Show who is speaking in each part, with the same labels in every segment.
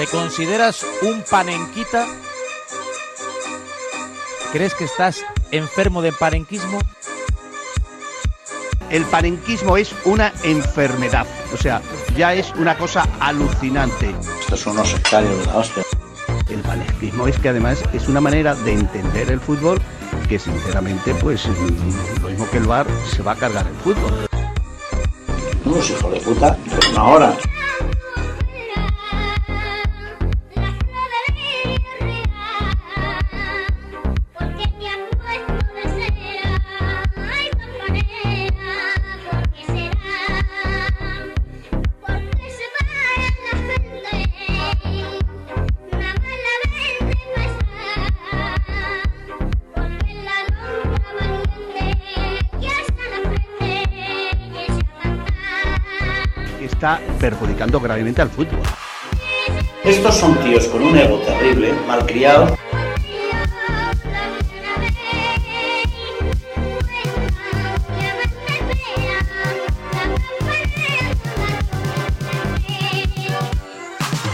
Speaker 1: ¿Te consideras un panenquita? ¿Crees que estás enfermo de panenquismo?
Speaker 2: El panenquismo es una enfermedad, o sea, ya es una cosa alucinante.
Speaker 3: Estos son unos sectarios de la hostia.
Speaker 2: El panenquismo es que además es una manera de entender el fútbol que sinceramente, pues lo mismo que el bar se va a cargar el fútbol.
Speaker 3: Unos hijos de puta, pero no ahora.
Speaker 2: Perjudicando gravemente al fútbol.
Speaker 3: Estos son tíos con un ego terrible, malcriados.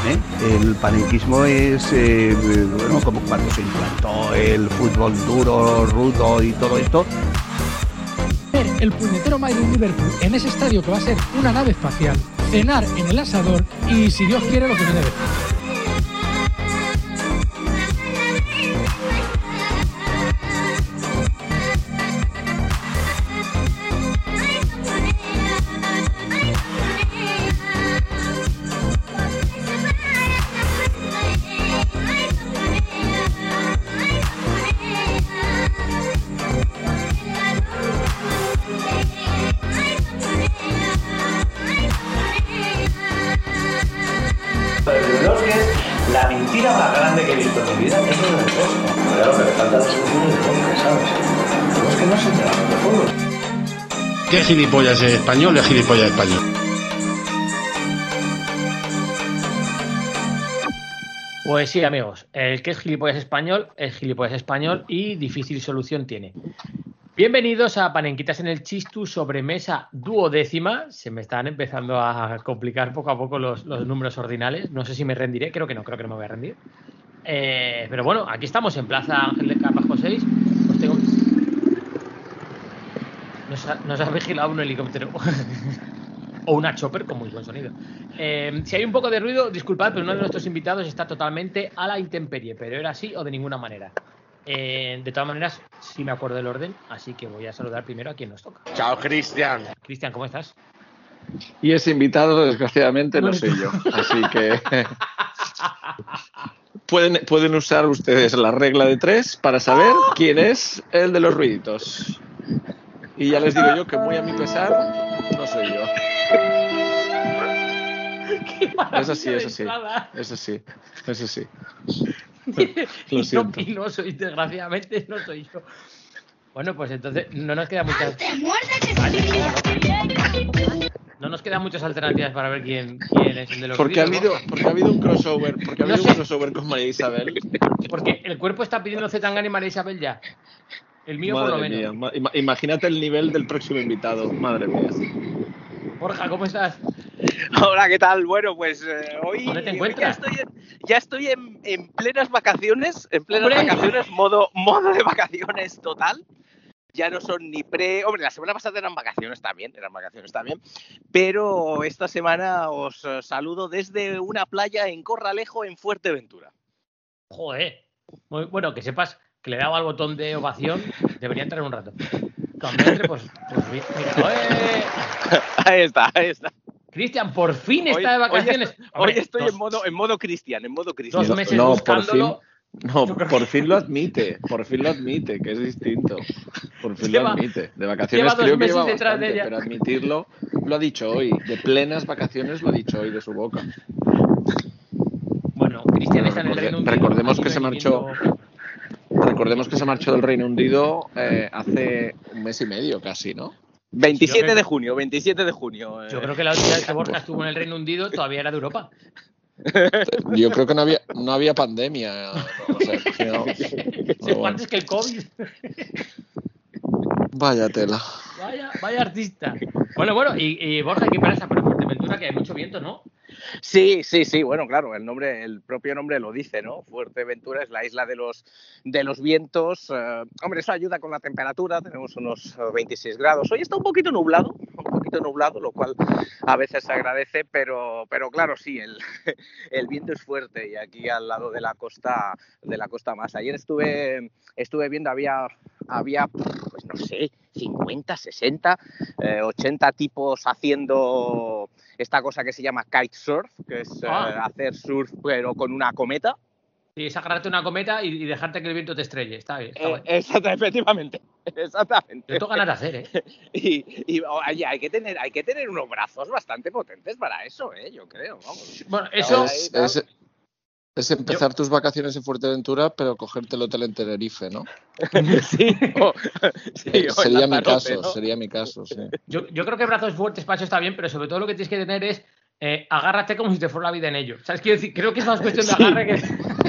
Speaker 2: ¿Eh? El panenquismo es, eh, bueno, como cuando se implantó el fútbol duro, rudo y todo esto.
Speaker 4: El puñetero Madrid Liverpool en ese estadio que va a ser una nave espacial, cenar en el asador y, si Dios quiere, lo que viene después.
Speaker 5: ¿Qué gilipollas es español? Es gilipollas español.
Speaker 6: Pues sí, amigos, el que es gilipollas español es gilipollas español y difícil solución tiene. Bienvenidos a Panenquitas en el Chistu sobremesa duodécima. Se me están empezando a complicar poco a poco los, números ordinales. No sé si me rendiré, creo que no, creo que no me voy a rendir. Eh, pero bueno, aquí estamos en Plaza Ángel de Carbajo 6. Os tengo... nos, ha, nos ha vigilado un helicóptero. o una chopper con muy buen sonido. Eh, si hay un poco de ruido, disculpad, pero uno de nuestros invitados está totalmente a la intemperie, pero era así o de ninguna manera. Eh, de todas maneras, sí me acuerdo del orden, así que voy a saludar primero a quien nos toca.
Speaker 7: Chao, Cristian.
Speaker 6: Cristian, ¿cómo estás?
Speaker 7: Y ese invitado, desgraciadamente, no soy yo. Así que pueden, pueden usar ustedes la regla de tres para saber quién es el de los ruiditos. Y ya les digo yo que muy a mi pesar, no soy yo. Es así, es así. Es así, es así.
Speaker 6: Lo siento. Y no soy, desgraciadamente, no soy yo. Bueno, pues entonces no nos queda muchas. No nos quedan muchas alternativas para ver quién, quién es el de los
Speaker 7: porque ha habido
Speaker 6: ¿no?
Speaker 7: Porque ha habido un crossover. Porque ha
Speaker 6: No
Speaker 7: habido
Speaker 6: sé.
Speaker 7: un crossover con María Isabel.
Speaker 6: Porque el cuerpo está pidiendo Zetangana y María Isabel ya. El mío por lo
Speaker 7: Madre
Speaker 6: menos.
Speaker 7: mía. ma- ima- Imagínate el nivel del próximo invitado. Madre mía.
Speaker 6: Borja, ¿cómo estás?
Speaker 8: Hola, ¿qué tal? Bueno, pues eh, hoy,
Speaker 6: ¿Dónde te
Speaker 8: hoy
Speaker 6: encuentras?
Speaker 8: ya estoy, en, ya estoy en, en plenas vacaciones, en plenas
Speaker 6: ¡Hombre!
Speaker 8: vacaciones, modo, modo de vacaciones total. Ya no son ni pre. Hombre, la semana pasada eran vacaciones también, eran vacaciones también. Pero esta semana os eh, saludo desde una playa en Corralejo, en Fuerteventura.
Speaker 6: Joder. Muy, bueno, que sepas que le he dado al botón de ovación. Debería entrar un rato. Cuando entre, pues, pues mi- mira. ¡eh!
Speaker 8: Ahí está, ahí está.
Speaker 6: Cristian, por fin
Speaker 8: Hoy-
Speaker 6: está de
Speaker 8: hoy
Speaker 6: vacaciones.
Speaker 8: Hoy estoy
Speaker 6: dos-
Speaker 8: en modo, en modo cristian, en modo
Speaker 6: Dos
Speaker 8: cristian.
Speaker 6: meses
Speaker 7: No, por
Speaker 6: buscándolo.
Speaker 7: No, por fin lo admite, por fin lo admite, que es distinto. Por fin
Speaker 6: Lleva-
Speaker 7: lo admite. De vacaciones
Speaker 6: lleva dos
Speaker 7: creo que
Speaker 6: meses
Speaker 7: lleva
Speaker 6: detrás de
Speaker 7: bastante,
Speaker 6: ella.
Speaker 7: pero admitirlo lo ha dicho hoy. De plenas vacaciones lo ha dicho hoy de su boca.
Speaker 6: Bueno, Cristian está en el Reino Unido.
Speaker 7: recordemos que se marchó-
Speaker 6: viviendo-
Speaker 7: Recordemos que se marchó del Reino Unido eh, hace un mes y medio casi, ¿no?
Speaker 8: 27
Speaker 6: Yo
Speaker 8: de junio, 27 de junio. eh.
Speaker 6: Yo creo que la última vez que Borja estuvo en el Reino Unido todavía era de Europa.
Speaker 7: Yo creo que no había, no había pandemia. No, sé, no.
Speaker 6: Se
Speaker 7: bueno.
Speaker 6: fue antes que el COVID.
Speaker 7: Vaya tela.
Speaker 6: Vaya, vaya artista. Bueno, bueno, y, y Borja, ¿qué pasa? Pero en Fuerteventura que hay mucho viento, ¿no?
Speaker 8: Sí, sí, sí, bueno, claro, el nombre, el propio nombre lo dice, ¿no? Fuerteventura es la isla de los, de los vientos. eh, hombre, eso ayuda con la temperatura, tenemos unos eh, 26 grados. Hoy está un poquito nublado, poquito nublado, lo cual a veces se agradece, pero, pero claro, sí, el, el viento es fuerte y aquí al lado de la costa, de la costa más. Ayer estuve, estuve viendo, había, había, pues no sé, 50, 60, eh, 80 tipos haciendo esta cosa que se llama kitesurf, que es eh,
Speaker 6: Ah.
Speaker 8: hacer surf pero con una cometa.
Speaker 6: Y es agarrarte una cometa y, y dejarte que el viento te estrelle. Está bien. Está
Speaker 8: Eh,
Speaker 6: bueno.
Speaker 8: exacta- efectivamente, exactamente.
Speaker 6: Yo tengo ganas de hacer, ¿eh?
Speaker 8: Y, y, oye, hay que tener, hay que tener unos brazos bastante potentes para eso, ¿eh? Yo creo, vamos.
Speaker 6: Bueno, eso.
Speaker 7: Es, es- es empezar tus vacaciones en Fuerteventura, pero cogerte el hotel en Tenerife, ¿no?
Speaker 8: sí, o- sí, o en
Speaker 7: sería mi caso,
Speaker 8: ¿no?
Speaker 7: sería mi caso, sí.
Speaker 6: Yo, yo creo que brazos fuertes, Pacho, está bien, pero sobre todo lo que tienes que tener es eh, agárrate como si te fuera la vida en ello. ¿Sabes? Quiero decir, creo que es más cuestión de agarre que.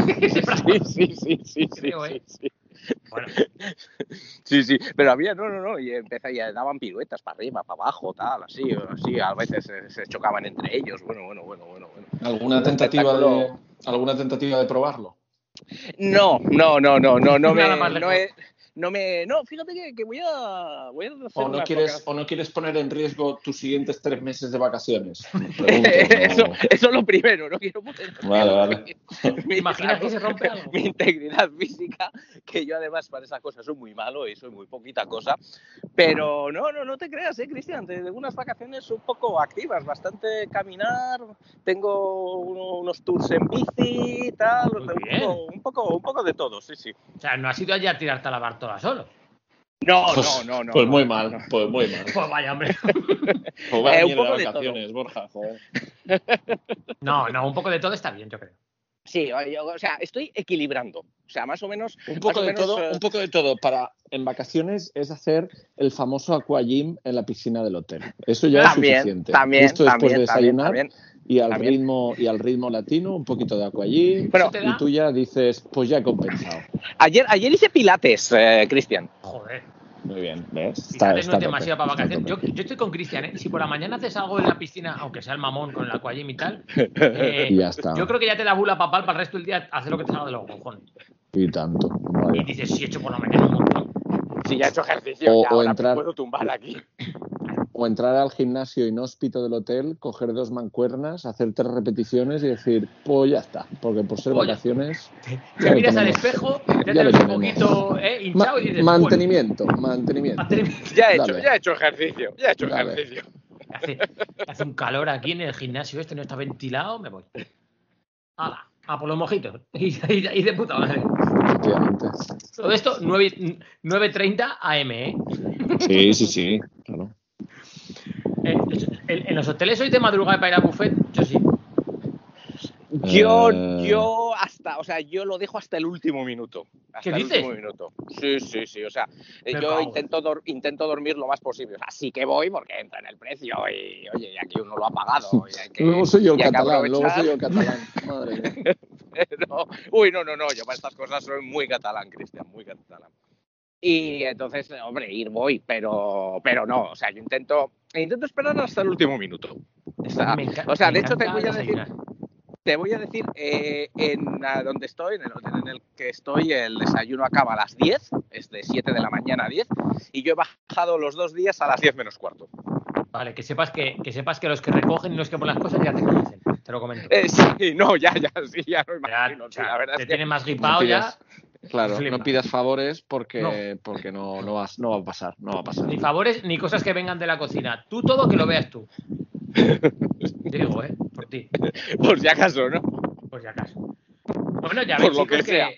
Speaker 8: Sí, sí, sí, sí, sí,
Speaker 6: Creo,
Speaker 8: sí,
Speaker 6: ¿eh?
Speaker 8: sí.
Speaker 6: Bueno,
Speaker 8: Sí, sí, pero había, no, no, no, y empezaba, y daban piruetas para arriba, para abajo, tal, así, así, a veces se, se chocaban entre ellos, bueno, bueno, bueno, bueno, bueno.
Speaker 7: ¿Alguna
Speaker 8: Un
Speaker 7: tentativa de, alguna tentativa de probarlo?
Speaker 8: No, no, no, no, no, no me,
Speaker 6: Nada más
Speaker 8: no, he- no me, no, fíjate que, que voy a, voy a hacer
Speaker 7: ¿O no, quieres, ¿O no quieres poner en riesgo tus siguientes tres meses de vacaciones? Pregunto,
Speaker 8: eso,
Speaker 7: no.
Speaker 8: eso es lo primero, no quiero poner en
Speaker 7: Vale,
Speaker 8: riesgo
Speaker 7: vale.
Speaker 8: mi-
Speaker 6: que se rompe algo.
Speaker 8: mi integridad física, que yo además para esas cosas soy muy malo y soy muy poquita cosa, pero no, no, no te creas, eh, Cristian, tengo unas vacaciones un poco activas, bastante caminar, tengo uno- unos tours en bici, tal,
Speaker 6: Muy
Speaker 8: un poco, un poco, un poco de todo, sí, sí.
Speaker 6: o sea, no has ido allá a tirarte a la bartola solo.
Speaker 8: No,
Speaker 7: Pues,
Speaker 8: no, no, no.
Speaker 7: pues
Speaker 8: no,
Speaker 7: muy
Speaker 8: no,
Speaker 7: mal,
Speaker 8: no.
Speaker 7: pues muy mal.
Speaker 6: Pues vaya, hombre.
Speaker 7: Pues vaya
Speaker 8: Eh, un poco
Speaker 7: de
Speaker 8: de todo.
Speaker 7: vacaciones, Borja, joder.
Speaker 6: No, no, un poco de todo está bien, yo creo.
Speaker 8: Sí, yo- o sea, estoy equilibrando, o sea, más o menos...
Speaker 7: Un poco de
Speaker 8: menos,
Speaker 7: todo,
Speaker 8: eh,
Speaker 7: un poco de todo. Para en vacaciones es hacer el famoso aquagym en la piscina del hotel. Eso ya
Speaker 8: también,
Speaker 7: es suficiente.
Speaker 8: también,
Speaker 7: Justo después de
Speaker 8: también,
Speaker 7: desayunar
Speaker 8: también.
Speaker 7: Y al
Speaker 8: también.
Speaker 7: ritmo y al ritmo latino, un poquito de aquagym.
Speaker 8: Bueno,
Speaker 6: ¿Eso te da?
Speaker 7: y tú ya dices, pues ya he compensado.
Speaker 8: Ayer, ayer hice pilates, eh, Cristian.
Speaker 6: Joder.
Speaker 7: Muy bien, ¿ves?
Speaker 6: Fíjate, no es
Speaker 7: tope,
Speaker 6: demasiado para
Speaker 7: está
Speaker 6: vacaciones. Yo, yo estoy con Cristian, ¿eh? Si por la mañana haces algo en la piscina, aunque sea el mamón con el aquagym y tal, eh,
Speaker 7: Y ya está.
Speaker 6: yo creo que ya te da bula papal para el resto del día hacer lo que te salga de los cojones.
Speaker 7: Y tanto.
Speaker 6: Y
Speaker 7: vaya.
Speaker 6: dices, si he hecho por la mañana un montón.
Speaker 8: Sí, ya he hecho ejercicio,
Speaker 7: O-
Speaker 8: ya
Speaker 7: o
Speaker 8: ahora
Speaker 7: entrar-
Speaker 8: puedo tumbar aquí.
Speaker 7: O entrar al gimnasio inhóspito del hotel, coger dos mancuernas, hacer tres repeticiones y decir, pues ya está. Porque por ser
Speaker 6: Oye,
Speaker 7: vacaciones.
Speaker 6: Te miras al espejo, te
Speaker 7: Ya
Speaker 6: un poquito eh,
Speaker 7: Ma-
Speaker 6: hinchado y dices,
Speaker 7: mantenimiento, mantenimiento.
Speaker 6: bueno, mantenimiento.
Speaker 8: Ya he hecho, ya he hecho ejercicio, ya he hecho
Speaker 7: Dale.
Speaker 8: ejercicio.
Speaker 6: Hace, hace un calor aquí en el gimnasio este, no está ventilado, me voy. ¡Hala! A por los mojitos. Y, y- y de puta madre.
Speaker 7: Efectivamente.
Speaker 6: Todo esto 9 9.30 AM, ¿eh?
Speaker 7: Sí, sí, sí. Claro.
Speaker 6: Eh, En, en los hoteles hoy de madrugada para ir a buffet, yo sí.
Speaker 8: Yo,
Speaker 7: Eh.
Speaker 8: yo hasta, o sea, yo lo dejo hasta el último minuto. Hasta
Speaker 6: ¿Qué
Speaker 8: el
Speaker 6: dices?
Speaker 8: último minuto. Sí, sí, sí. O sea, eh,
Speaker 6: Me
Speaker 8: yo intento, dor- intento dormir lo más posible. O sea, sí que voy porque entra en el precio y, oye, y aquí uno lo ha pagado. Y hay que,
Speaker 7: Luego soy yo el catalán, luego soy yo el catalán. Madre mía.
Speaker 8: Uy, no, no, no, yo para estas cosas soy muy catalán, Cristian, muy catalán. Y entonces, hombre, ir voy, pero, pero no, o sea, yo intento, intento esperar hasta el último minuto. O sea, o de hecho te voy a decir, te voy a decir, eh, en a donde estoy, en el hotel en el que estoy, el desayuno acaba a las 10, es de 7 de la mañana a 10, y yo he bajado los dos días a las 10 menos cuarto.
Speaker 6: Vale, que sepas que, que sepas que los que recogen y los que ponen las cosas ya te conocen. Te lo comento.
Speaker 8: Eh, sí, no, ya, ya, sí, ya
Speaker 6: Ya,
Speaker 8: imagino. sí, la verdad
Speaker 6: te
Speaker 8: es que
Speaker 6: tienen más gripado
Speaker 7: No
Speaker 6: ya.
Speaker 7: Claro,
Speaker 6: Flipa.
Speaker 7: no pidas favores porque
Speaker 6: No.
Speaker 7: porque no, no, vas, no va a pasar. No va a pasar.
Speaker 6: Ni favores ni cosas que vengan de la cocina. Tú todo que lo veas tú. Te digo, ¿eh? Por ti.
Speaker 8: por si acaso, ¿no?
Speaker 6: Por si acaso. Bueno, ya
Speaker 8: Por lo
Speaker 6: chicos,
Speaker 8: que sea.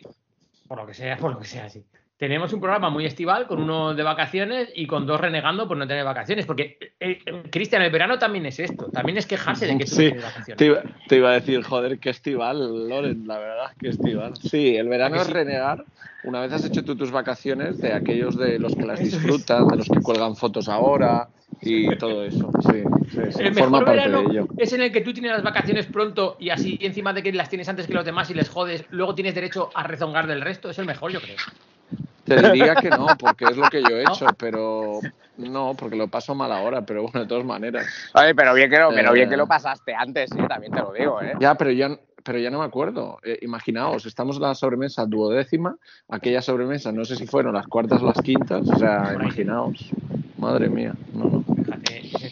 Speaker 6: Por lo que sea, por lo que sea, sí. Tenemos un programa muy estival con uno de vacaciones y con dos renegando por no tener vacaciones. Porque, eh, eh, Cristian, el verano también es esto. También es quejarse de que tú
Speaker 7: Sí,
Speaker 6: no tienes vacaciones.
Speaker 7: Te iba, te iba a decir, joder, qué estival, Loren, la verdad, qué estival. Sí, el verano
Speaker 6: ¿A que
Speaker 7: es
Speaker 6: sí?
Speaker 7: renegar. Una vez has hecho tú tus vacaciones, de aquellos de los que las disfrutan, de los que cuelgan fotos ahora y todo eso. Sí, sí, sí,
Speaker 6: El
Speaker 7: forma
Speaker 6: mejor
Speaker 7: parte de ello.
Speaker 6: es en el que tú tienes las vacaciones pronto y así encima de que las tienes antes que los demás y les jodes, luego tienes derecho a rezongar del resto. Es el mejor, yo creo.
Speaker 7: Te diría que no, porque es lo que yo he hecho, pero no, porque lo paso mal ahora, pero bueno, de todas maneras.
Speaker 8: Oye, pero bien que, lo, pero bien que
Speaker 7: Eh.
Speaker 8: lo pasaste antes, sí, también te lo digo, ¿eh?
Speaker 7: Ya, pero ya, pero ya no me acuerdo. Eh, imaginaos, estamos en la sobremesa duodécima, aquella sobremesa, no sé si fueron las cuartas o las quintas, o sea, imaginaos. Madre mía, no, no.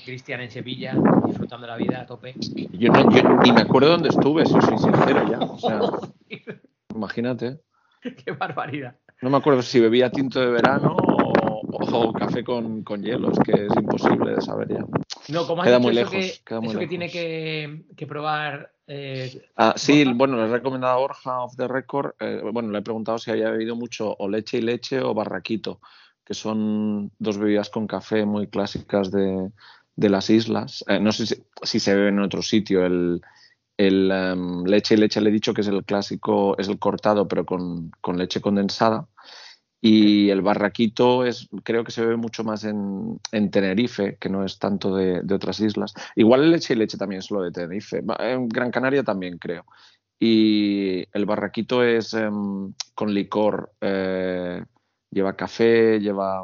Speaker 6: Cristian en Sevilla, disfrutando la vida a tope.
Speaker 7: Yo, no, yo ni me acuerdo dónde estuve, si soy sincero ya. O sea, imagínate.
Speaker 6: Qué barbaridad.
Speaker 7: No me acuerdo si bebía tinto de verano o, o café con, con hielo, es que es imposible de saber ya.
Speaker 6: No, como has
Speaker 7: Queda
Speaker 6: dicho
Speaker 7: muy lejos,
Speaker 6: que,
Speaker 7: queda muy
Speaker 6: eso que tiene que, que probar. eh,
Speaker 7: Ah, sí,
Speaker 6: Borja.
Speaker 7: bueno, le he recomendado a Borja off the record. eh, bueno, le he preguntado si había bebido mucho o leche y leche o barraquito, que son dos bebidas con café muy clásicas de, de las islas. Eh, no sé si, si se bebe en otro sitio. El, el em, leche y leche le he dicho que es el clásico, es el cortado, pero con, con leche condensada. Y el barraquito es, creo que se bebe mucho más en, en Tenerife, que no es tanto de, de otras islas. Igual el leche y leche también es lo de Tenerife. En Gran Canaria también creo. Y el barraquito es em, con licor. eh, lleva café, lleva...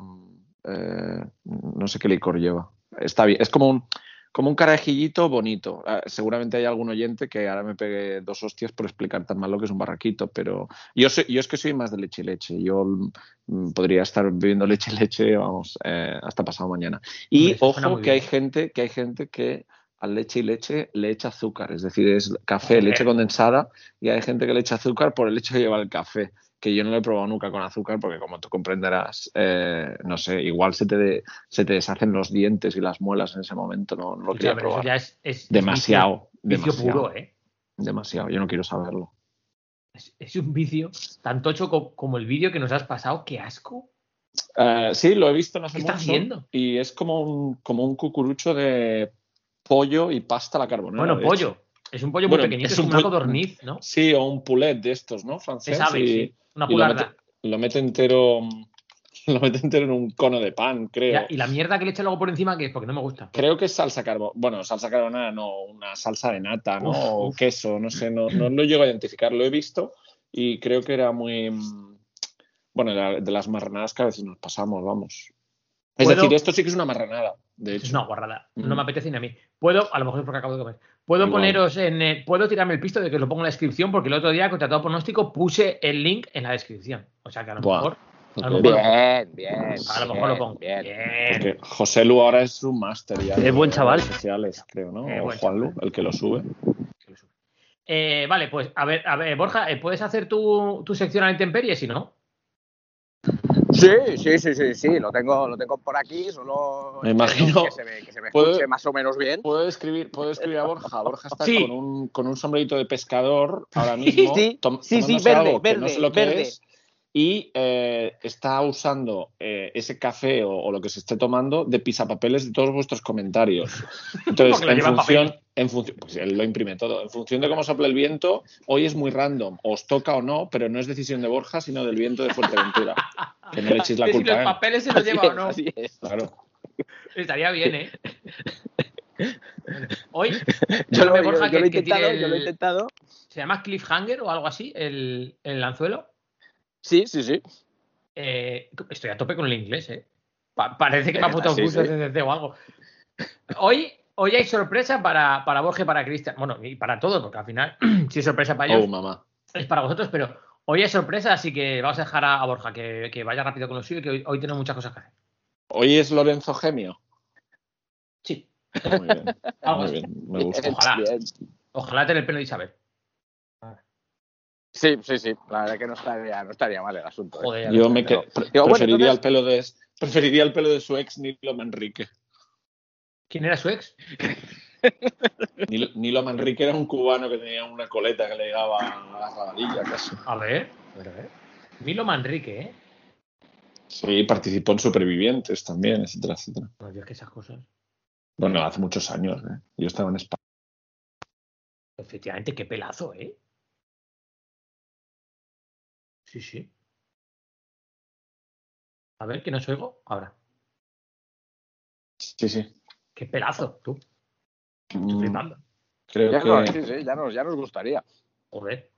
Speaker 7: eh, no sé qué licor lleva. Está bien. Es como un, como un carajillito bonito. Ah, seguramente hay algún oyente que ahora me pegue dos hostias por explicar tan mal lo que es un barraquito, pero yo, soy- yo es que soy más de leche y leche. Yo mm, podría estar bebiendo leche y leche, vamos, eh, hasta pasado mañana. Y ojo que hay gente, que hay gente que al leche y leche le echa azúcar, es decir, es café, leche condensada, y hay gente que le echa azúcar por el hecho de llevar el café, que yo no lo he probado nunca con azúcar, porque como tú comprenderás, eh, no sé, igual se te, de- se te deshacen los dientes y las muelas en ese momento, no, no lo quería
Speaker 6: pero eso
Speaker 7: probar.
Speaker 6: ya es,
Speaker 7: Demasiado,
Speaker 6: Vicio, vicio
Speaker 7: demasiado,
Speaker 6: puro, ¿eh?
Speaker 7: demasiado, yo no quiero saberlo.
Speaker 6: Es, es un vicio tan tocho co- como, el vídeo que nos has pasado. ¡Qué asco!
Speaker 7: Eh, sí, lo he visto no hace
Speaker 6: ¿Qué está
Speaker 7: mucho,
Speaker 6: haciendo?
Speaker 7: Y es como un, como un cucurucho de pollo y pasta a la carbonara.
Speaker 6: bueno, pollo.
Speaker 7: hecho.
Speaker 6: Es un pollo
Speaker 7: Bueno,
Speaker 6: muy pequeñito,
Speaker 7: es
Speaker 6: es
Speaker 7: un
Speaker 6: un una codorniz, ¿no?
Speaker 7: Sí, o un poulet de estos, ¿no? Francés.
Speaker 6: Se sabe,
Speaker 7: y,
Speaker 6: sí. Una
Speaker 7: lo,
Speaker 6: pularda.
Speaker 7: mete, lo mete entero lo mete entero en un cono de pan, creo.
Speaker 6: Ya, y la mierda que le echa luego por encima, que es porque no me gusta.
Speaker 7: Creo que es salsa carbonara. Bueno, salsa carbonara no, una salsa de nata, ¿no?
Speaker 6: Uf,
Speaker 7: o
Speaker 6: uf.
Speaker 7: queso, no sé, no, no lo llego a identificar. Lo he visto y creo que era muy. mm, Bueno, de las marranadas que a veces nos pasamos, vamos. Es
Speaker 6: ¿Puedo?
Speaker 7: decir, esto sí que es una marranada, de
Speaker 6: Es
Speaker 7: hecho.
Speaker 6: una guarrada. No
Speaker 7: Mm.
Speaker 6: me apetece ni a mí. Puedo, a lo mejor es porque acabo de comer. Puedo
Speaker 7: Igual.
Speaker 6: poneros en. eh, puedo tirarme el pisto de que os lo pongo en la descripción, porque el otro día, contra todo pronóstico, puse el link en la descripción. O sea que a lo
Speaker 7: Buah.
Speaker 6: mejor. A lo
Speaker 7: Ok.
Speaker 6: mejor,
Speaker 8: Bien, bien.
Speaker 6: a lo mejor
Speaker 8: bien,
Speaker 6: lo pongo.
Speaker 8: bien.
Speaker 6: Bien.
Speaker 7: Porque José Lu ahora es un máster ya.
Speaker 9: Es
Speaker 7: de
Speaker 9: buen chaval.
Speaker 7: sociales, creo, ¿no?
Speaker 6: Eh,
Speaker 7: o Juan Lu, el que lo sube.
Speaker 6: Eh, vale, pues a ver, a ver, Borja, ¿eh, ¿puedes hacer tu, tu sección a la intemperie? Si no,
Speaker 8: Sí, sí, sí, sí, sí, lo tengo, lo tengo por aquí, solo
Speaker 7: Me imagino-
Speaker 8: que se me, que se me
Speaker 7: ¿Puedo-
Speaker 8: escuche más o menos bien.
Speaker 7: ¿Puedo escribir, puedo escribir a Borja? Borja está
Speaker 6: Sí.
Speaker 7: con, un, con un sombrerito de pescador ahora mismo.
Speaker 8: Sí,
Speaker 7: tom-
Speaker 8: sí, sí,
Speaker 7: tomándose
Speaker 8: verde,
Speaker 7: algo que no
Speaker 8: verde,
Speaker 7: sé lo que
Speaker 8: verde.
Speaker 7: es. Y eh, está usando eh, ese café o, o lo que se esté tomando de pisapapeles de todos vuestros comentarios. Entonces, en función, en función, pues él lo imprime todo. En función de cómo sopla el viento, hoy es muy random. Os toca o no, pero no es decisión de Borja, sino del viento de Fuerteventura. Que no le echéis la
Speaker 6: si
Speaker 7: culpa ¿eh?
Speaker 6: los papeles se los lleva o no.
Speaker 8: Así es.
Speaker 7: Claro.
Speaker 6: Estaría bien, ¿eh? Hoy,
Speaker 8: Yo lo, yo-
Speaker 6: Borja,
Speaker 8: yo lo he intentado,
Speaker 6: tire
Speaker 8: yo lo he
Speaker 6: el-
Speaker 8: intentado.
Speaker 6: ¿Se llama cliffhanger o algo así? El, el anzuelo.
Speaker 8: Sí, sí, sí.
Speaker 6: Eh, estoy a tope con el inglés, ¿eh? Pa- parece que me ha puesto un
Speaker 7: Sí,
Speaker 6: curso
Speaker 7: sí.
Speaker 6: de o algo. Hoy, hoy hay sorpresa para, para Borja y para Cristian. Bueno, y para todos, porque al final, si es sorpresa para ellos,
Speaker 7: Oh, mamá.
Speaker 6: es para vosotros, pero hoy hay sorpresa, así que vamos a dejar a, a Borja que, que vaya rápido con lo suyo, que hoy, hoy tenemos muchas cosas que hacer.
Speaker 7: Hoy es Lorenzo Gemio.
Speaker 6: Sí,
Speaker 7: Muy bien.
Speaker 6: algo
Speaker 7: Muy bien. Me gusta.
Speaker 6: Ojalá. Ojalá tener el pelo de Isabel.
Speaker 8: Sí, sí, sí. La verdad que no estaría, no estaría mal el asunto. ¿eh?
Speaker 6: Joder,
Speaker 7: Yo me
Speaker 8: pero-
Speaker 7: que- pre-
Speaker 8: Digo, bueno,
Speaker 7: preferiría,
Speaker 8: entonces-
Speaker 7: el pelo de, preferiría el pelo de su ex Nilo Manrique.
Speaker 6: ¿Quién era su ex?
Speaker 7: Nilo, Nilo Manrique era un cubano que tenía una coleta que le llegaba a la rabadilla casi.
Speaker 6: A ver, a ver, a ver. Milo Manrique, ¿eh?
Speaker 7: Sí, participó en Supervivientes también, etcétera, etcétera.
Speaker 6: No, yo es que esas cosas.
Speaker 7: Bueno, hace muchos años, ¿eh? Yo estaba en España.
Speaker 6: Efectivamente, qué pelazo, ¿eh? Sí, sí. A ver, que no os oigo. Ahora.
Speaker 7: Sí, sí.
Speaker 6: Qué pelazo, tú. Estoy
Speaker 7: Mm,
Speaker 6: flipando.
Speaker 7: creo
Speaker 8: Ya,
Speaker 7: que...
Speaker 8: nos- sí, sí, ya, nos, ya nos gustaría.
Speaker 6: Joder.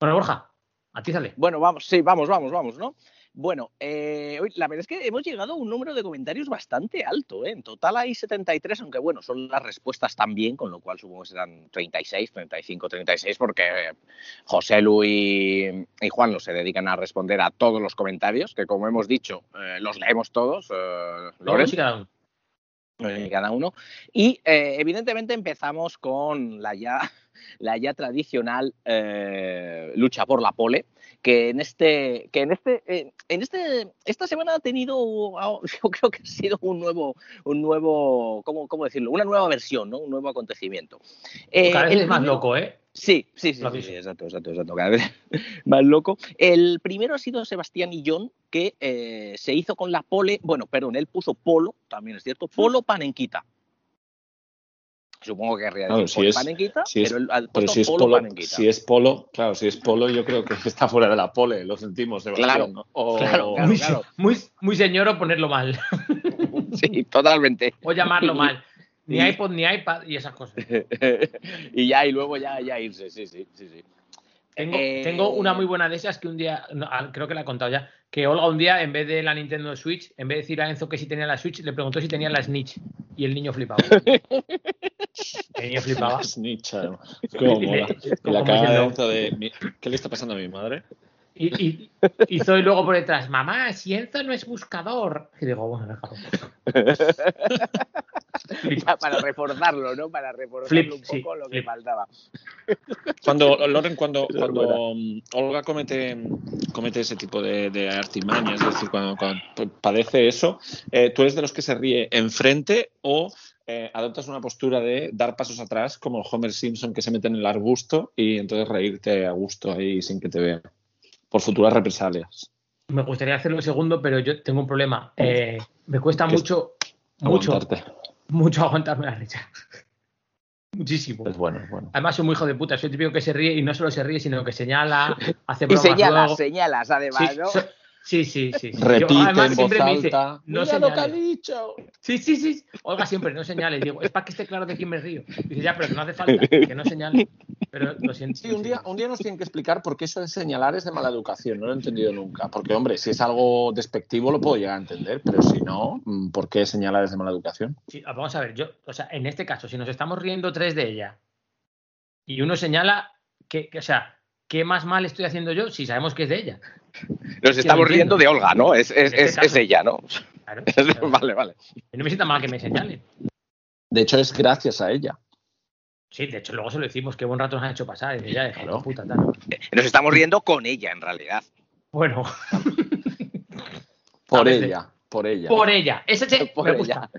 Speaker 6: Bueno, Borja, Atízale.
Speaker 8: Bueno, vamos, sí, vamos, vamos, vamos, ¿no? Bueno, eh, la verdad es que hemos llegado a un número de comentarios bastante alto. ¿eh? En total hay 73, aunque bueno, son las respuestas también, con lo cual supongo que serán 36, 35, 36, porque José Lu y, y Juan no se dedican a responder a todos los comentarios, que como hemos dicho, eh, los leemos todos. eh, Loren
Speaker 6: Todos y cada uno.
Speaker 8: eh, cada uno. Y eh, evidentemente empezamos con la ya, la ya tradicional eh, lucha por la pole, que en este, que en este, eh, en este, esta semana ha tenido, yo creo que ha sido un nuevo, un nuevo, ¿cómo, cómo decirlo? Una nueva versión, ¿no? Un nuevo acontecimiento. Eh,
Speaker 6: Cada vez
Speaker 8: el
Speaker 6: es más loco, ¿eh?
Speaker 8: Sí, sí, sí, sí, sí, exacto, exacto, exacto, cada vez más loco. El primero ha sido Sebastián Illón, que eh, se hizo con la pole, bueno, perdón, él puso polo, también es cierto, polo panenquita. Supongo que querría decir
Speaker 7: si es-
Speaker 8: panenquita,
Speaker 7: si es-
Speaker 8: pero puesto
Speaker 7: si es
Speaker 8: polo,
Speaker 7: polo,
Speaker 8: panenquita.
Speaker 7: si es polo, claro, si es polo, yo creo que está fuera de la pole, lo sentimos, Sebastián.
Speaker 8: Claro,
Speaker 7: ¿no? O-
Speaker 8: claro, claro.
Speaker 6: muy, muy, muy señor o ponerlo mal.
Speaker 8: Sí, totalmente.
Speaker 6: O llamarlo mal. Ni iPod ni iPad y esas cosas.
Speaker 8: y ya, y luego ya, ya irse, sí, sí, sí, sí.
Speaker 6: Tengo,
Speaker 8: Eh,
Speaker 6: tengo una muy buena de esas que un día, no, ah, creo que la he contado ya, que Olga un día, en vez de la Nintendo Switch, en vez de decir a Enzo que si tenía la Switch, le preguntó si tenía la Snitch. Y el niño flipaba. el niño flipaba.
Speaker 7: Snitch, además. Cómo mola. Y la cara de Enzo de. mi- ¿Qué le está pasando a mi madre?
Speaker 6: Y, y, y Zoe luego por detrás, mamá, si Enzo no es buscador. Y digo, bueno, déjalo.
Speaker 8: Ya para reforzarlo, ¿no? Para reforzarlo
Speaker 6: Flip,
Speaker 8: un
Speaker 6: sí,
Speaker 8: poco lo que
Speaker 6: flip.
Speaker 8: faltaba.
Speaker 7: Cuando, Loren, cuando, mm, Olga comete, comete ese tipo de, de artimañas, es decir, cuando, cuando padece eso, eh, ¿tú eres de los que se ríe enfrente o eh, adoptas una postura de dar pasos atrás, como Homer Simpson que se mete en el arbusto y entonces reírte a gusto ahí sin que te vean? Por futuras represalias.
Speaker 6: Me gustaría hacerlo segundo, pero yo tengo un problema. Eh, me cuesta mucho, mucho,
Speaker 7: Aguantarte.
Speaker 6: mucho aguantarme la risa. Muchísimo.
Speaker 7: Es bueno, es bueno.
Speaker 6: Además, soy muy hijo de puta. Soy el típico que se ríe y no solo se ríe, sino que señala, hace
Speaker 8: Y
Speaker 6: bromas
Speaker 8: señalas,
Speaker 6: luego.
Speaker 8: señalas, además,
Speaker 6: Sí,
Speaker 8: ¿no?
Speaker 6: so- sí, sí, sí. sí.
Speaker 7: Repite
Speaker 6: Yo, además,
Speaker 7: en
Speaker 6: siempre
Speaker 7: voz
Speaker 6: me dice,
Speaker 7: alta.
Speaker 6: no
Speaker 7: "Mira lo que ha dicho".
Speaker 6: Sí, sí, sí. Olga siempre, no señales. Digo, es para que esté claro de quién me río. Dice, ya, pero que no hace falta, que no señale. Pero lo siento.
Speaker 7: Sí, un día, un día nos tienen que explicar por qué eso de señalar es de mala educación. No lo he entendido nunca. Porque, hombre, si es algo despectivo lo puedo llegar a entender, pero si no, mm, ¿por qué señalar es de mala educación?
Speaker 6: Sí, vamos a ver, yo, o sea, en este caso, si nos estamos riendo tres de ella y uno señala que, que, o sea, ¿qué más mal estoy haciendo yo si sabemos que es de ella?
Speaker 8: Nos estamos riendo de Olga, ¿no? Es, es,
Speaker 6: este
Speaker 8: es, ella, ¿no?
Speaker 6: Claro, claro.
Speaker 8: vale, vale.
Speaker 6: No me sienta mal que me señalen.
Speaker 7: De hecho, es gracias a ella.
Speaker 6: Sí, de hecho, luego se lo decimos, qué buen rato nos han hecho pasar. Y
Speaker 7: Claro.
Speaker 6: puta, tal.
Speaker 8: Nos estamos riendo con ella, en realidad.
Speaker 6: Bueno,
Speaker 7: Por ella, por ella.
Speaker 6: por ella. Ese sí,
Speaker 8: Por
Speaker 6: me
Speaker 8: ella.
Speaker 6: gusta.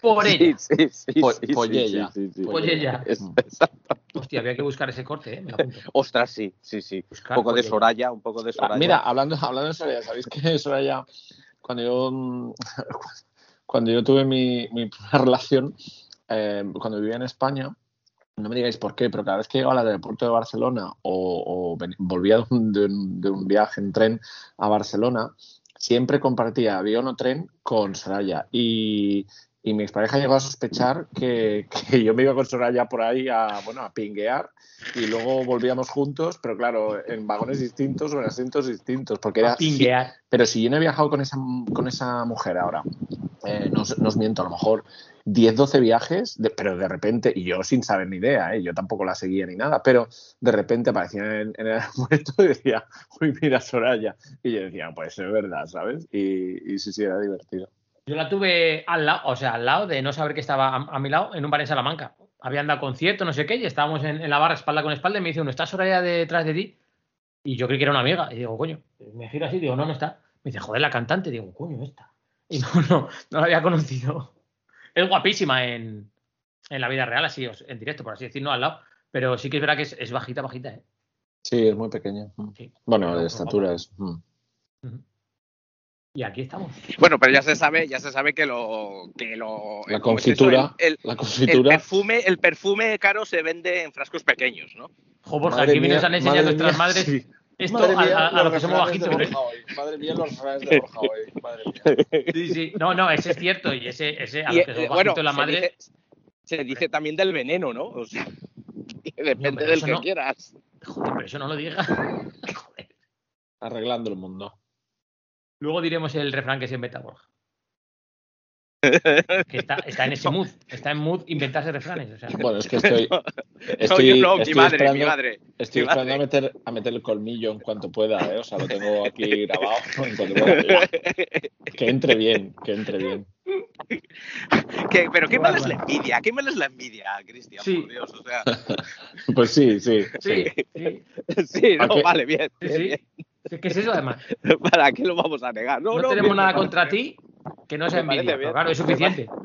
Speaker 6: Por ella.
Speaker 8: Sí, sí, sí.
Speaker 7: Po-
Speaker 8: sí, sí,
Speaker 7: pollella.
Speaker 8: sí, sí, sí.
Speaker 6: Pollella.
Speaker 8: Es- exacto.
Speaker 6: Hostia, había que buscar ese corte, ¿eh? Me lo apunto.
Speaker 8: Ostras, sí, sí, sí.
Speaker 6: Buscar
Speaker 8: Un poco de. Soraya, un poco de
Speaker 7: Ah,
Speaker 8: Soraya.
Speaker 7: mira, hablando, hablando de Soraya, ¿sabéis que Soraya, cuando yo, mm, cuando yo tuve mi, mi primera relación, eh, cuando vivía en España, no me digáis por qué, pero cada vez que llegaba al aeropuerto de Barcelona o, o ven- volvía un- de un viaje en tren a Barcelona, siempre compartía avión o tren con Soraya. Y, y mi expareja llegó a sospechar que, que yo me iba con Soraya por ahí a, bueno, a pinguear y luego volvíamos juntos, pero claro, en vagones distintos o en asientos distintos, porque era...
Speaker 6: A pinguear.
Speaker 7: Pero si yo no he viajado con esa, con esa mujer ahora, eh, no, no os miento, a lo mejor 10, 12 viajes, de- pero de repente, y yo sin saber ni idea, ¿eh? yo tampoco la seguía ni nada, pero de repente aparecía en, en el aeropuerto y decía, uy, mira Soraya. Y yo decía, pues es verdad, ¿sabes? Y, y sí, sí, era divertido.
Speaker 6: Yo la tuve al lado, o sea, al lado de no saber que estaba a, a mi lado en un bar en Salamanca. Habían dado concierto, no sé qué, y estábamos en, en la barra espalda con espalda y me dice uno, ¿está Soraya detrás de ti? Y yo creí que era una amiga. Y digo, coño, me giro así, digo, no, no está. Me dice, joder, la cantante. Digo, coño, esta. Y no, no, no la había conocido. Es guapísima en, en la vida real, así, en directo, por así decirlo, al lado. Pero sí que es verdad que es, es bajita, bajita, ¿eh?
Speaker 7: Sí, es muy pequeño.
Speaker 6: Sí.
Speaker 7: Bueno, de estatura es... mm.
Speaker 6: Y aquí estamos.
Speaker 8: Bueno, pero ya se sabe, ya se sabe que lo, que lo
Speaker 7: La
Speaker 8: ¿cómo es eso?
Speaker 7: confitura,
Speaker 8: El, el-
Speaker 7: la
Speaker 8: el
Speaker 7: confitura...
Speaker 8: perfume, el perfume caro se vende en frascos pequeños, ¿no?
Speaker 6: Jo, Borja, aquí
Speaker 7: mía,
Speaker 6: nos han enseñado
Speaker 7: madre
Speaker 6: nuestras
Speaker 7: mía,
Speaker 6: madres
Speaker 7: sí.
Speaker 6: esto
Speaker 7: Madre
Speaker 6: a,
Speaker 7: mía,
Speaker 6: a- a lo que somos bajitos. ¿eh?
Speaker 7: Madre mía, los refranes de Borja hoy. Madre mía.
Speaker 6: Sí, sí. No, no, ese es cierto. Y ese, ese a
Speaker 8: Y,
Speaker 6: los que
Speaker 8: eh,
Speaker 6: somos
Speaker 8: bueno,
Speaker 6: bajitos la
Speaker 8: se
Speaker 6: madre.
Speaker 8: dice, se dice también del veneno, ¿no? O sea, depende
Speaker 6: pero
Speaker 8: del que
Speaker 6: no.
Speaker 8: quieras.
Speaker 6: Joder, pero eso no lo digas. Joder.
Speaker 10: Arreglando el mundo.
Speaker 6: Luego diremos el refrán que se inventa Borja. Que está, está en ese mood. Está en mood inventarse refranes. O sea,
Speaker 10: Bueno, es que estoy.
Speaker 8: No,
Speaker 10: estoy,
Speaker 8: yo no, mi madre,
Speaker 10: esperando,
Speaker 8: mi madre.
Speaker 10: Estoy
Speaker 8: mi
Speaker 10: esperando a meter, a meter el colmillo en cuanto pueda, ¿eh? O sea, lo tengo aquí grabado. en cuanto pueda. Que entre bien, que entre bien.
Speaker 8: ¿Qué- pero qué mal es la envidia, qué mal es la envidia, Cristian,
Speaker 6: Sí.
Speaker 8: por Dios, o sea.
Speaker 10: Pues sí, sí.
Speaker 6: sí, sí,
Speaker 8: Sí, no,
Speaker 10: Aunque-
Speaker 8: vale, bien.
Speaker 6: sí,
Speaker 8: bien,
Speaker 6: sí.
Speaker 8: bien.
Speaker 6: ¿Qué es eso además?
Speaker 8: ¿Para qué lo vamos a negar? No,
Speaker 6: No,
Speaker 8: no,
Speaker 6: tenemos nada contra ti que no sea envidia. Pero claro, es suficiente.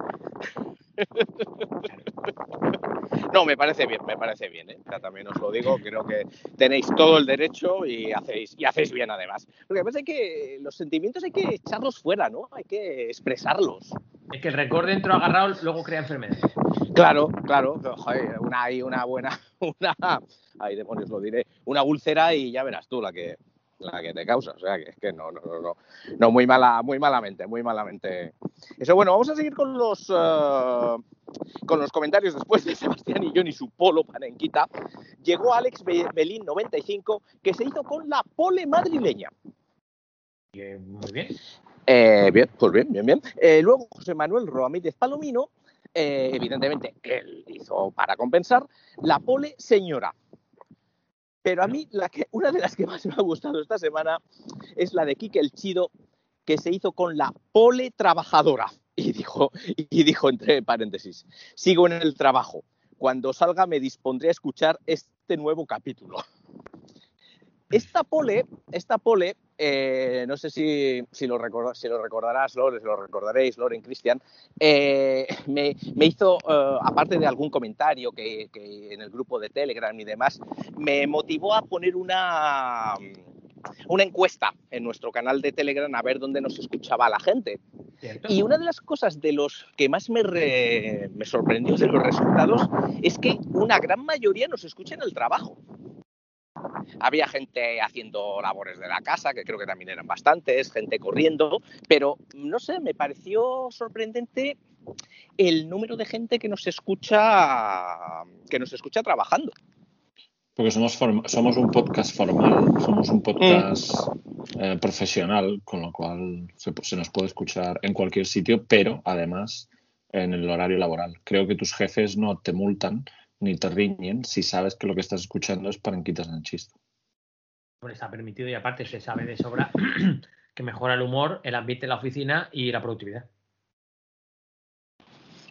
Speaker 8: No, me parece bien, me parece bien, ¿eh? O sea, también os lo digo, creo que tenéis todo el derecho y hacéis, y hacéis bien además. Porque además hay que, los sentimientos hay que echarlos fuera, ¿no? Hay que expresarlos.
Speaker 6: Es que el récord dentro agarrado luego crea enfermedades.
Speaker 8: Claro, claro, joder, una, hay una buena, una, ay demonios lo diré, una úlcera y ya verás tú la que, la que te causa, o sea que es que no, no, no, no, no muy mala, muy malamente, muy malamente. Eso bueno, vamos a seguir con los, eh, con los comentarios después de Sebastián y John y su polo panenquita. Llegó Alex Be- Belín 95 que se hizo con la pole madrileña.
Speaker 6: Eh, muy bien.
Speaker 8: Eh, bien, pues bien, bien, bien. Eh, luego José Manuel Roamírez Palomino, evidentemente, él hizo para compensar, la pole señora. Pero a mí, la que, una de las que más me ha gustado esta semana es la de Quique el Chido, que se hizo con la pole trabajadora. Y dijo, y dijo entre paréntesis, sigo en el trabajo. Cuando salga me dispondré a escuchar este nuevo capítulo. Esta pole, esta pole, eh, no sé si, si, lo recorda- si lo recordarás, Lore, si lo recordaréis, Loren, Cristian, eh, me, me hizo, eh, aparte de algún comentario que, que en el grupo de Telegram y demás, me motivó a poner una, una encuesta en nuestro canal de Telegram a ver dónde nos escuchaba la gente.
Speaker 6: ¿Cierto?
Speaker 8: Y una de las cosas de los que más me, re- me sorprendió de los resultados es que una gran mayoría nos escucha en el trabajo. Había gente haciendo labores de la casa, que creo que también eran bastantes, gente corriendo, pero no sé, me pareció sorprendente el número de gente que nos escucha que nos escucha trabajando.
Speaker 10: Porque somos, somos un podcast formal, somos un podcast eh, profesional, con lo cual se nos puede escuchar en cualquier sitio, pero además en el horario laboral. Creo que tus jefes no te multan ni te riñen si sabes que lo que estás escuchando es el chiste.
Speaker 6: Hombre, está permitido y aparte se sabe de sobra que mejora el humor, el ambiente en la oficina y la productividad.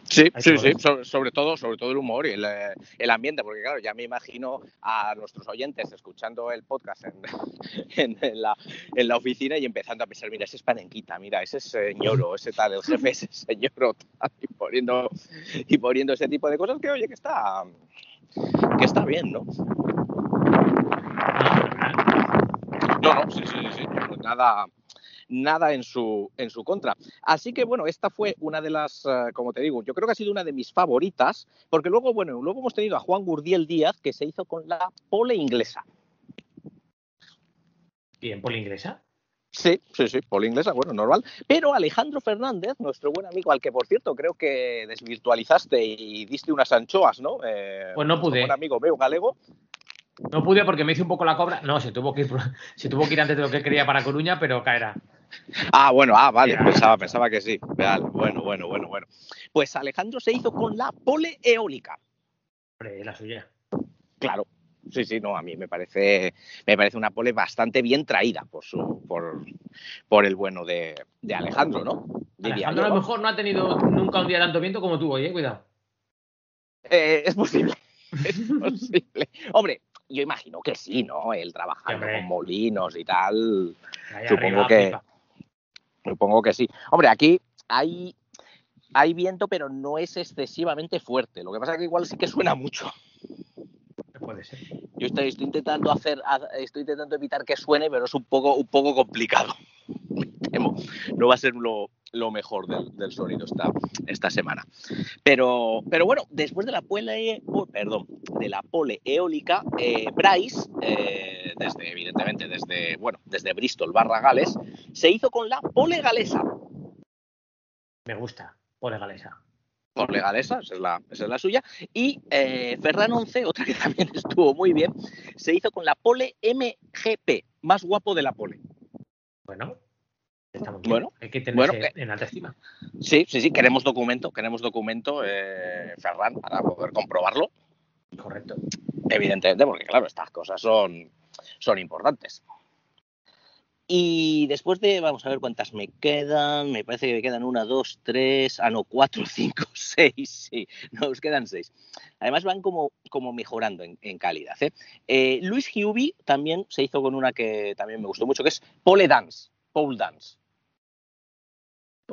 Speaker 8: Sí, sí, sí, sobre, sobre todo, sobre todo el humor y el, eh, el ambiente, porque claro, ya me imagino a nuestros oyentes escuchando el podcast en, en- en la, en la oficina y empezando a pensar, mira, ese es panenquita, mira, ese es señoro, ese tal, el jefe ese señoro, tal, y poniendo, y poniendo ese tipo de cosas que oye que está que está bien, ¿no? No, no, sí, sí, sí, sí, nada, nada en su, en su contra. Así que bueno, esta fue una de las, eh, como te digo, yo creo que ha sido una de mis favoritas, porque luego, bueno, luego hemos tenido a Juan Gurdiel Díaz, que se hizo con la pole inglesa.
Speaker 6: Bien, poli inglesa.
Speaker 8: Sí, sí, sí, pole inglesa, bueno, normal. Pero Alejandro Fernández, nuestro buen amigo, al que por cierto creo que desvirtualizaste y diste unas anchoas, ¿no? Eh,
Speaker 6: Pues no pude.
Speaker 8: buen amigo meu galego.
Speaker 6: No pude porque me hice un poco la cobra. No, se tuvo que ir, se tuvo que ir antes de lo que quería para Coruña, pero caerá.
Speaker 8: Ah, bueno, ah, vale, pensaba, pensaba que sí. Vale, bueno, bueno, bueno, bueno. Pues Alejandro se hizo con la pole eólica.
Speaker 6: La suya.
Speaker 8: Claro. Sí, sí, no, a mí me parece, me parece una pole bastante bien traída por su, por, por el bueno de, de Alejandro, ¿no? Diría
Speaker 6: Alejandro
Speaker 8: yo,
Speaker 6: a lo mejor no ha tenido nunca un día tanto viento como tú hoy, eh, cuidado.
Speaker 8: Eh, es posible. Es posible. Hombre, yo imagino que sí, ¿no? Él trabajando con molinos y tal.
Speaker 6: Ahí
Speaker 8: Supongo
Speaker 6: arriba,
Speaker 8: que-. Supongo que sí. Hombre, aquí hay, hay viento, pero no es excesivamente fuerte. Lo que pasa es que igual sí que suena mucho.
Speaker 6: Puede ser.
Speaker 8: Yo estoy, estoy intentando hacer, estoy intentando evitar que suene, pero es un poco, un poco complicado. Me temo. No va a ser lo, lo mejor del, del sonido esta, esta semana. Pero, pero bueno, después de la pole, oh, perdón, de la pole eólica, eh, Bryce, eh, desde, evidentemente desde, bueno, desde Bristol barra Gales, se hizo con la pole galesa.
Speaker 6: Me gusta. Pole galesa.
Speaker 8: Pole galesa, esa es la, esa es la suya. Y eh, Ferran 11, otra que también estuvo muy bien, se hizo con la pole MGP, más guapo de la pole.
Speaker 6: Bueno.
Speaker 8: Bueno,
Speaker 6: hay que tenerse
Speaker 8: bueno,
Speaker 6: en alta estima.
Speaker 8: Sí, sí, sí, queremos documento, queremos documento, eh, Ferran, para poder comprobarlo,
Speaker 6: Correcto.
Speaker 8: evidentemente, porque claro, estas cosas son, son importantes. Y después de, vamos a ver cuántas me quedan, me parece que me quedan una, dos, tres, ah, no, cuatro, cinco, seis, sí, nos quedan seis. Además van como, como mejorando en, en calidad. ¿eh? Eh, Luis Giubi también se hizo con una que también me gustó mucho, que es pole dance, pole dance.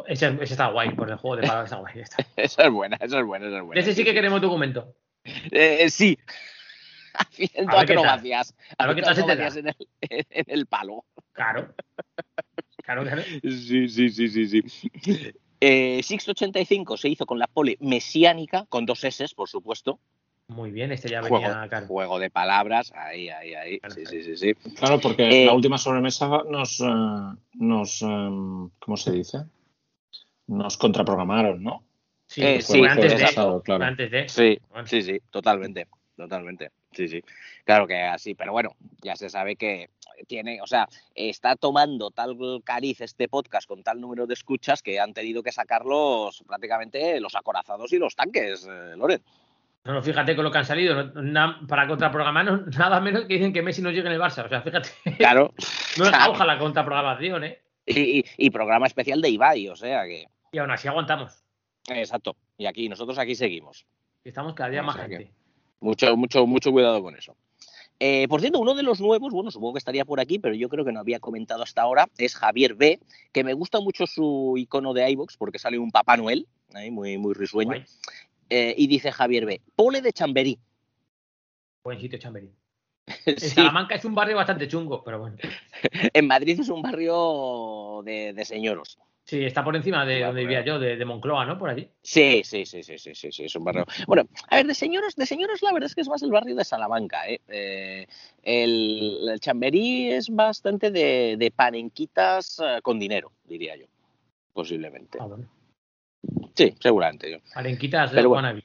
Speaker 6: Ese, ese está guay, por el juego de palabras está guay. está.
Speaker 8: Esa es buena, esa es buena, esa es buena.
Speaker 6: ese sí que queremos documento.
Speaker 8: Eh, sí. Haciendo acrobacias.
Speaker 6: A ver qué
Speaker 8: haciendo
Speaker 6: tal se te
Speaker 8: acrobacias en el, en el palo.
Speaker 6: Claro. Claro, claro.
Speaker 8: Sí, sí, sí, sí, sí. Eh, Six 85 se hizo con la pole mesiánica, con dos S, por supuesto.
Speaker 6: Muy bien, este ya
Speaker 8: Juego,
Speaker 6: venía claro.
Speaker 8: juego de palabras, ahí, ahí, ahí. Sí, sí, sí, sí.
Speaker 7: Claro, porque
Speaker 8: Eh,
Speaker 7: la última sobremesa nos, eh, nos eh, ¿cómo se dice? Nos contraprogramaron, ¿no?
Speaker 6: Sí,
Speaker 8: Eh,
Speaker 6: fue
Speaker 8: sí,
Speaker 6: antes
Speaker 8: fue
Speaker 6: de.
Speaker 7: pasado, claro.
Speaker 6: Antes de.
Speaker 8: Sí,
Speaker 6: Bueno.
Speaker 8: sí, sí, totalmente, totalmente. Sí, sí. Claro que así, pero bueno, ya se sabe que tiene, o sea, está tomando tal cariz este podcast con tal número de escuchas que han tenido que sacarlos prácticamente los acorazados y los tanques, eh, Loren.
Speaker 6: No, no, fíjate con lo que han salido. no- na- para contraprogramar, no- nada menos que dicen que Messi no llegue en el Barça. O sea, fíjate.
Speaker 8: Claro.
Speaker 6: No es
Speaker 8: claro.
Speaker 6: auja la contraprogramación, ¿eh?
Speaker 8: Y, y- y programa especial de Ibai, o sea que.
Speaker 6: Y aún así aguantamos.
Speaker 8: Exacto. Y aquí, nosotros aquí seguimos.
Speaker 6: Y Estamos cada día
Speaker 8: O
Speaker 6: más
Speaker 8: sea
Speaker 6: gente.
Speaker 8: Mucho, mucho, mucho cuidado con eso. Eh, por cierto, uno de los nuevos, bueno, supongo que estaría por aquí, pero yo creo que no había comentado hasta ahora, es Javier B, que me gusta mucho su icono de iVoox porque sale un Papá Noel, muy, muy risueño. Eh, y dice Javier B, pole de Chamberí.
Speaker 6: Buen sitio, Chamberí. En
Speaker 8: Sí,
Speaker 6: Salamanca es un barrio bastante chungo, pero bueno.
Speaker 8: en Madrid es un barrio de, de señoros.
Speaker 6: Sí, está por encima de donde vivía yo, de, de Moncloa, ¿no? Por allí.
Speaker 8: Sí, sí, sí, sí, sí, sí, sí, es un barrio. Bueno, a ver, de señoros, de señoros la verdad es que es más el barrio de Salamanca, ¿eh? Eh, el, el Chamberí es bastante de, de panenquitas eh, con dinero, diría yo, posiblemente.
Speaker 6: Ah, bueno.
Speaker 8: Sí, seguramente yo.
Speaker 6: Arenquitas de
Speaker 8: bueno.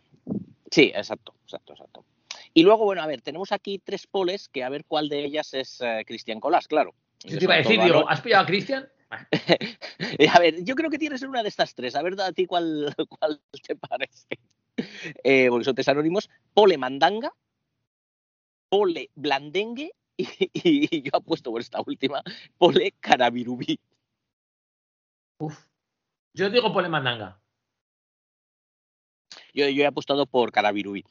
Speaker 8: Sí, exacto, exacto, exacto. Y luego, bueno, a ver, tenemos aquí tres poles que a ver cuál de ellas es eh, Cristian Colás, claro.
Speaker 6: Yo te iba a decir, digo, ¿has pillado a Cristian?
Speaker 8: A ver, yo creo que tiene que ser una de estas tres. A ver, a ti cuál, cuál te parece. Eh, porque son tres anónimos. Pole Mandanga, Pole Blandengue y, y yo apuesto por esta última, Pole Carabirubí.
Speaker 6: uf. Yo digo Pole Mandanga.
Speaker 8: Yo, yo he apostado por Carabirubí.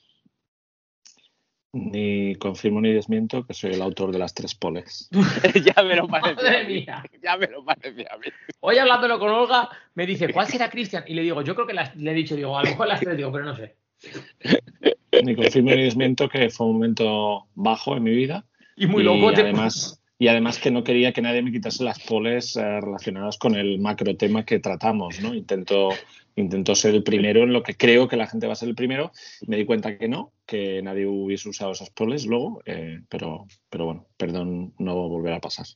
Speaker 7: Ni confirmo ni desmiento que soy el autor de las tres poles.
Speaker 8: ya me lo parecía.
Speaker 6: Mía.
Speaker 8: Ya me lo parecía a mí.
Speaker 6: Hoy hablándolo con Olga, me dice, ¿cuál será Cristian? Y le digo, yo creo que las- le he dicho, digo, a lo mejor las tres, digo, pero no sé.
Speaker 7: Ni confirmo ni desmiento que fue un momento bajo en mi vida.
Speaker 6: Y muy
Speaker 7: y
Speaker 6: loco. te-
Speaker 7: además, y además que no quería que nadie me quitase las poles eh, relacionadas con el macro tema que tratamos, ¿no? Intento, intento ser el primero en lo que creo que la gente va a ser el primero. Me di cuenta que no, que nadie hubiese usado esas poles luego, eh, pero, pero bueno, perdón, no volverá a pasar.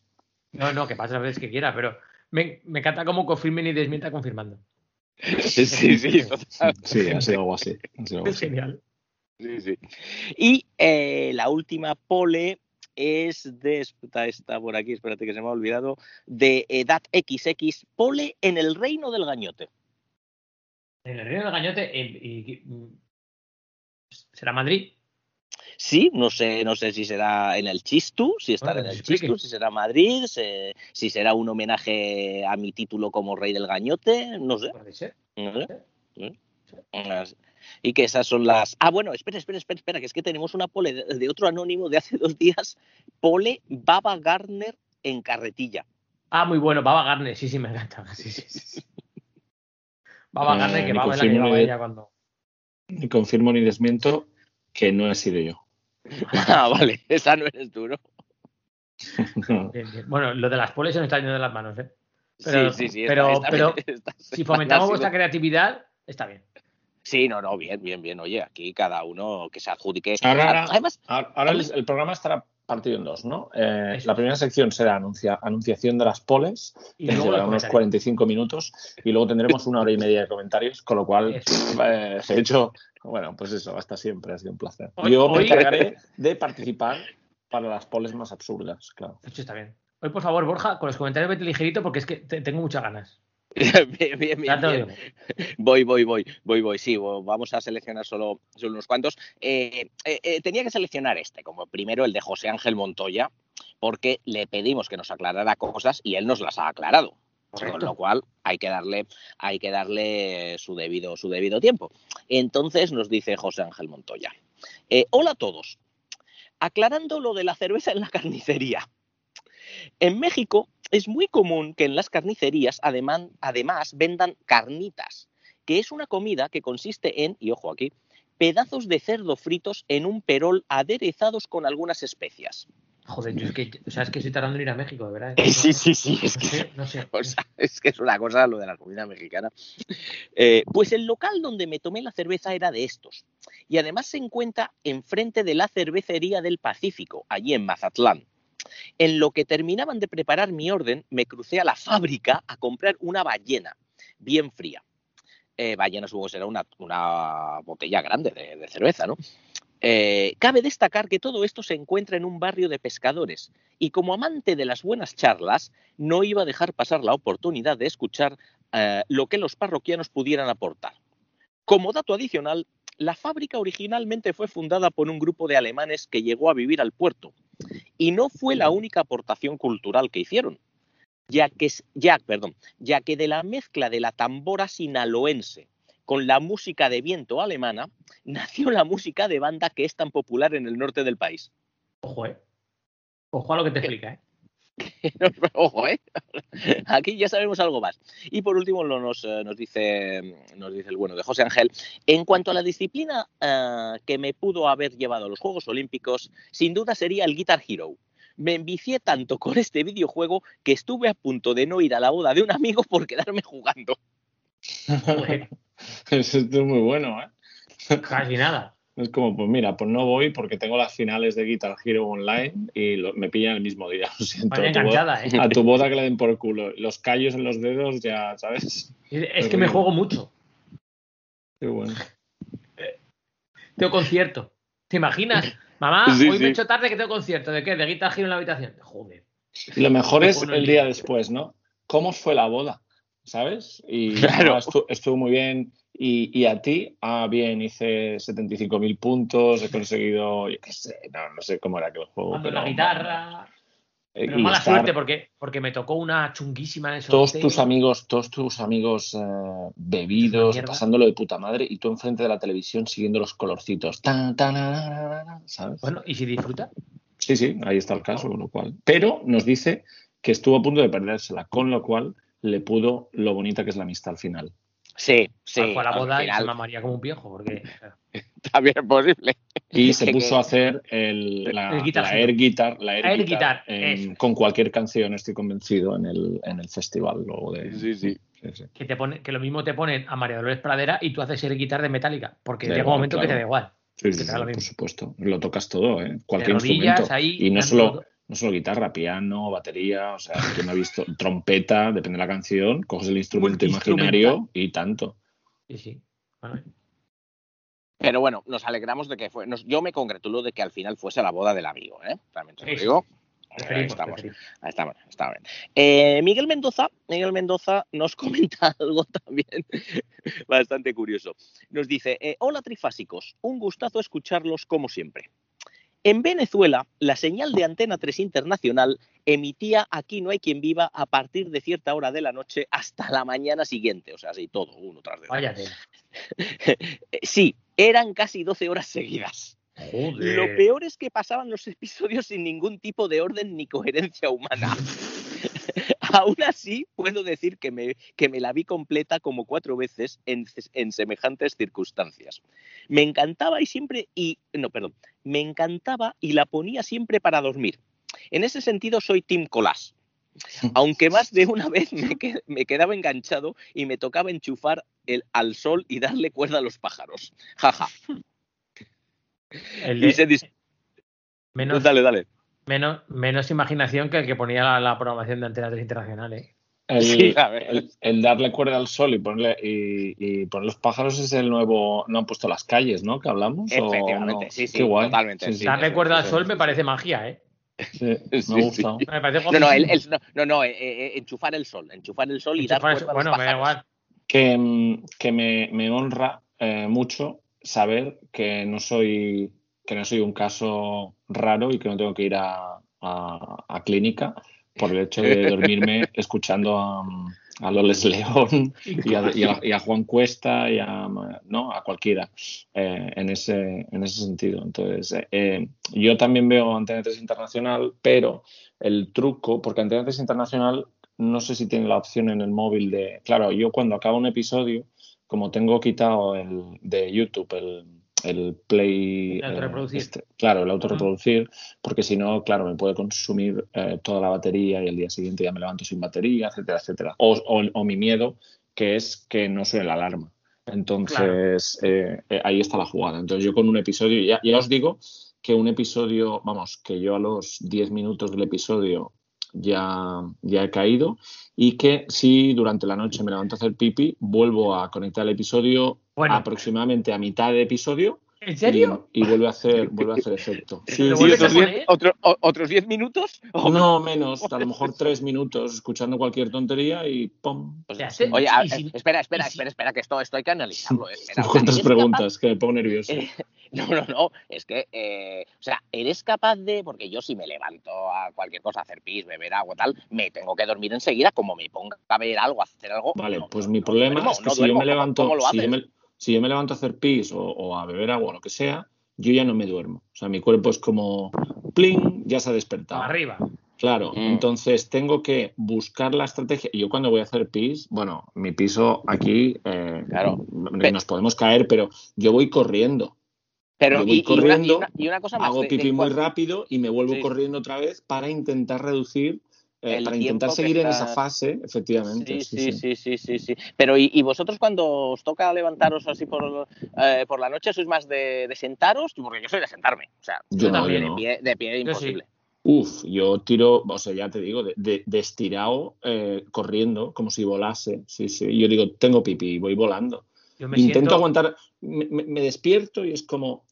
Speaker 6: No, no, que pase las veces que quiera, pero me, me encanta cómo confirmen y desmienta confirmando.
Speaker 8: Sí, sí, sí.
Speaker 7: Sí, ha sido algo así. ha sido algo
Speaker 6: Es
Speaker 7: así.
Speaker 6: genial.
Speaker 8: Sí, sí. Y eh, la última pole es de, está, está por aquí, espérate que se me ha olvidado, de edad XX, pole en el reino del gañote.
Speaker 6: En el Reino del Gañote, el- y- y- mm, ¿será Madrid?
Speaker 8: Sí, no sé, no sé si será en el Chistu, si estará
Speaker 6: Bueno,
Speaker 8: en el. Chistu, si será Madrid, si será un homenaje a mi título como rey del gañote, no sé.
Speaker 6: Puede ser.
Speaker 8: no sé. Las- Y que esas son las. Ah, bueno, espera, espera, espera, espera, que es que tenemos una pole de, otro anónimo de hace dos días, pole Baba Gardner en carretilla.
Speaker 6: Ah, muy bueno, Baba Garner, sí, sí, me encanta. Sí, sí, sí. Baba
Speaker 7: Eh,
Speaker 6: Garner, que
Speaker 7: ni
Speaker 6: Baba es la
Speaker 7: confirmo
Speaker 6: llevaba
Speaker 7: ni-
Speaker 6: ella cuando.
Speaker 7: Ni confirmo ni desmiento que no he sido yo.
Speaker 8: Ah, vale, esa no eres tú, ¿no?
Speaker 6: Bien, bien. Bueno, lo de las poles se nos está yendo de las manos, ¿eh? Pero-
Speaker 8: sí, sí, sí.
Speaker 6: pero- pero Si fomentamos vuestra creatividad, está bien.
Speaker 8: Sí, no, no, bien, bien, bien. Oye, aquí cada uno que se adjudique.
Speaker 7: Ahora, ahora-
Speaker 8: Además,
Speaker 7: Ahora, ahora el, el programa estará partido en dos, ¿no? Eh, la primera sección será anuncia- anunciación de las poles,
Speaker 6: Y
Speaker 7: que
Speaker 6: luego
Speaker 7: unos
Speaker 6: comentarios.
Speaker 7: 45 minutos, y luego tendremos una hora y media de comentarios, con lo cual, eh, de hecho, bueno, pues eso, hasta siempre ha sido un placer.
Speaker 6: Hoy-
Speaker 7: Yo me
Speaker 6: hoy-
Speaker 7: encargaré de participar para las poles más absurdas, claro.
Speaker 6: Eso está bien. Hoy, por favor, Borja, con los comentarios vete ligerito porque es que te- tengo muchas ganas.
Speaker 8: bien, bien, bien. Voy, voy, voy, voy, voy. Sí, vamos a seleccionar solo, solo unos cuantos. Eh, eh, eh, tenía que seleccionar este, como primero el de José Ángel Montoya, porque le pedimos que nos aclarara cosas y él nos las ha aclarado. Con lo cual hay que darle, hay que darle su debido, su debido tiempo. Entonces nos dice José Ángel Montoya. eh, Hola a todos. Aclarando lo de la cerveza en la carnicería. En México es muy común que en las carnicerías además, además vendan carnitas, que es una comida que consiste en, y ojo aquí, pedazos de cerdo fritos en un perol aderezados con algunas especias.
Speaker 6: Joder, yo es que, o sea, es que estoy tardando en ir a México, de verdad.
Speaker 8: Sí, sí, sí, es
Speaker 6: No
Speaker 8: que
Speaker 6: sé, no sé.
Speaker 8: o sea, es que es una cosa lo de la comida mexicana. Eh, pues el local donde me tomé la cerveza era de estos. Y además se encuentra enfrente de la cervecería del Pacífico, allí en Mazatlán. En lo que terminaban de preparar mi orden, me crucé a la fábrica a comprar una ballena, bien fría. Eh, ballena supongo que será una, botella grande de, de cerveza, ¿no? Eh, cabe destacar que todo esto se encuentra en un barrio de pescadores y como amante de las buenas charlas, no iba a dejar pasar la oportunidad de escuchar eh, lo que los parroquianos pudieran aportar. Como dato adicional, la fábrica originalmente fue fundada por un grupo de alemanes que llegó a vivir al puerto y no fue la única aportación cultural que hicieron, ya que, es- ya, perdón, ya que de la mezcla de la tambora sinaloense con la música de viento alemana, nació la música de banda que es tan popular en el norte del país.
Speaker 6: Ojo, eh. Ojo a lo que te explica, eh.
Speaker 8: Ojo, ¿eh? Aquí ya sabemos algo más. Y por último lo nos, eh, nos, dice, nos dice el bueno de José Ángel. En cuanto a la disciplina eh, que me pudo haber llevado a los Juegos Olímpicos, sin duda sería el Guitar Hero. Me envicié tanto con este videojuego que estuve a punto de no ir a la boda de un amigo por quedarme jugando.
Speaker 7: Eso es muy bueno, ¿eh?
Speaker 6: casi nada.
Speaker 7: Es como, pues mira, pues no voy porque tengo las finales de Guitar Hero online y lo- me pillan el mismo día. Lo siento.
Speaker 6: Vaya
Speaker 7: A tu, boda,
Speaker 6: enganchada, eh.
Speaker 7: a tu boda que le den por culo. Los callos en los dedos ya, ¿sabes?
Speaker 6: Es que me juego mucho.
Speaker 7: Qué bueno.
Speaker 6: Tengo concierto. ¿Te imaginas? Mamá,
Speaker 8: Sí,
Speaker 6: hoy
Speaker 8: sí.
Speaker 6: me he hecho tarde que tengo concierto. ¿De qué? ¿De Guitar Hero en la habitación? Joder.
Speaker 7: Y lo mejor
Speaker 6: Me
Speaker 7: es el día después, ¿no? ¿Cómo fue la boda? ¿Sabes? Y
Speaker 8: Claro.
Speaker 7: estu- estuvo muy bien. Y, y a ti, ah, bien, hice 75.000 puntos, he conseguido, yo qué sé, no, no sé cómo era aquel juego.
Speaker 6: Jugando
Speaker 7: pero,
Speaker 6: la guitarra.
Speaker 7: eh,
Speaker 6: Pero mala
Speaker 7: estar-
Speaker 6: suerte porque, porque me tocó una chunguísima en el
Speaker 7: todos tus amigos, todos tus amigos eh, bebidos, pasándolo de puta madre, y tú enfrente de la televisión siguiendo los colorcitos. Tan, tan, na, ¿Sabes?
Speaker 6: Bueno, ¿y si disfruta?
Speaker 7: Sí, sí, ahí está el caso, con lo cual. Pero nos dice que estuvo a punto de perdérsela, con lo cual le pudo lo bonita que es la amistad al final.
Speaker 8: Sí, sí.
Speaker 6: fue a la boda y se mamaría como un viejo. Porque
Speaker 8: también es posible.
Speaker 7: Y se puso a hacer el, la,
Speaker 6: El Guitar
Speaker 7: la
Speaker 6: Hero.
Speaker 7: air guitar, la air
Speaker 6: Air
Speaker 7: guitar,
Speaker 6: guitar,
Speaker 7: en-
Speaker 6: eso.
Speaker 7: con cualquier canción, estoy convencido, en el, en el festival. Luego de,
Speaker 8: Sí, sí.
Speaker 7: sí, sí.
Speaker 6: que, te pone, que lo mismo te ponen a María Dolores Pradera y tú haces el guitar de Metallica. Porque llega
Speaker 7: igual,
Speaker 6: un momento que te da igual.
Speaker 7: Sí, sí, por supuesto. Lo tocas todo, ¿eh? cualquier
Speaker 6: rodillas,
Speaker 7: instrumento.
Speaker 6: ahí,
Speaker 7: y no solo,
Speaker 6: todo.
Speaker 7: No solo guitarra, piano, batería, o sea, quien no ha visto trompeta, depende de la canción, coges el instrumento imaginario y tanto.
Speaker 6: Sí, sí.
Speaker 8: Pero bueno, nos alegramos de que fue. nos- yo me congratulo de que al final fuese la boda del amigo, ¿eh? También te lo digo. Ahí estamos. Ahí estamos, está bien. Eh, Miguel Mendoza, Miguel Mendoza nos comenta algo también bastante curioso. Nos dice: eh, Hola trifásicos, un gustazo escucharlos como siempre. En Venezuela, la señal de Antena 3 Internacional emitía Aquí no hay quien viva a partir de cierta hora de la noche hasta la mañana siguiente. O sea, así todo, uno tras de otro. Eh, Sí, eran casi 12 horas seguidas.
Speaker 6: Joder.
Speaker 8: Lo peor es que pasaban los episodios sin ningún tipo de orden ni coherencia humana. Aún así, puedo decir que me, que me la vi completa como cuatro veces en, en semejantes circunstancias. Me encantaba y siempre, y no, perdón, me encantaba y la ponía siempre para dormir. En ese sentido, soy Tim Colas. Aunque más de una vez me, me quedaba enganchado y me tocaba enchufar el, al sol y darle cuerda a los pájaros. Jaja.
Speaker 6: El
Speaker 8: Y
Speaker 6: de-
Speaker 8: se dis-
Speaker 6: menos,
Speaker 8: Dale, dale.
Speaker 6: Menos, menos imaginación que el que ponía la, la programación de Antena 3 Internacional. ¿eh?
Speaker 7: El,
Speaker 8: Sí, a ver.
Speaker 7: el- el darle cuerda al sol y ponerle, y, y poner los pájaros es el nuevo. No han puesto las calles, ¿no? Que hablamos. o
Speaker 8: Efectivamente,
Speaker 7: no?
Speaker 8: sí, sí,
Speaker 7: Qué guay.
Speaker 8: totalmente, sí.
Speaker 6: Darle cuerda al sol me parece magia, ¿eh?
Speaker 7: Sí, me
Speaker 8: Sí,
Speaker 7: ha gustado.
Speaker 8: sí.
Speaker 6: Me parece
Speaker 8: No, no, el-
Speaker 6: guapísimo.
Speaker 8: el- no, no, no, eh, eh, enchufar el sol, enchufar el sol y dar cuerda a los
Speaker 6: Bueno, me da igual.
Speaker 7: que, que me, me honra eh, mucho saber que no soy que no soy un caso raro y que no tengo que ir a, a- a clínica por el hecho de dormirme escuchando a, a Loles León y a, y a- y a Juan Cuesta y a, ¿no? a cualquiera eh, en, ese, en ese sentido. Entonces, eh, eh, yo también veo Antena 3 Internacional, pero el truco, porque Antena 3 Internacional no sé si tiene la opción en el móvil de... Claro, yo cuando acabo un episodio, como tengo quitado el de YouTube, el, el play...
Speaker 6: El autorreproducir.
Speaker 7: este- claro, el autorreproducir, porque si no, claro, me puede consumir eh, toda la batería y el día siguiente ya me levanto sin batería, etcétera, etcétera. O, o- o mi miedo, que es que no suene la alarma. Entonces, eh, eh, ahí está la jugada. Entonces, yo con un episodio, ya, ya os digo que un episodio, vamos, que yo a los 10 minutos del episodio ya, ya he caído y que si durante la noche me levanto a hacer pipi, vuelvo a conectar el episodio
Speaker 6: Bueno.
Speaker 7: aproximadamente a mitad de episodio
Speaker 6: ¿En serio?
Speaker 7: y, y vuelve a hacer vuelve a hacer efecto. Sí,
Speaker 6: ¿Lo
Speaker 7: sí,
Speaker 8: ¿Y
Speaker 6: vuelves a
Speaker 8: otros diez- otro- o- otros 10 minutos?
Speaker 7: no menos, a lo mejor tres minutos escuchando cualquier tontería y ¡pum!
Speaker 6: O sea, se-
Speaker 8: Oye, a-
Speaker 6: y si-
Speaker 8: espera, espera,
Speaker 6: y si-
Speaker 8: espera, espera, que esto, esto hay que analizarlo. eh, espera,
Speaker 7: ¿Cuántas
Speaker 8: ¿eres capaz-
Speaker 7: preguntas? Que me pongo nervioso.
Speaker 8: No, no, no, es que, eh, o sea, eres capaz de, porque yo si me levanto a cualquier cosa, a hacer pis, beber agua, tal, me tengo que dormir enseguida, como me ponga a ver algo, a hacer algo.
Speaker 7: Vale,
Speaker 8: no,
Speaker 7: pues
Speaker 8: no,
Speaker 7: mi problema es que
Speaker 8: no
Speaker 7: si
Speaker 8: duermo.
Speaker 7: yo me
Speaker 8: ¿Cómo-
Speaker 7: levanto,
Speaker 8: ¿Cómo lo
Speaker 7: si yo me, si yo me levanto a hacer pis o, o a beber agua o lo que sea, yo ya no me duermo. O sea, mi cuerpo es como pling, ya se ha despertado.
Speaker 6: Arriba.
Speaker 7: Claro,
Speaker 8: Mm.
Speaker 7: entonces tengo que buscar la estrategia. Yo cuando voy a hacer pis, bueno, mi piso aquí, eh,
Speaker 8: Claro.
Speaker 7: nos podemos caer, pero yo voy corriendo.
Speaker 8: Pero
Speaker 7: voy
Speaker 8: y, y una, y,
Speaker 7: corriendo,
Speaker 8: una, y una cosa más.
Speaker 7: Hago
Speaker 8: de- de
Speaker 7: pipí muy rápido y me vuelvo
Speaker 8: Sí.
Speaker 7: corriendo otra vez para intentar reducir, eh, para intentar seguir en esa fase, efectivamente.
Speaker 8: Sí, sí, sí, sí, sí, sí. Pero ¿y, y vosotros cuando os toca levantaros así por, eh, por la noche, sois más de, de sentaros? Porque yo soy de sentarme. O sea,
Speaker 7: Yo no,
Speaker 6: también,
Speaker 7: yo
Speaker 8: de pie, de pie
Speaker 6: sí.
Speaker 8: imposible.
Speaker 7: Uf, yo tiro, o sea, ya te digo, de, de, de estirado, eh, corriendo, como si volase. Sí, sí. Yo digo, tengo pipí, voy volando.
Speaker 6: Yo me
Speaker 7: Intento
Speaker 6: siento...
Speaker 7: aguantar, me, me- me despierto y es como,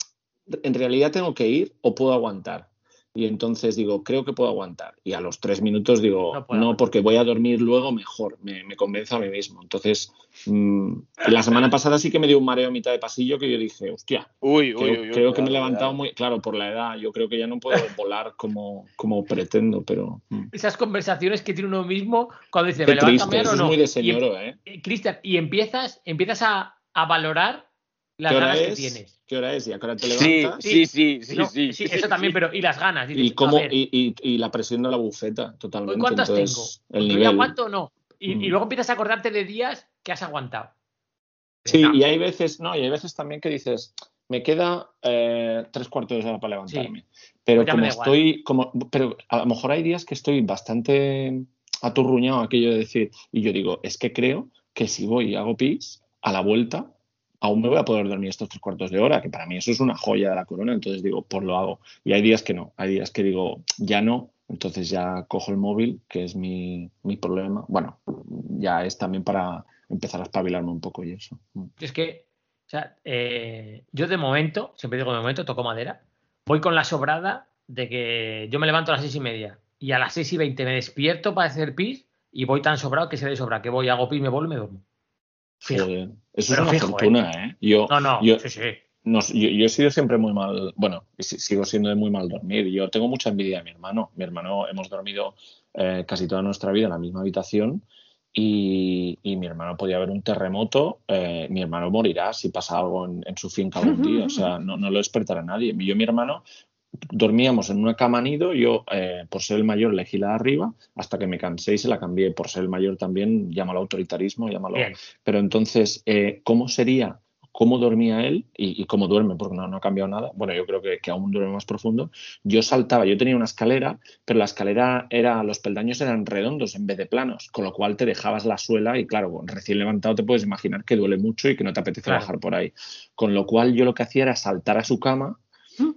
Speaker 7: en realidad tengo que ir o puedo aguantar. Y entonces digo, creo que puedo aguantar. Y a los tres minutos digo,
Speaker 6: No
Speaker 7: porque voy a dormir luego mejor. Me, me convenzo a mí mismo. Entonces, mm, la semana pasada sí que me dio un mareo a mitad de pasillo que yo dije, hostia,
Speaker 8: Uy,
Speaker 7: creo, creo que me he levantado muy, claro, por la edad. Yo creo que ya no puedo volar como, como pretendo, pero mm.
Speaker 6: Esas conversaciones que tiene uno mismo cuando dice,
Speaker 7: qué
Speaker 6: ¿me levanto o
Speaker 7: es
Speaker 6: no?
Speaker 7: muy de
Speaker 6: Y-
Speaker 7: ¿eh?
Speaker 6: eh, Cristian, y empiezas, empiezas a, a valorar las
Speaker 7: ¿Qué hora
Speaker 6: ganas que
Speaker 7: es?
Speaker 6: tienes.
Speaker 7: ¿Qué hora es? ¿Y a qué hora te
Speaker 8: Sí,
Speaker 7: levantas?
Speaker 8: sí, sí, sí,
Speaker 6: No,
Speaker 8: sí.
Speaker 6: sí, eso también, pero y las ganas. Dices,
Speaker 7: y, cómo, y, y- y la presión de la bufeta, totalmente.
Speaker 6: ¿hoy cuántas
Speaker 7: Entonces,
Speaker 6: tengo?
Speaker 7: El
Speaker 6: ¿Hoy
Speaker 7: nivel.
Speaker 6: aguanto o no? Y,
Speaker 7: Mm.
Speaker 6: y luego empiezas a acordarte de días que has aguantado.
Speaker 7: Sí,
Speaker 6: No.
Speaker 7: y hay veces, no, y hay veces también que dices, me queda eh, tres cuartos de hora para levantarme. Pero
Speaker 6: Pues
Speaker 7: como estoy, como, pero a lo mejor hay días que estoy bastante aturruñado aquello de decir, y yo digo, es que creo que si voy y hago pis, a la vuelta, aún me voy a poder dormir estos tres cuartos de hora, que para mí eso es una joya de la corona, entonces digo, pues lo hago. Y hay días que no, hay días que digo, ya no, entonces ya cojo el móvil, que es mi, mi problema. Bueno, ya es también para empezar a espabilarme un poco y eso. Mm.
Speaker 6: Es que, o sea, eh, yo de momento, siempre digo de momento, toco madera, voy con la sobrada de que yo me levanto a las seis y media y a las seis y veinte me despierto para hacer pis y voy tan sobrado que se de sobra que voy, hago pis, me vuelvo y me duermo. Fijo.
Speaker 7: Joder, eso
Speaker 6: Pero
Speaker 7: es una
Speaker 6: fijo,
Speaker 7: fortuna, ¿eh? Yo,
Speaker 6: No, no,
Speaker 7: yo,
Speaker 6: sí, sí.
Speaker 7: no yo, yo he sido siempre muy mal, bueno, sigo siendo de muy mal dormir. Yo tengo mucha envidia de mi hermano. Mi hermano hemos dormido eh, casi toda nuestra vida en la misma habitación y, y mi hermano podía haber un terremoto. eh, mi hermano morirá si pasa algo en, en su finca algún día. O sea, no, no lo despertará nadie. Yo mi hermano dormíamos en una cama nido. Yo, eh, por ser el mayor, elegí la de arriba hasta que me cansé y se la cambié. Por ser el mayor también, llámalo autoritarismo, llámalo
Speaker 6: Bien.
Speaker 7: pero entonces, eh, ¿cómo sería? ¿Cómo dormía él? Y, y cómo duerme, porque no, no ha cambiado nada. Bueno, yo creo que, que aún duerme más profundo. Yo saltaba, yo tenía una escalera, pero la escalera era, los peldaños eran redondos en vez de planos, con lo cual te dejabas la suela y claro, recién levantado te puedes imaginar que duele mucho y que no te apetece
Speaker 6: Claro.
Speaker 7: bajar por ahí. Con lo cual yo lo que hacía era saltar a su cama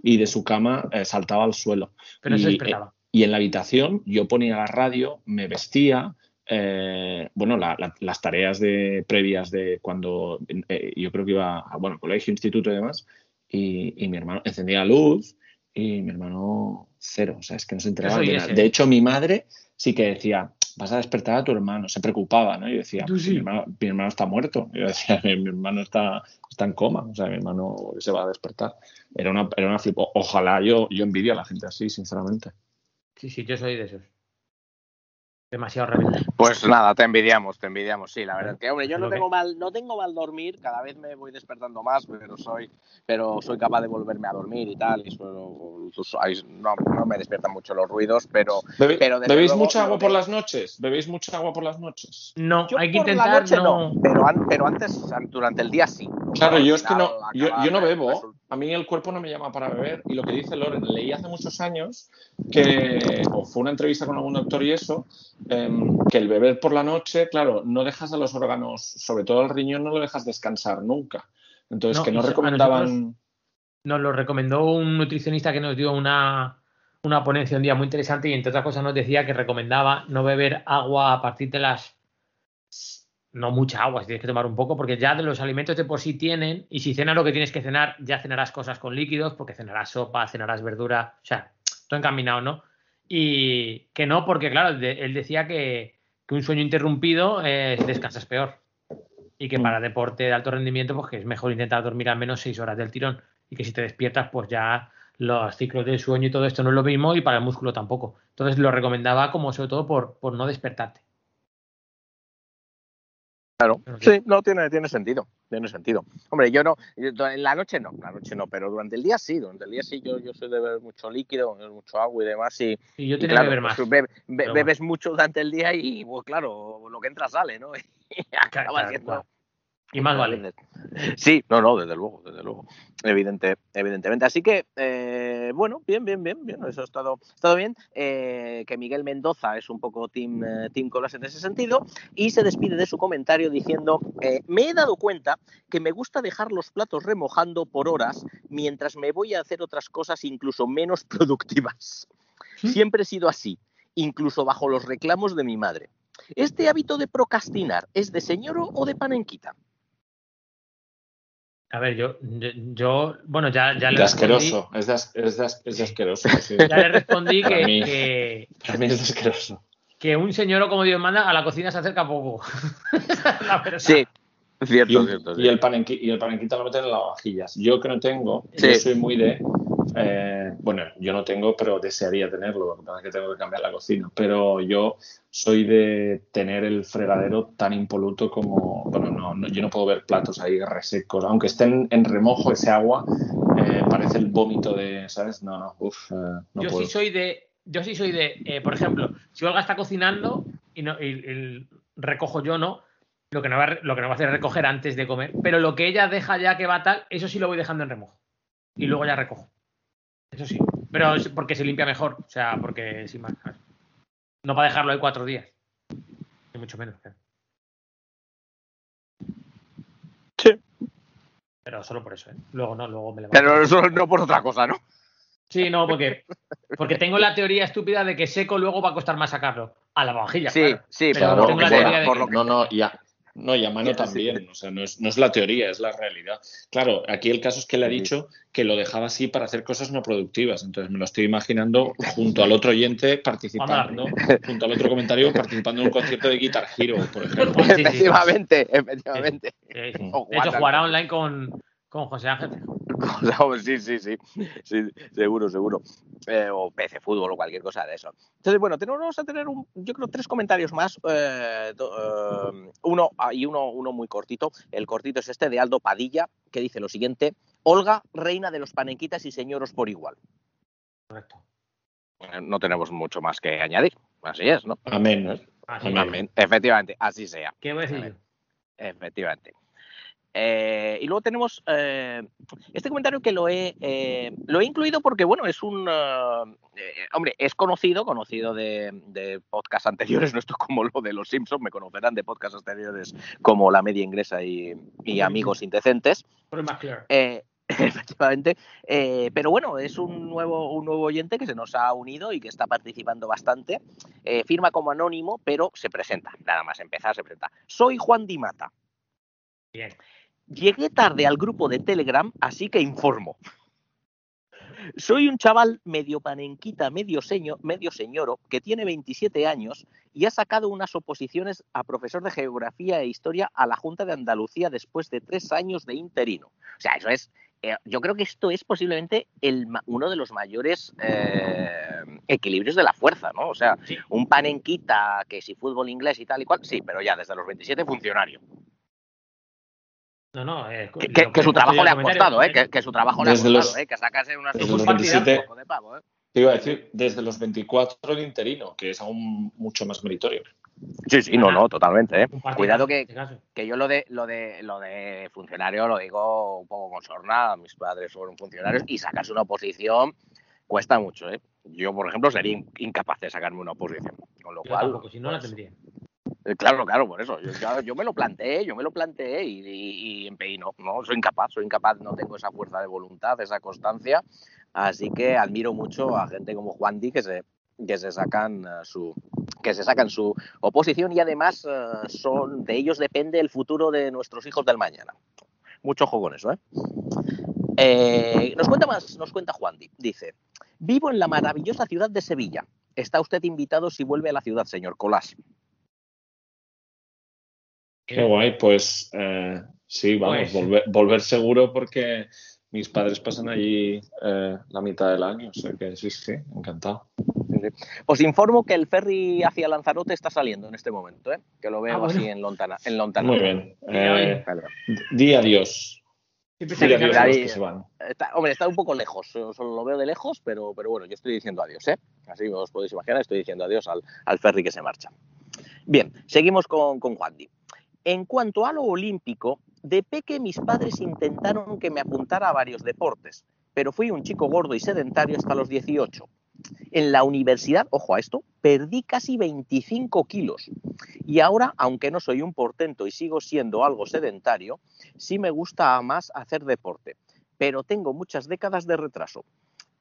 Speaker 7: y de su cama eh, saltaba al suelo.
Speaker 6: Pero no se
Speaker 7: Y,
Speaker 6: despertaba.
Speaker 7: y en la habitación yo ponía la radio, me vestía, eh, bueno, la- la- las tareas de, previas de cuando eh, yo creo que iba a bueno, colegio, instituto y demás, y, y mi hermano encendía la luz y mi hermano cero, o sea, es que no se enteraba de. De hecho, mi madre sí que decía, vas a despertar a tu hermano, se preocupaba, ¿no? Y decía, "Pues
Speaker 6: sí.
Speaker 7: mi, hermano, mi hermano está muerto. Y yo decía, mi, mi hermano está, está en coma, o sea, mi hermano se va a despertar. Era una, era una flipo. Ojalá yo, yo envidio a la gente así, sinceramente.
Speaker 6: Sí, sí, yo soy de esos. Demasiado rápido.
Speaker 8: Pues nada, te envidiamos, te envidiamos, sí, la verdad. Que hombre, yo no
Speaker 6: Lo que-
Speaker 8: tengo mal, no tengo mal dormir, cada vez me voy despertando más, pero soy, pero soy capaz de volverme a dormir y tal, y suelo- ahí no, no me despiertan mucho los ruidos, pero
Speaker 7: Bebe-
Speaker 8: Pero
Speaker 7: ¿Bebéis
Speaker 8: luego
Speaker 7: mucha agua por las noches? ¿Bebéis mucha agua por las noches?
Speaker 6: No,
Speaker 8: yo
Speaker 6: hay que intentar no.
Speaker 8: pero, pero antes, durante el día sí.
Speaker 7: Claro, yo es que no, yo, yo no bebo,
Speaker 8: resulta-
Speaker 7: a mí el cuerpo no me llama para beber y lo que dice Loren, leí hace muchos años que, o fue una entrevista con algún doctor y eso, em, que el beber por la noche, claro, no dejas a los órganos, sobre todo el riñón, no lo dejas descansar nunca. Entonces,
Speaker 6: No,
Speaker 7: que no recomendaban...
Speaker 6: Nos lo recomendó un nutricionista que nos dio una, una ponencia un día muy interesante y entre otras cosas nos decía que recomendaba no beber agua a partir de las no mucha agua, si tienes que tomar un poco, porque ya de los alimentos de por sí tienen, y si cenas lo que tienes que cenar, ya cenarás cosas con líquidos, porque cenarás sopa, cenarás verdura, o sea, todo encaminado, ¿no? Y que no, porque claro, él decía que, que un sueño interrumpido eh, descansas peor. Y que para deporte de alto rendimiento, pues que es mejor intentar dormir al menos seis horas del tirón. Y que si te despiertas, pues ya los ciclos del sueño y todo esto no es lo mismo y para el músculo tampoco. Entonces lo recomendaba como sobre todo por, por no despertarte.
Speaker 8: Claro,
Speaker 6: sí.
Speaker 8: no, tiene, tiene sentido, tiene sentido. Hombre, yo no, yo- en la noche no, la noche no, pero durante el día sí, durante el día sí, yo, yo soy de beber mucho líquido, mucho agua y demás, y,
Speaker 6: Y yo tenía
Speaker 8: claro,
Speaker 6: que beber más.
Speaker 8: pues, bebe- be-
Speaker 6: Pero
Speaker 8: bebes mucho durante el día y, pues claro, lo que entra sale, ¿no? Y acaba
Speaker 6: Claro,
Speaker 8: siendo...
Speaker 6: claro. Y más vale.
Speaker 8: Sí, no, no, desde luego, desde luego. Evidente, evidentemente. Así que, eh, bueno, bien, bien, bien, bien. Eso ha estado, ha estado bien. Eh, que Miguel Mendoza es un poco team, eh, team Colas en ese sentido. Y se despide de su comentario diciendo: Me he dado cuenta que me gusta dejar los platos remojando por horas mientras me voy a hacer otras cosas incluso menos productivas. Siempre he sido así, incluso bajo los reclamos de mi madre. ¿Este hábito de procrastinar es de señoro o de panenquita?
Speaker 6: A ver, yo, yo, yo- bueno, ya, ya le
Speaker 7: De
Speaker 6: respondí,
Speaker 7: asqueroso, es de, as- es de as- es de asqueroso. sí.
Speaker 6: ya le respondí
Speaker 7: Para
Speaker 6: que,
Speaker 7: mí.
Speaker 6: que,
Speaker 7: Para mí es de asqueroso.
Speaker 6: que un señor, como Dios manda, a la cocina se acerca poco. La verdad.
Speaker 8: Sí, cierto,
Speaker 7: Y, un-
Speaker 8: cierto.
Speaker 7: y el panenqui- y el panenquita lo meten en lavavajillas. Yo que no tengo,
Speaker 8: Sí.
Speaker 7: yo soy muy de. Eh, bueno, yo no tengo, pero desearía tenerlo. Lo que pasa es que tengo que cambiar la cocina. Pero yo soy de tener el fregadero tan impoluto como. Bueno, no, no- yo no puedo ver platos ahí resecos. Aunque estén en remojo ese agua, eh, parece el vómito de. ¿Sabes? No, no, uff, no
Speaker 6: yo
Speaker 7: puedo.
Speaker 6: sí soy de, yo sí soy de, eh, por ejemplo, si Olga está cocinando y, no, y- y recojo yo, ¿no? Lo que no, va, a re- lo que no va a hacer es recoger antes de comer, pero lo que ella deja ya que va tal, eso sí lo voy dejando en remojo. Y luego ya recojo. Eso sí. Pero es porque se limpia mejor, o sea, porque sin más. No para dejarlo ahí cuatro días. Ni mucho menos. claro.
Speaker 8: Sí.
Speaker 6: Pero solo por eso, ¿eh? Luego no, luego me levanto.
Speaker 8: Pero eso no por otra cosa, ¿no?
Speaker 6: Sí, no, porque, porque tengo la teoría estúpida de que seco luego va a costar más sacarlo. A la vajilla,
Speaker 8: Sí,
Speaker 6: claro.
Speaker 8: sí,
Speaker 6: Pero
Speaker 8: pero
Speaker 6: tengo la
Speaker 8: por-
Speaker 6: teoría de
Speaker 8: por
Speaker 6: que-
Speaker 8: lo que-
Speaker 7: No, no, ya. No, y a mano también. O sea, no es, no es la teoría, es la realidad. Claro, aquí el caso es que le ha dicho que lo dejaba así para hacer cosas no productivas. Entonces me lo estoy imaginando junto al otro oyente participando, junto al otro comentario participando en un concierto de Guitar Hero, por ejemplo.
Speaker 6: Sí, sí, sí.
Speaker 8: efectivamente, efectivamente.
Speaker 6: Eh.
Speaker 8: O
Speaker 6: De hecho, jugará online con, con José Ángel.
Speaker 8: Sí, sí, sí, sí, seguro, seguro. Eh, o PC Fútbol o cualquier cosa de eso. Entonces, bueno, tenemos a tener, un, yo creo, tres comentarios más. eh, do- eh, uno ah, y uno, uno muy cortito. El cortito es este de Aldo Padilla, que dice lo siguiente. Olga, reina de los panenquitas y señoros por igual.
Speaker 6: Correcto.
Speaker 8: No tenemos mucho más que añadir. Así es, ¿no?
Speaker 7: Amén. ¿no?
Speaker 6: Así
Speaker 7: Amén.
Speaker 6: es.
Speaker 8: Amén. Efectivamente, así sea.
Speaker 6: ¿Qué voy a decir?
Speaker 8: Efectivamente. Eh, y luego tenemos eh, este comentario que lo he, eh, lo he incluido porque, bueno, es un. hombre, es conocido, conocido de, de podcasts anteriores, no esto como lo de los Simpsons, me conocerán de podcasts anteriores como La Media Ingresa y, y Amigos Indecentes. Efectivamente. Eh, pero bueno, es un nuevo, un nuevo oyente que se nos ha unido y que está participando bastante. Eh, firma como anónimo, pero se presenta. Nada más empezar, se presenta. Soy Juan Di Mata.
Speaker 6: Bien.
Speaker 8: Llegué tarde al grupo de Telegram, así que informo. Soy un chaval medio panenquita, medio, seño, medio señoro, que tiene 27 años y ha sacado unas oposiciones a profesor de Geografía e Historia a la Junta de Andalucía después de tres años de interino. O sea, eso es... eh, yo creo que esto es posiblemente el, uno de los mayores eh, equilibrios de la fuerza, ¿no? O sea,
Speaker 6: Sí.
Speaker 8: un panenquita que si fútbol inglés y tal y cual, sí, pero ya desde los 27 funcionario.
Speaker 6: No, no, eh,
Speaker 8: Que,
Speaker 6: lo
Speaker 8: que- que su trabajo le ha costado, ¿eh? Que, que su trabajo le ha costado,
Speaker 7: los-
Speaker 8: ¿eh? Que sacase unas
Speaker 7: desde
Speaker 6: los
Speaker 8: un
Speaker 7: 27.
Speaker 8: poco de pavo, ¿eh?
Speaker 7: Te iba a decir, desde los 24 el interino, que es aún mucho más meritorio.
Speaker 8: Sí, sí, no, no, totalmente, ¿eh? Cuidado que,
Speaker 6: este
Speaker 8: que yo lo de lo de lo de funcionario lo digo un poco con sorna, mis padres fueron funcionarios y sacarse una oposición cuesta mucho, ¿eh? Yo, por ejemplo, sería in- incapaz de sacarme una oposición, con lo
Speaker 6: Yo
Speaker 8: cual
Speaker 6: tampoco, si no la
Speaker 8: pues,
Speaker 6: tendría.
Speaker 8: Eh, Claro, claro, por eso. Yo, yo- me lo planteé, yo me lo planteé y, y, no, no, soy incapaz, soy incapaz, no tengo esa fuerza de voluntad, esa constancia. Así que admiro mucho a gente como Juan Di que se, que se sacan eh, su que se sacan su oposición y además eh, son de ellos depende el futuro de nuestros hijos del mañana. Mucho ojo con eso, ¿eh? Eh, nos cuenta más, nos cuenta Juan Di. Dice, vivo en la maravillosa ciudad de Sevilla. Está usted invitado si vuelve a la ciudad, señor Colás.
Speaker 7: Qué guay, pues eh, sí, vamos,
Speaker 6: Pues-
Speaker 7: volver, volver seguro porque mis padres pasan allí eh, la mitad del año, o sea que sí, sí, encantado.
Speaker 8: Os informo que el ferry hacia Lanzarote está saliendo en este momento, ¿eh? que lo veo
Speaker 6: Ah, bueno.
Speaker 8: así en Lontana. En Lontana.
Speaker 7: Muy bien. Eh, di adiós. Di adiós a
Speaker 8: ahí-
Speaker 7: los que se van.
Speaker 8: Está- hombre, está un poco lejos, solo solo lo veo de lejos, pero, pero bueno, yo estoy diciendo adiós, ¿eh? Así os podéis imaginar, estoy diciendo adiós al, al ferry que se marcha. Bien, seguimos con, con Juan Di. En cuanto a lo olímpico, de peque mis padres intentaron que me apuntara a varios deportes, pero fui un chico gordo y sedentario hasta los 18. En la universidad, ojo a esto, perdí casi 25 kilos. Y ahora, aunque no soy un portento y sigo siendo algo sedentario, sí me gusta más hacer deporte, pero tengo muchas décadas de retraso.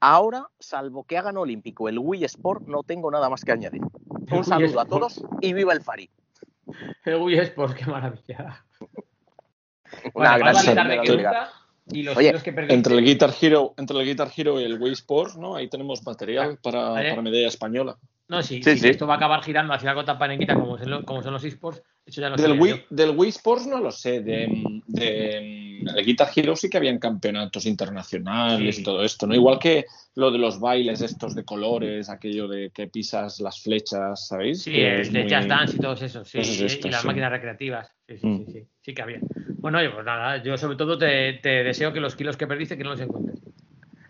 Speaker 8: Ahora, salvo que hagan olímpico el Wii Sport, no tengo nada más que añadir. Un saludo a todos y viva el Fari.
Speaker 6: El Wii Sport, qué maravilla.
Speaker 8: Una gran
Speaker 6: vamos a
Speaker 7: tarde
Speaker 6: quitarle
Speaker 8: gran
Speaker 6: que
Speaker 8: liga.
Speaker 6: nunca y los
Speaker 8: Oye,
Speaker 6: que.
Speaker 7: Entre el Guitar Hero, entre el Guitar Hero y el Wii Sports, ¿no? Ahí tenemos material para,
Speaker 6: Vale.
Speaker 7: para medalla española.
Speaker 6: No, sí,
Speaker 8: Sí,
Speaker 6: esto va a acabar girando hacia algo tan panenquita como, son los- como son los esports. Eso ya lo
Speaker 7: Del Wii, del Wii Sports no lo sé. De, de, el Guitar Hero sí que habían campeonatos internacionales
Speaker 6: Sí.
Speaker 7: y todo esto, ¿no? Igual que lo de los bailes estos de colores, aquello de que pisas las flechas, ¿sabéis?
Speaker 6: Sí,
Speaker 7: Que
Speaker 6: el
Speaker 7: es
Speaker 6: de
Speaker 7: muy-
Speaker 6: Jazz Dance y todos esos, sí. y-
Speaker 7: estas,
Speaker 6: y las máquinas recreativas. Sí, sí,
Speaker 7: Mm.
Speaker 6: sí, sí, sí que había. Bueno, oye, pues nada, yo sobre todo te, te deseo que los kilos que perdiste que no los encuentres.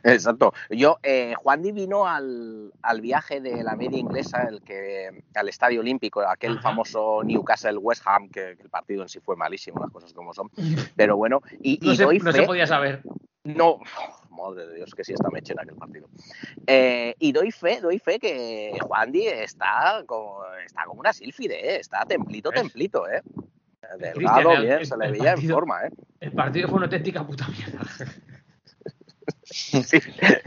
Speaker 8: Exacto. Yo, eh, Juan Di vino al, al viaje de la media inglesa, el que, al Estadio Olímpico, aquel
Speaker 6: Ajá.
Speaker 8: famoso Newcastle West Ham, que, que el partido en sí fue malísimo, las cosas como son. Pero bueno, y,
Speaker 6: No,
Speaker 8: y
Speaker 6: se, no
Speaker 8: fe-
Speaker 6: se podía saber.
Speaker 8: No, madre de Dios, que sí está meche en aquel partido. Eh, y doy fe, doy fe que Juan Di está como, está como una sílfide, ¿eh? está templito,
Speaker 6: ¿Ves?
Speaker 8: templito, ¿eh? Delgado, bien,
Speaker 6: el-
Speaker 8: se le veía en forma, ¿eh?
Speaker 6: El partido fue una auténtica puta mierda.
Speaker 8: Sí,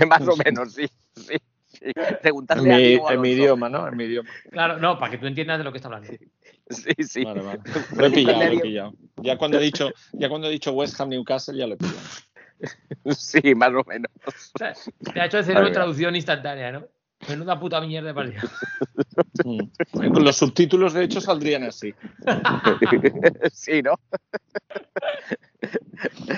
Speaker 8: más o menos, sí. sí, sí. Preguntarle
Speaker 7: En
Speaker 8: a
Speaker 7: mi,
Speaker 8: Diego
Speaker 7: en mi idioma, ¿no? En mi idioma.
Speaker 6: Claro, no, para que tú entiendas de lo que está hablando.
Speaker 8: Sí, sí.
Speaker 7: Vale, vale. Lo he pillado, lo he pillado. Ya cuando he dicho, ya cuando he dicho West Ham Newcastle, ya lo he pillado.
Speaker 8: Sí, más o menos.
Speaker 6: O sea, te ha hecho cerebro
Speaker 8: Vale.
Speaker 6: traducción instantánea, ¿no? Menuda puta mierda de partido.
Speaker 7: Los subtítulos, de hecho, saldrían así.
Speaker 8: sí, ¿no?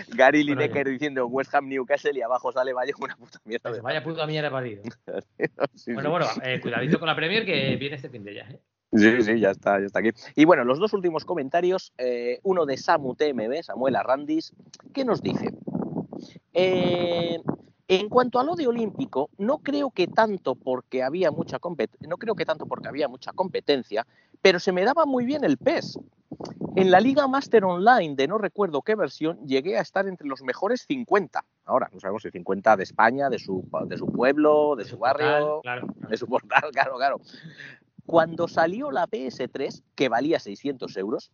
Speaker 8: Gary
Speaker 6: Bueno,
Speaker 8: Lineker diciendo West Ham Newcastle y abajo sale vaya una puta mierda. de
Speaker 6: Vaya puta mierda de partido.
Speaker 8: Sí,
Speaker 6: Bueno,
Speaker 8: sí.
Speaker 6: bueno, eh, cuidadito con la Premier que viene este fin de ya. ¿eh?
Speaker 8: Sí, sí, ya está, ya está aquí. Y bueno, los dos últimos comentarios, eh, uno de Samu TMB, Samuel Arrandis, que nos dice, eh, en cuanto a lo de olímpico, no creo que tanto porque había mucha no creo que tanto porque había mucha competencia, pero se me daba muy bien el PES. En la Liga Master Online de no recuerdo qué versión, llegué a estar entre los mejores 50. Ahora, no sabemos si 50 de España, de su, de su pueblo, de, su, barrio,
Speaker 6: Claro.
Speaker 8: de su portal, claro, claro. Cuando salió la PS3, que valía 600 euros,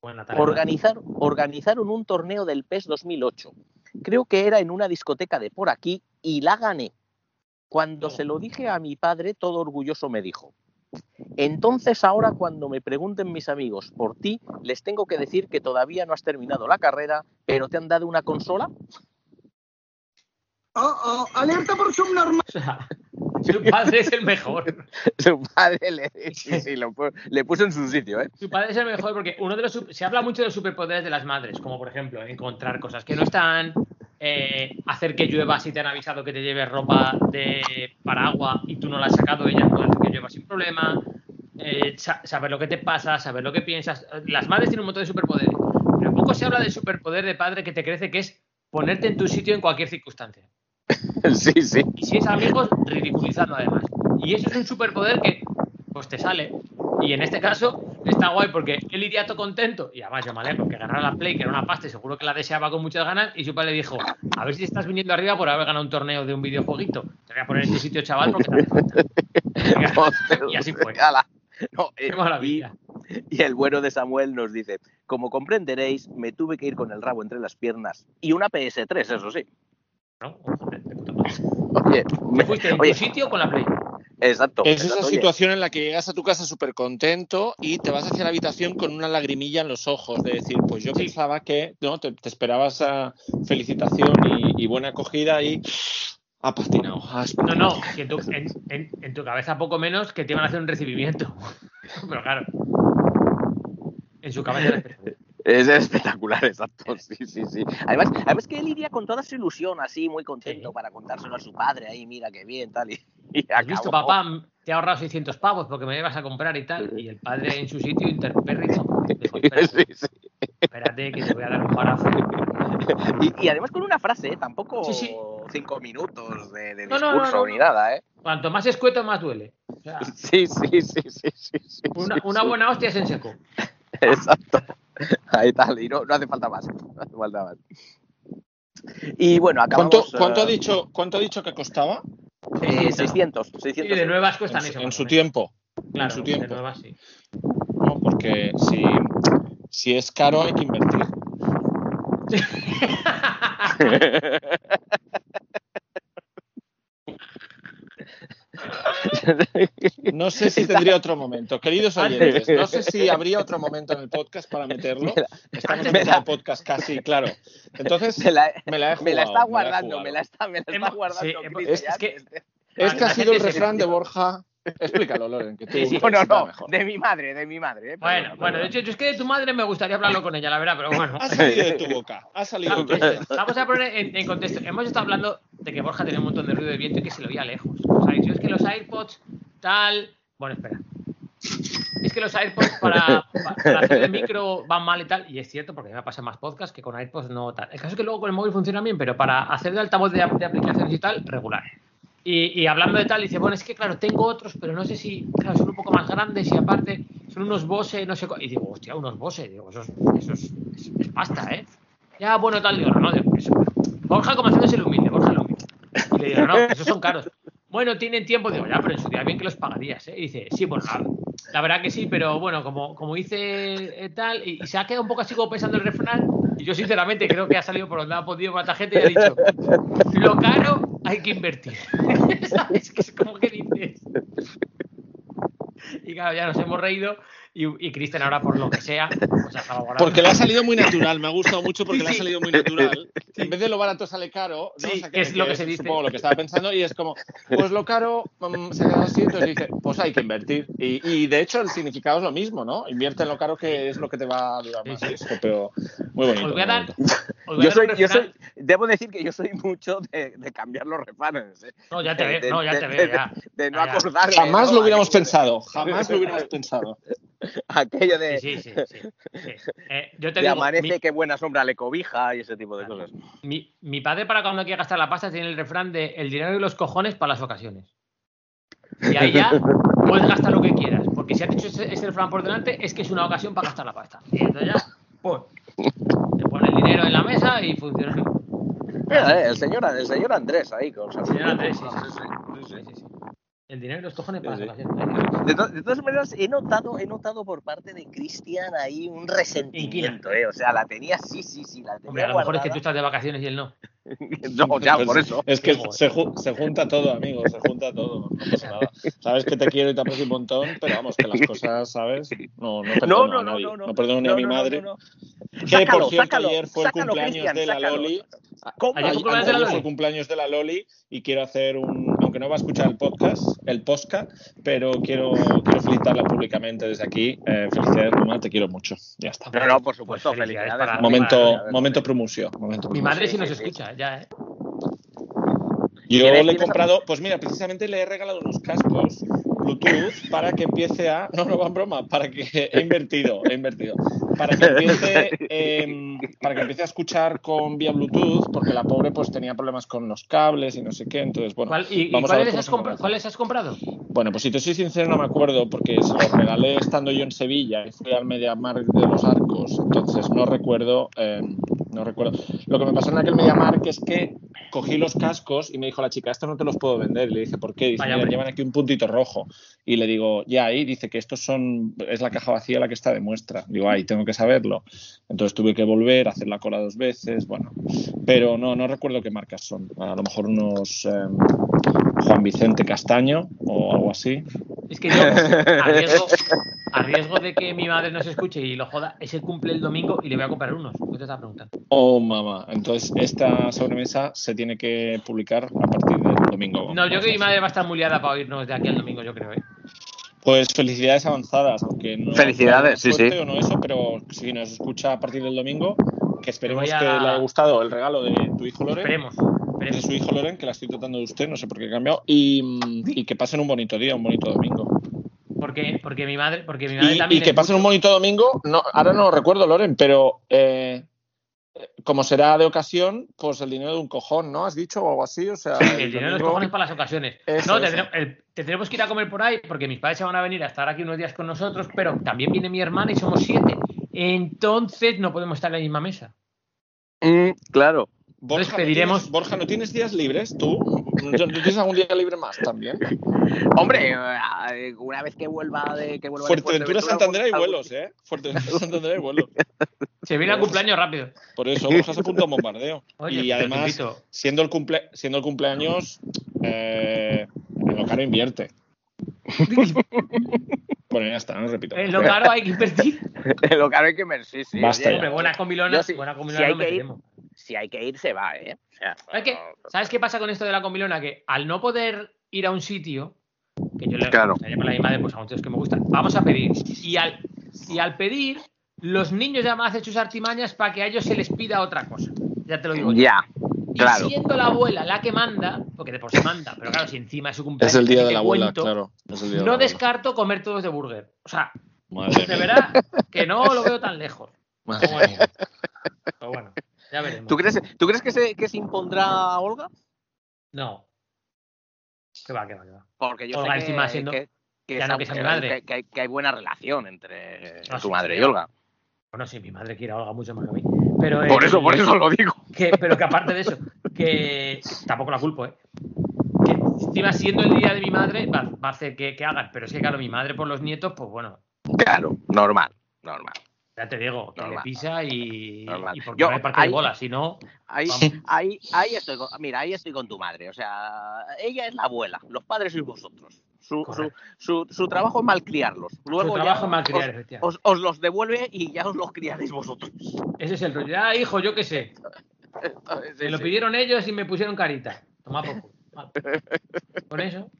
Speaker 8: organizaron un torneo del PES 2008. Creo que era en una discoteca de por aquí y la gané. Cuando se lo dije a mi padre, todo orgulloso me dijo, entonces ahora cuando me pregunten mis amigos por ti, les tengo que decir que todavía no has terminado la carrera, pero te han dado una consola.
Speaker 11: Oh, oh, alerta por subnormal.
Speaker 6: Su padre es el mejor.
Speaker 8: Su padre le, sí, sí, lo pu- le puso en su sitio, ¿eh?
Speaker 6: Su padre es el mejor porque uno de los se habla mucho de los superpoderes de las madres, como por ejemplo encontrar cosas que no están, eh, hacer que llueva si te han avisado que te lleves ropa de paraguas y tú no la has sacado, ellas pueden hacer que llueva sin problema, eh, sa- saber lo que te pasa, saber lo que piensas. Las madres tienen un montón de superpoderes, pero poco se habla del superpoder de padre que te crece, que es ponerte en tu sitio en cualquier circunstancia.
Speaker 8: Sí, sí.
Speaker 6: Y si es amigos, ridiculizando además. Y eso es un superpoder que pues te sale. Y en este caso está guay porque él iría todo contento. Y además yo me alegro que ganara la Play, que era una pasta y seguro que la deseaba con muchas ganas. Y su padre le dijo, a ver si estás viniendo arriba por haber ganado un torneo de un videojueguito. Te voy a poner en este sitio, chaval, porque te hace falta. Venga. y así fue.
Speaker 8: No, eh,
Speaker 6: Qué maravilla.
Speaker 8: Y el bueno de Samuel nos dice, como comprenderéis, me tuve que ir con el rabo entre las piernas y una PS3, eso sí.
Speaker 6: ¿No? De puta madre.
Speaker 8: Oye,
Speaker 6: ¿Te fuiste en
Speaker 8: oye,
Speaker 6: tu sitio con la Play?
Speaker 8: exacto.
Speaker 7: Es esa
Speaker 8: exacto, oye.
Speaker 7: situación en la que llegas a tu casa súper contento y te vas hacia la habitación con una lagrimilla en los ojos, de decir, pues yo
Speaker 6: Sí.
Speaker 7: pensaba que no te, te esperabas a felicitación y, y buena acogida y ha patinado. has
Speaker 6: No,
Speaker 7: patinado.
Speaker 6: no, que tú- en, en- en tu cabeza poco menos que te iban a hacer un recibimiento. Pero claro. En su cabeza.
Speaker 8: Es espectacular, exacto. Sí, sí, sí. Además, además que él iría con toda su ilusión, así, muy contento
Speaker 6: Sí.
Speaker 8: para contárselo a su padre, ahí, mira qué bien, tal. Y, y
Speaker 6: ¿Has visto, papá? Te he ahorrado 600 pavos porque me ibas a comprar y tal. Y el padre en su sitio interpérrito. Dijo, espérate,
Speaker 8: Sí, sí.
Speaker 6: espérate que te voy a dar un parazo.
Speaker 8: Y, y además con una frase, ¿eh? tampoco
Speaker 6: Sí, sí.
Speaker 8: cinco minutos de, de
Speaker 6: No, no,
Speaker 8: discurso
Speaker 6: no, no,
Speaker 8: ni nada, ¿eh?
Speaker 6: Cuanto más escueto, más duele. O sea,
Speaker 8: Sí, sí, sí, sí, sí. sí,
Speaker 6: una, buena hostia es en seco.
Speaker 8: Exacto. Ahí tal, y no, no hace falta más. No hace falta más. Y bueno,
Speaker 7: ¿Cuánto,
Speaker 8: acabamos.
Speaker 7: cuánto ha
Speaker 8: eh,
Speaker 7: dicho, ¿Cuánto ha dicho que costaba
Speaker 8: eh, 600.
Speaker 6: Y
Speaker 8: 600
Speaker 6: de nuevas
Speaker 7: en
Speaker 6: cuestan
Speaker 7: su,
Speaker 6: eso.
Speaker 7: en su tiempo?
Speaker 6: Claro,
Speaker 7: en su
Speaker 6: de
Speaker 7: tiempo.
Speaker 6: nuevas sí.
Speaker 7: No, porque si, si es caro hay que invertir. No sé si tendría otro momento. Queridos oyentes, no sé si habría otro momento en el podcast para meterlo. Estamos en del podcast casi, claro. Entonces,
Speaker 8: me la,
Speaker 7: me la he
Speaker 8: me la
Speaker 7: jugado,
Speaker 8: está
Speaker 7: me la he
Speaker 8: guardando, me la está, me la está guardando.
Speaker 6: sí, es que-
Speaker 7: Es que ha sido el refrán de Borja. Explícalo, Loren, que tú
Speaker 6: Sí, sí.
Speaker 8: No, no,
Speaker 7: sepas
Speaker 8: no,
Speaker 7: mejor.
Speaker 8: de mi madre, de mi madre. eh,
Speaker 6: Bueno, bueno, de hecho, yo es que de tu madre me gustaría hablarlo con ella, la verdad, pero bueno.
Speaker 7: Ha salido de tu boca. Ha salido de tu boca.
Speaker 6: Vamos a poner en, en contexto. Hemos estado hablando de que Borja tenía un montón de ruido de viento y que se lo oía lejos. O sea, yo es que los AirPods, tal. Bueno, espera. Es que los AirPods para, pa- para hacer el micro van mal y tal. Y es cierto, porque me pasa más podcast que con AirPods no tal. El caso es que luego con el móvil funciona bien, pero para hacer de altavoz de, de aplicaciones y tal, regular. Y, hablando de tal, dice, bueno, es que claro, tengo otros, pero no sé si, claro, son un poco más grandes y aparte son unos Bose, no sé Y digo, hostia, unos Bose, digo, eso es, eso es, es- pasta, ¿eh? Ya, bueno, tal, digo, no, no, eso. Borja como haciéndose el humilde, Borja el humilde. Y le digo, no, esos son caros. Bueno, tienen tiempo, digo, ya, pero en su día bien que los pagarías, ¿eh? Y dice, sí, bueno, la, verdad que sí, pero bueno, como, como hice eh, tal, y, se ha quedado un poco así como pensando el refrán, y yo sinceramente creo que ha salido por donde ha podido la tarjeta y ha dicho, lo caro hay que invertir. ¿Sabes? Que es como que dices. Y claro, ya nos hemos reído y, y Cristian ahora por lo que sea, pues ha.
Speaker 7: Porque le ha salido muy natural, me ha gustado mucho porque
Speaker 6: Sí,
Speaker 7: le ha
Speaker 6: sí.
Speaker 7: salido muy natural. En vez de lo barato sale caro, ¿no?
Speaker 6: Sí,
Speaker 7: O sea,
Speaker 6: que es lo que se dice.
Speaker 7: Supongo lo que estaba pensando y es como, pues lo caro mm, se queda así, entonces dice, pues hay que invertir. Y, y de hecho el significado es lo mismo, ¿no? Invierte en lo caro que es lo que te va a durar más.
Speaker 6: Sí, sí.
Speaker 7: Esto, pero muy bonito.
Speaker 6: Os voy a dar, voy a
Speaker 8: Yo
Speaker 6: dar
Speaker 8: soy, yo soy, debo decir que yo soy mucho de, de cambiar los refranes. ¿eh?
Speaker 6: No, ya te
Speaker 8: De-
Speaker 6: veo, no, ya
Speaker 8: de-
Speaker 6: te
Speaker 8: de-
Speaker 6: veo, ya.
Speaker 8: De no
Speaker 6: Ya, ya.
Speaker 8: acordarme.
Speaker 7: Jamás
Speaker 8: ¿no?
Speaker 7: lo hubiéramos pensado, jamás lo hubiéramos pensado.
Speaker 8: Aquello de,
Speaker 6: Sí, sí, sí. Eh, yo te digo,
Speaker 8: amanece,
Speaker 6: mi,
Speaker 8: qué buena sombra le cobija y ese tipo de cosas.
Speaker 6: mi, mi padre para cuando quiere gastar la pasta tiene el refrán de el dinero y los cojones para las ocasiones. Y ahí ya puedes gastar lo que quieras, porque si has dicho ese, ese refrán por delante es que es una ocasión para gastar la pasta. Y entonces ya, pues, te pone el dinero en la mesa y funciona.
Speaker 8: Mira, eh, el, señor, el señor Andrés ahí con su-
Speaker 6: señor Andrés, sí, sí.
Speaker 8: sí, sí, sí.
Speaker 6: El dinero y los cojones para
Speaker 8: Sí, sí.
Speaker 6: ocasiones.
Speaker 8: De, to- de todas maneras, he notado, he notado por parte de Cristian ahí un resentimiento, ¿eh? O sea, la tenía, sí, sí, sí, la tenía
Speaker 6: Hombre, a lo mejor es que tú estás de vacaciones y él no.
Speaker 8: No, ya,
Speaker 7: Pues
Speaker 8: por eso.
Speaker 7: Es que se, ju- se junta todo, amigo, se junta todo. No pasa nada. Sabes que te quiero y te aprecio un montón, pero vamos, que las cosas, ¿sabes? No, no perdono
Speaker 8: No, no,
Speaker 7: a
Speaker 8: no,
Speaker 7: nadie.
Speaker 8: no, no.
Speaker 7: No perdono ni
Speaker 8: No,
Speaker 7: a mi
Speaker 8: no, no,
Speaker 7: madre.
Speaker 8: no, no.
Speaker 7: Que
Speaker 8: Sácalo,
Speaker 7: por cierto,
Speaker 8: sácalo,
Speaker 7: ayer fue el
Speaker 8: sácalo,
Speaker 7: cumpleaños
Speaker 8: Cristian,
Speaker 7: de la
Speaker 8: sácalo.
Speaker 7: Loli.
Speaker 8: ¿Cómo?
Speaker 6: Ayer fue
Speaker 7: Ayer
Speaker 6: el cumpleaños de la
Speaker 7: fue
Speaker 6: Loli.
Speaker 7: el cumpleaños de la Loli y quiero hacer un, aunque no va a escuchar el podcast, el podcast, pero quiero, quiero felicitarla públicamente desde aquí. Eh, felicidades, mamá, te quiero mucho. Ya está.
Speaker 8: No, no, por supuesto,
Speaker 6: Pues felicidades
Speaker 8: felicidades.
Speaker 6: para-
Speaker 7: momento, momento promoción. Momento
Speaker 6: Mi madre sí nos escucha, ya, ¿eh?
Speaker 7: Yo
Speaker 8: ¿Tienes-
Speaker 7: le he comprado, pues mira, precisamente le he regalado unos cascos Bluetooth para que empiece a. No, no va en broma, para que he invertido, he invertido. Para que empiece, em, para que empiece a escuchar con vía Bluetooth, porque la pobre pues tenía problemas con los cables y no sé qué. Entonces, bueno,
Speaker 6: ¿Cuál- ¿Y, y
Speaker 7: vamos a ver
Speaker 6: cuáles,
Speaker 7: cómo
Speaker 6: has
Speaker 7: se
Speaker 6: compra-
Speaker 7: me
Speaker 6: cuáles has comprado?
Speaker 7: bueno, pues si te soy sincero, no me acuerdo porque se los regalé estando yo en Sevilla y fui al MediaMarkt de los Arcos, entonces no recuerdo, eh, no recuerdo. Lo que me pasó en aquel MediaMarkt es que cogí los cascos y me dijo la chica, estos no te los puedo vender. Y le dije, ¿por qué? Dice, mira, llevan aquí un puntito rojo. Y le digo, ya, ahí dice que estos son, es la caja vacía la que está de muestra. Digo, ay, tengo que saberlo. Entonces tuve que volver, hacer la cola dos veces, bueno. Pero no, no recuerdo qué marcas son. A lo mejor unos eh, Juan Vicente Castaño o algo así.
Speaker 6: Es que yo, a riesgo, a riesgo de que mi madre nos escuche y lo joda, ese cumple el domingo y le voy a comprar unos. ¿Qué te estaba preguntando?
Speaker 7: Oh, mamá. Entonces, esta sobremesa se tiene que publicar a partir del domingo.
Speaker 6: No, yo creo que mi madre va a estar muy liada para oírnos de aquí al domingo, yo creo, ¿eh?
Speaker 7: Pues felicidades avanzadas, aunque no.
Speaker 8: Felicidades, sí, sí.
Speaker 7: o no eso, pero si nos escucha a partir del domingo, que esperemos
Speaker 6: a-
Speaker 7: que le haya gustado el regalo de tu hijo Loren.
Speaker 6: Esperemos,
Speaker 7: De
Speaker 6: esperemos.
Speaker 7: su hijo Loren, que la estoy tratando de usted, no sé por qué he cambiado. Y, mm, y que pasen un bonito día, un bonito domingo.
Speaker 6: Porque, porque mi madre, porque mi madre
Speaker 7: Y,
Speaker 6: también.
Speaker 7: y que pasen un bonito domingo. No, ahora no lo recuerdo, Loren, pero eh, eh, como será de ocasión, pues el dinero de un cojón, ¿no? ¿Has dicho o algo así? O sea,
Speaker 6: El dinero de los cojones para las ocasiones.
Speaker 7: Eso,
Speaker 6: no, el- tendremos que ir a comer por ahí porque mis padres se van a venir a estar aquí unos días con nosotros, pero también viene mi hermana y somos siete. Entonces no podemos estar en la misma mesa.
Speaker 8: Mm, claro.
Speaker 7: Borja,
Speaker 6: Entonces
Speaker 7: ¿no tienes- Borja, ¿no tienes días libres tú? ¿No tienes algún día libre más también?
Speaker 8: Hombre, eh, una vez que vuelva de que vuelva de
Speaker 7: Fuerteventura, Santander hay
Speaker 8: algún-
Speaker 7: vuelos, ¿eh? Fuerteventura, Santander hay vuelos.
Speaker 6: Se viene al cumpleaños rápido.
Speaker 7: Por eso Borja se apunta a un bombardeo.
Speaker 6: Oye,
Speaker 7: y
Speaker 6: pues
Speaker 7: además, siendo el, cumple, siendo el cumpleaños, eh, en lo caro invierte. bueno, ya está, no repito.
Speaker 6: En lo caro hay que invertir.
Speaker 8: Lo caro hay que ver, sí, sí.
Speaker 7: Basta
Speaker 8: oye,
Speaker 7: ya.
Speaker 6: Hombre, buena comilona,
Speaker 8: sí-
Speaker 6: buena
Speaker 8: si
Speaker 6: comilona
Speaker 8: hay
Speaker 6: no
Speaker 8: que ir. Si hay que ir, se va, ¿eh? O sea,
Speaker 6: ¿Sabes qué? ¿Sabes qué pasa con esto de la comilona? Que al no poder ir a un sitio, que yo le
Speaker 8: Claro.
Speaker 6: me llamo a mi madre, pues a muchos que me gustan, vamos a pedir. Y al, y al pedir, los niños ya hacer sus artimañas para que a ellos se les pida otra cosa. Ya te lo digo. yo.
Speaker 8: Ya,
Speaker 6: Y
Speaker 8: claro.
Speaker 6: siendo la abuela la que manda, porque de por sí manda, pero claro, si encima es su cumpleaños,
Speaker 7: Es el día de la abuela,
Speaker 6: cuento,
Speaker 7: claro. Es el día de la
Speaker 6: No
Speaker 7: abuela.
Speaker 6: descarto comer todos de burger. O sea,
Speaker 7: Madre
Speaker 6: de verdad que no lo veo tan lejos.
Speaker 7: Madre
Speaker 6: Pero bueno, pero bueno, ya veremos.
Speaker 8: ¿Tú crees, ¿tú crees que, se, que se impondrá Olga?
Speaker 6: No. Que va, que va, que va.
Speaker 8: Porque yo
Speaker 6: Olga
Speaker 8: sé que,
Speaker 6: encima siendo-
Speaker 8: que, que
Speaker 6: ya no que sea mi
Speaker 8: que-
Speaker 6: madre.
Speaker 8: que- que hay, buena relación entre
Speaker 6: Ah,
Speaker 8: tu
Speaker 6: sí,
Speaker 8: madre
Speaker 6: sí.
Speaker 8: y Olga.
Speaker 6: Bueno, sí, mi madre quiere a Olga mucho más que a mí. Pero,
Speaker 8: Por
Speaker 6: eh,
Speaker 8: eso, por eso lo digo.
Speaker 6: que- pero que aparte de eso, que tampoco la culpo, ¿eh? Que encima siendo el día de mi madre, va, va a hacer que, que hagan. Pero es que, claro, mi madre por los nietos, pues bueno,
Speaker 8: Claro, normal, normal.
Speaker 6: Ya te digo, que le
Speaker 8: Normal.
Speaker 6: pisa y, y porque
Speaker 8: Yo,
Speaker 6: no hay
Speaker 8: ahí-
Speaker 6: de bola, si no,
Speaker 8: Ahí, ahí, ahí estoy con, mira, ahí estoy con tu madre. O sea, ella es la abuela, los padres sois vosotros. Su, su, su, su trabajo es malcriarlos. Luego
Speaker 6: su trabajo es malcriar,
Speaker 8: os, os los devuelve y ya os los criaréis vosotros.
Speaker 6: Ese es el rollo. Ah, hijo, yo qué sé. Se lo pidieron ellos y me pusieron carita. Toma poco. Con eso.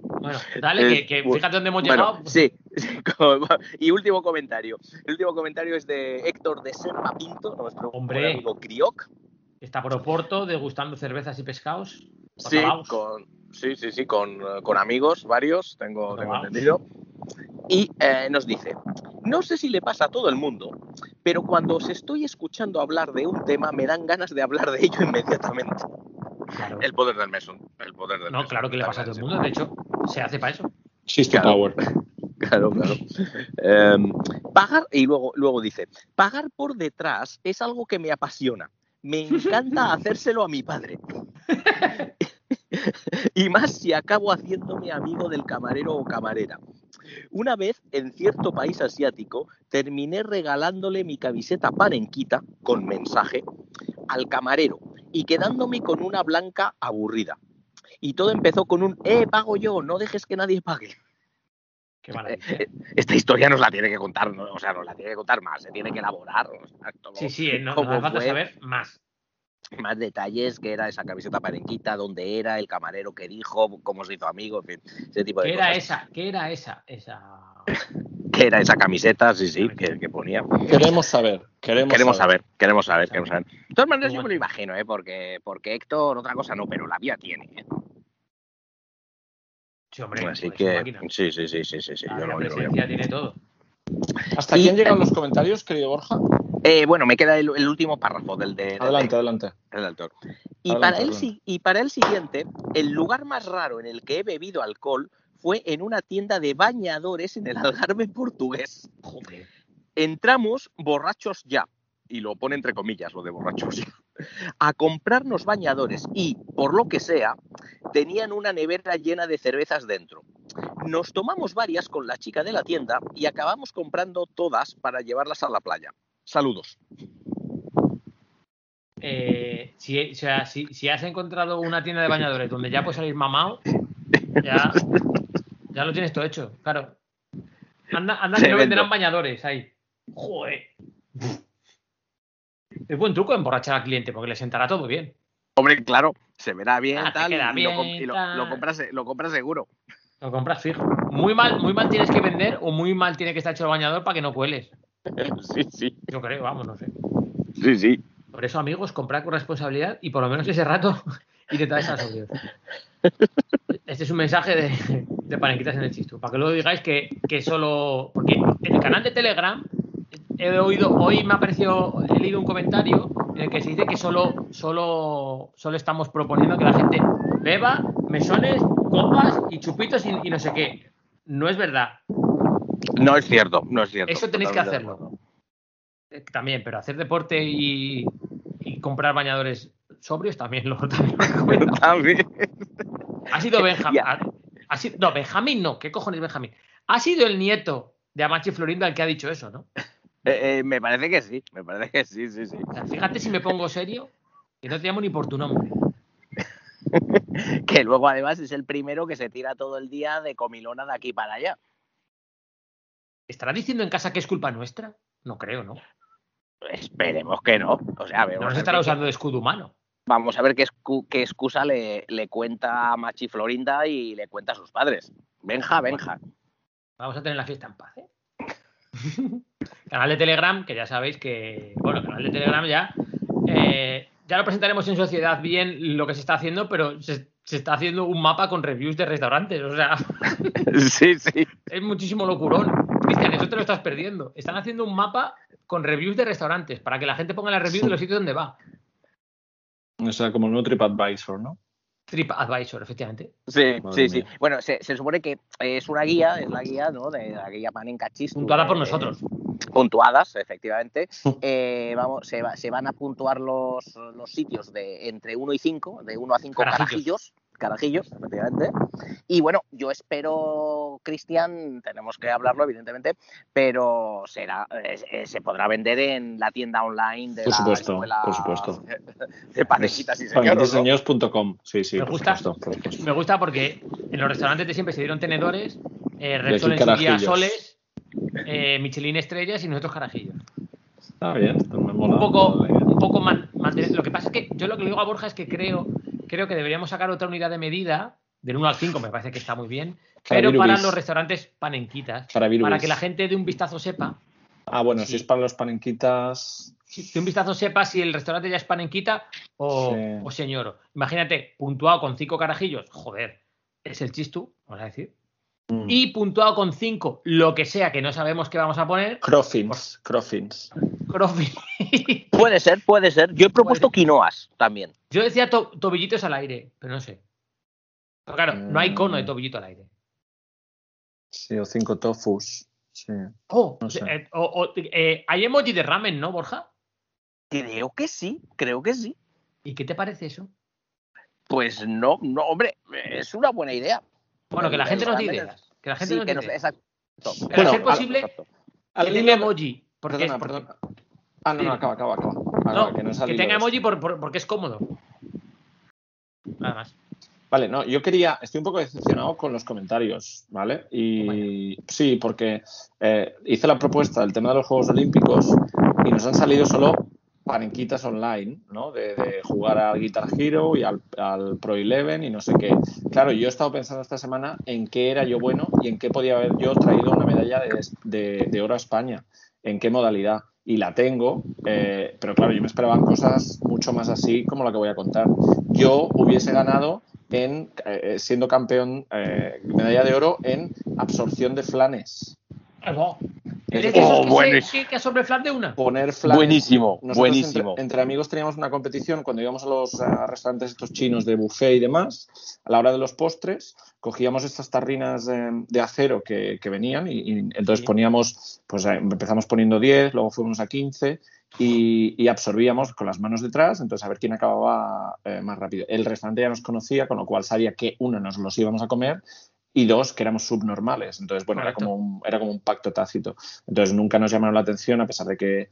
Speaker 6: Bueno, dale, que, que fíjate dónde hemos
Speaker 8: Bueno,
Speaker 6: llegado.
Speaker 8: Sí, y último comentario. El último comentario es de Héctor de Serma Pinto, nuestro
Speaker 6: Hombre.
Speaker 8: amigo Crioc.
Speaker 6: Está por Oporto degustando cervezas y pescados.
Speaker 8: Sí, con, sí, sí, sí, con, eh, con amigos varios, tengo, entendido. Y eh, nos dice, no sé si le pasa a todo el mundo, pero cuando os estoy escuchando hablar de un tema me dan ganas de hablar de ello inmediatamente.
Speaker 6: Claro.
Speaker 8: El poder del mesón. El poder del
Speaker 6: No,
Speaker 8: mesón,
Speaker 6: claro que le pasa a todo el mundo. De hecho, se hace para eso.
Speaker 8: Claro.
Speaker 7: power.
Speaker 8: Claro, claro. Em, pagar, y luego, luego dice, pagar por detrás es algo que me apasiona. Me encanta hacérselo a mi padre. y más si acabo haciéndome amigo del camarero o camarera. Una vez, en cierto país asiático, terminé regalándole mi camiseta panenquita, con mensaje, al camarero. y quedándome con una blanca aburrida. Y todo empezó con un, eh, pago yo, no dejes que nadie pague.
Speaker 6: Qué maravilla.
Speaker 8: Eh, Esta historia nos la tiene que contar, ¿no? o sea, nos la tiene que contar más, se tiene que elaborar. o sea, todo
Speaker 6: Sí, sí, no,
Speaker 8: cómo
Speaker 6: nos falta saber más.
Speaker 8: más detalles, qué era esa camiseta parenquita, dónde era, el camarero que dijo, cómo se hizo amigo, en fin, ese tipo de
Speaker 6: ¿Qué era
Speaker 8: cosas.
Speaker 6: esa? ¿Qué era esa? Esa.
Speaker 8: ¿Qué era esa camiseta? Sí, sí, que, que ponía.
Speaker 7: Queremos saber. Queremos,
Speaker 8: Queremos
Speaker 7: saber.
Speaker 8: saber, queremos saber, queremos saber. De todas maneras, yo me lo imagino, ¿eh? Porque, porque Héctor, otra cosa no, pero la vía tiene, ¿eh?
Speaker 6: Sí, hombre.
Speaker 8: Así que, sí, sí, sí, sí, sí, sí,
Speaker 6: La
Speaker 8: yo lo veo, lo veo.
Speaker 6: presencia tiene todo.
Speaker 7: ¿Hasta han llegado los comentarios, querido Borja?
Speaker 8: Eh, bueno, me queda el, el último párrafo del de. del
Speaker 7: Adelante,
Speaker 8: de-
Speaker 7: adelante.
Speaker 8: del autor. Y,
Speaker 7: Adelante,
Speaker 8: para el,
Speaker 7: adelante.
Speaker 8: si- y para el siguiente, el lugar más raro en el que he bebido alcohol fue en una tienda de bañadores en el Algarve portugués.
Speaker 6: Joder.
Speaker 8: Entramos borrachos ya, y lo pone entre comillas lo de borrachos ya, a comprarnos bañadores y, por lo que sea, tenían una nevera llena de cervezas dentro. Nos tomamos varias con la chica de la tienda y acabamos comprando todas para llevarlas a la playa. Saludos.
Speaker 6: Eh, si, o sea, si, si has encontrado una tienda de bañadores donde ya puedes salir mamado, ya, ya lo tienes todo hecho, claro. Anda, anda que no venderán bañadores ahí. Joder. Es buen truco emborrachar al cliente porque le sentará todo bien.
Speaker 8: Hombre, claro, se verá bien,
Speaker 6: Ah,
Speaker 8: tal, y, lo,
Speaker 6: bien,
Speaker 8: y lo- lo compras, lo compras seguro.
Speaker 6: Lo compras fijo. Muy mal, muy mal tienes que vender o muy mal tiene que estar hecho el bañador para que no cueles.
Speaker 8: Sí, sí,
Speaker 6: Yo creo, vamos, no sé.
Speaker 8: sí, sí.
Speaker 6: Por eso, amigos, comprad con responsabilidad y por lo menos ese rato intentad estar sobrios. Este es un mensaje de, de Panenquitas en el Chistu. Para que luego digáis que, que solo. Porque en el canal de Telegram he oído, hoy me ha aparecido, he leído un comentario en el que se dice que solo, solo, solo estamos proponiendo que la gente beba mesones, copas y chupitos y, y no sé qué. No es verdad.
Speaker 8: No es cierto, no es cierto.
Speaker 6: Eso tenéis que hacerlo. Eh, También, pero hacer deporte y, y comprar bañadores sobrios también lo, también lo.
Speaker 8: También.
Speaker 6: Ha sido Benjamín. Ha sido- no, Benjamín no. ¿Qué cojones Benjamín? Ha sido el nieto de Amachi Florinda el que ha dicho eso, ¿no?
Speaker 8: Eh, eh, me parece que sí, me parece que sí, sí, sí.
Speaker 6: O sea, fíjate si me pongo serio, que no te llamo ni por tu nombre.
Speaker 8: Que luego además es el primero que se tira todo el día de comilona de aquí para allá.
Speaker 6: ¿Estará diciendo en casa que es culpa nuestra? No creo, ¿no?
Speaker 8: Esperemos que no. O sea,
Speaker 6: No nos estará usando de escudo humano.
Speaker 8: vamos a ver qué excusa le, le cuenta a Machi Florinda y le cuenta a sus padres. Benja, Benja.
Speaker 6: Vamos a tener la fiesta en paz, ¿eh? canal de Telegram, que ya sabéis que. Bueno, canal de Telegram ya. eh, ya lo presentaremos en sociedad bien lo que se está haciendo, pero se, se está haciendo un mapa con reviews de restaurantes. O sea,
Speaker 8: Sí, sí.
Speaker 6: es muchísimo locurón. Cristian, eso te lo estás perdiendo. Están haciendo un mapa con reviews de restaurantes para que la gente ponga las reviews de los sitios donde va.
Speaker 7: O sea, como el nuevo TripAdvisor, ¿no?
Speaker 6: TripAdvisor, efectivamente.
Speaker 8: Sí,
Speaker 7: Madre
Speaker 8: sí, sí. Bueno, se, se supone que es una guía, es la guía, ¿no? De la guía Panenka Chistu.
Speaker 6: Puntuada por
Speaker 8: eh,
Speaker 6: nosotros.
Speaker 8: puntuadas, efectivamente. Eh, vamos, se, va- se van a puntuar los, los sitios de entre 1 y 5, de 1 a 5
Speaker 6: Carajillos.
Speaker 8: carajillos. Carajillos, efectivamente. Y bueno, yo espero, Cristian, tenemos que hablarlo, evidentemente, pero será eh, eh, se podrá vender en la tienda online de
Speaker 7: Por
Speaker 8: la
Speaker 7: supuesto,
Speaker 8: escuela
Speaker 7: por supuesto.
Speaker 8: de Panequitas y señores. ¿no?
Speaker 7: Panentiseños.com. Sí, sí,
Speaker 6: Me
Speaker 7: por
Speaker 6: gusta.
Speaker 7: supuesto, por supuesto.
Speaker 6: Me gusta porque en los restaurantes de siempre se dieron tenedores, eh, Repsol en su día
Speaker 7: carajillos.
Speaker 6: soles, eh, Michelin estrellas y nosotros carajillos.
Speaker 7: Está bien, me mola.
Speaker 6: Un poco, un poco man- mantener- Lo que pasa es que yo lo que le digo a Borja es que creo, creo que deberíamos sacar otra unidad de medida, del 1 al 5, me parece que está muy bien,
Speaker 7: Para
Speaker 6: pero para los restaurantes panenquitas,
Speaker 7: Para
Speaker 6: que la gente de un vistazo sepa,
Speaker 7: Ah, bueno,
Speaker 6: Sí.
Speaker 7: si es para los panenquitas.
Speaker 6: si de un vistazo sepa si el restaurante ya es panenquita o,
Speaker 7: Sí.
Speaker 6: o señoro. Imagínate, puntuado con 5 carajillos, joder, es el chistu, vamos a decir.
Speaker 7: mm,
Speaker 6: y puntuado con 5, lo que sea que no sabemos qué vamos a poner,
Speaker 7: Croffins. Croffins.
Speaker 6: Crofi.
Speaker 8: Puede ser, puede ser. Yo he propuesto quinoas también.
Speaker 6: Yo decía to- tobillitos al aire, pero no sé. Pero claro, no hay cono de
Speaker 7: Mm.
Speaker 6: tobillito al aire.
Speaker 7: Sí, o cinco tofus. Sí.
Speaker 6: Oh,
Speaker 7: No sé.
Speaker 6: eh, o- o- eh, hay emoji de ramen, ¿no, Borja?
Speaker 8: Creo que sí, creo que sí.
Speaker 6: ¿Y qué te parece eso?
Speaker 8: Pues no, no, hombre, es una buena idea.
Speaker 6: Bueno, que la
Speaker 8: El-
Speaker 6: gente
Speaker 8: el
Speaker 6: nos dé
Speaker 8: ramen
Speaker 6: ideas. Que la gente
Speaker 8: Sí,
Speaker 6: nos ideas.
Speaker 8: exacto.
Speaker 6: Pero
Speaker 7: Bueno,
Speaker 6: posible que
Speaker 7: lo-
Speaker 6: emoji. Porque
Speaker 7: Perdona,
Speaker 6: es porque-
Speaker 7: perdona. Ah, no, no, acaba, acaba, acaba.
Speaker 6: No,
Speaker 7: que no
Speaker 6: tenga emoji por- por- porque es cómodo. Nada más.
Speaker 7: Vale, no, yo quería, estoy un poco decepcionado con los comentarios, ¿vale? Y sí, porque eh, hice la propuesta del tema de los Juegos Olímpicos y nos han salido solo panenquitas online, ¿no? De, de jugar al Guitar Hero y al, al Pro Eleven y no sé qué. Claro, yo he estado pensando esta semana en qué era yo bueno y en qué podía haber yo traído una medalla de, de- de oro a España, en qué modalidad. Y la tengo, eh, pero claro, yo me esperaba cosas mucho más así como la que voy a contar. Yo hubiese ganado en eh, siendo campeón eh, medalla de oro en absorción de flanes.
Speaker 6: ¿Eres
Speaker 7: Es
Speaker 6: de esos
Speaker 7: decir,
Speaker 6: que,
Speaker 8: buenísimo.
Speaker 6: se, que, que sobre flan de una?
Speaker 7: poner flanes.
Speaker 8: Buenísimo,
Speaker 7: Nosotros
Speaker 8: buenísimo.
Speaker 7: Entre, entre amigos teníamos una competición cuando íbamos a los eh, restaurantes estos chinos de buffet y demás. A la hora de los postres, cogíamos estas tarrinas de acero que, que venían y, y entonces poníamos, pues eh, empezamos poniendo 10, luego fuimos a 15 y, y absorbíamos con las manos detrás, entonces a ver quién acababa eh, más rápido. El restaurante ya nos conocía, con lo cual sabía que uno nos los íbamos a comer y dos que éramos subnormales. Entonces, bueno, era como, un, era como un pacto tácito. Entonces nunca nos llamaron la atención, a pesar de que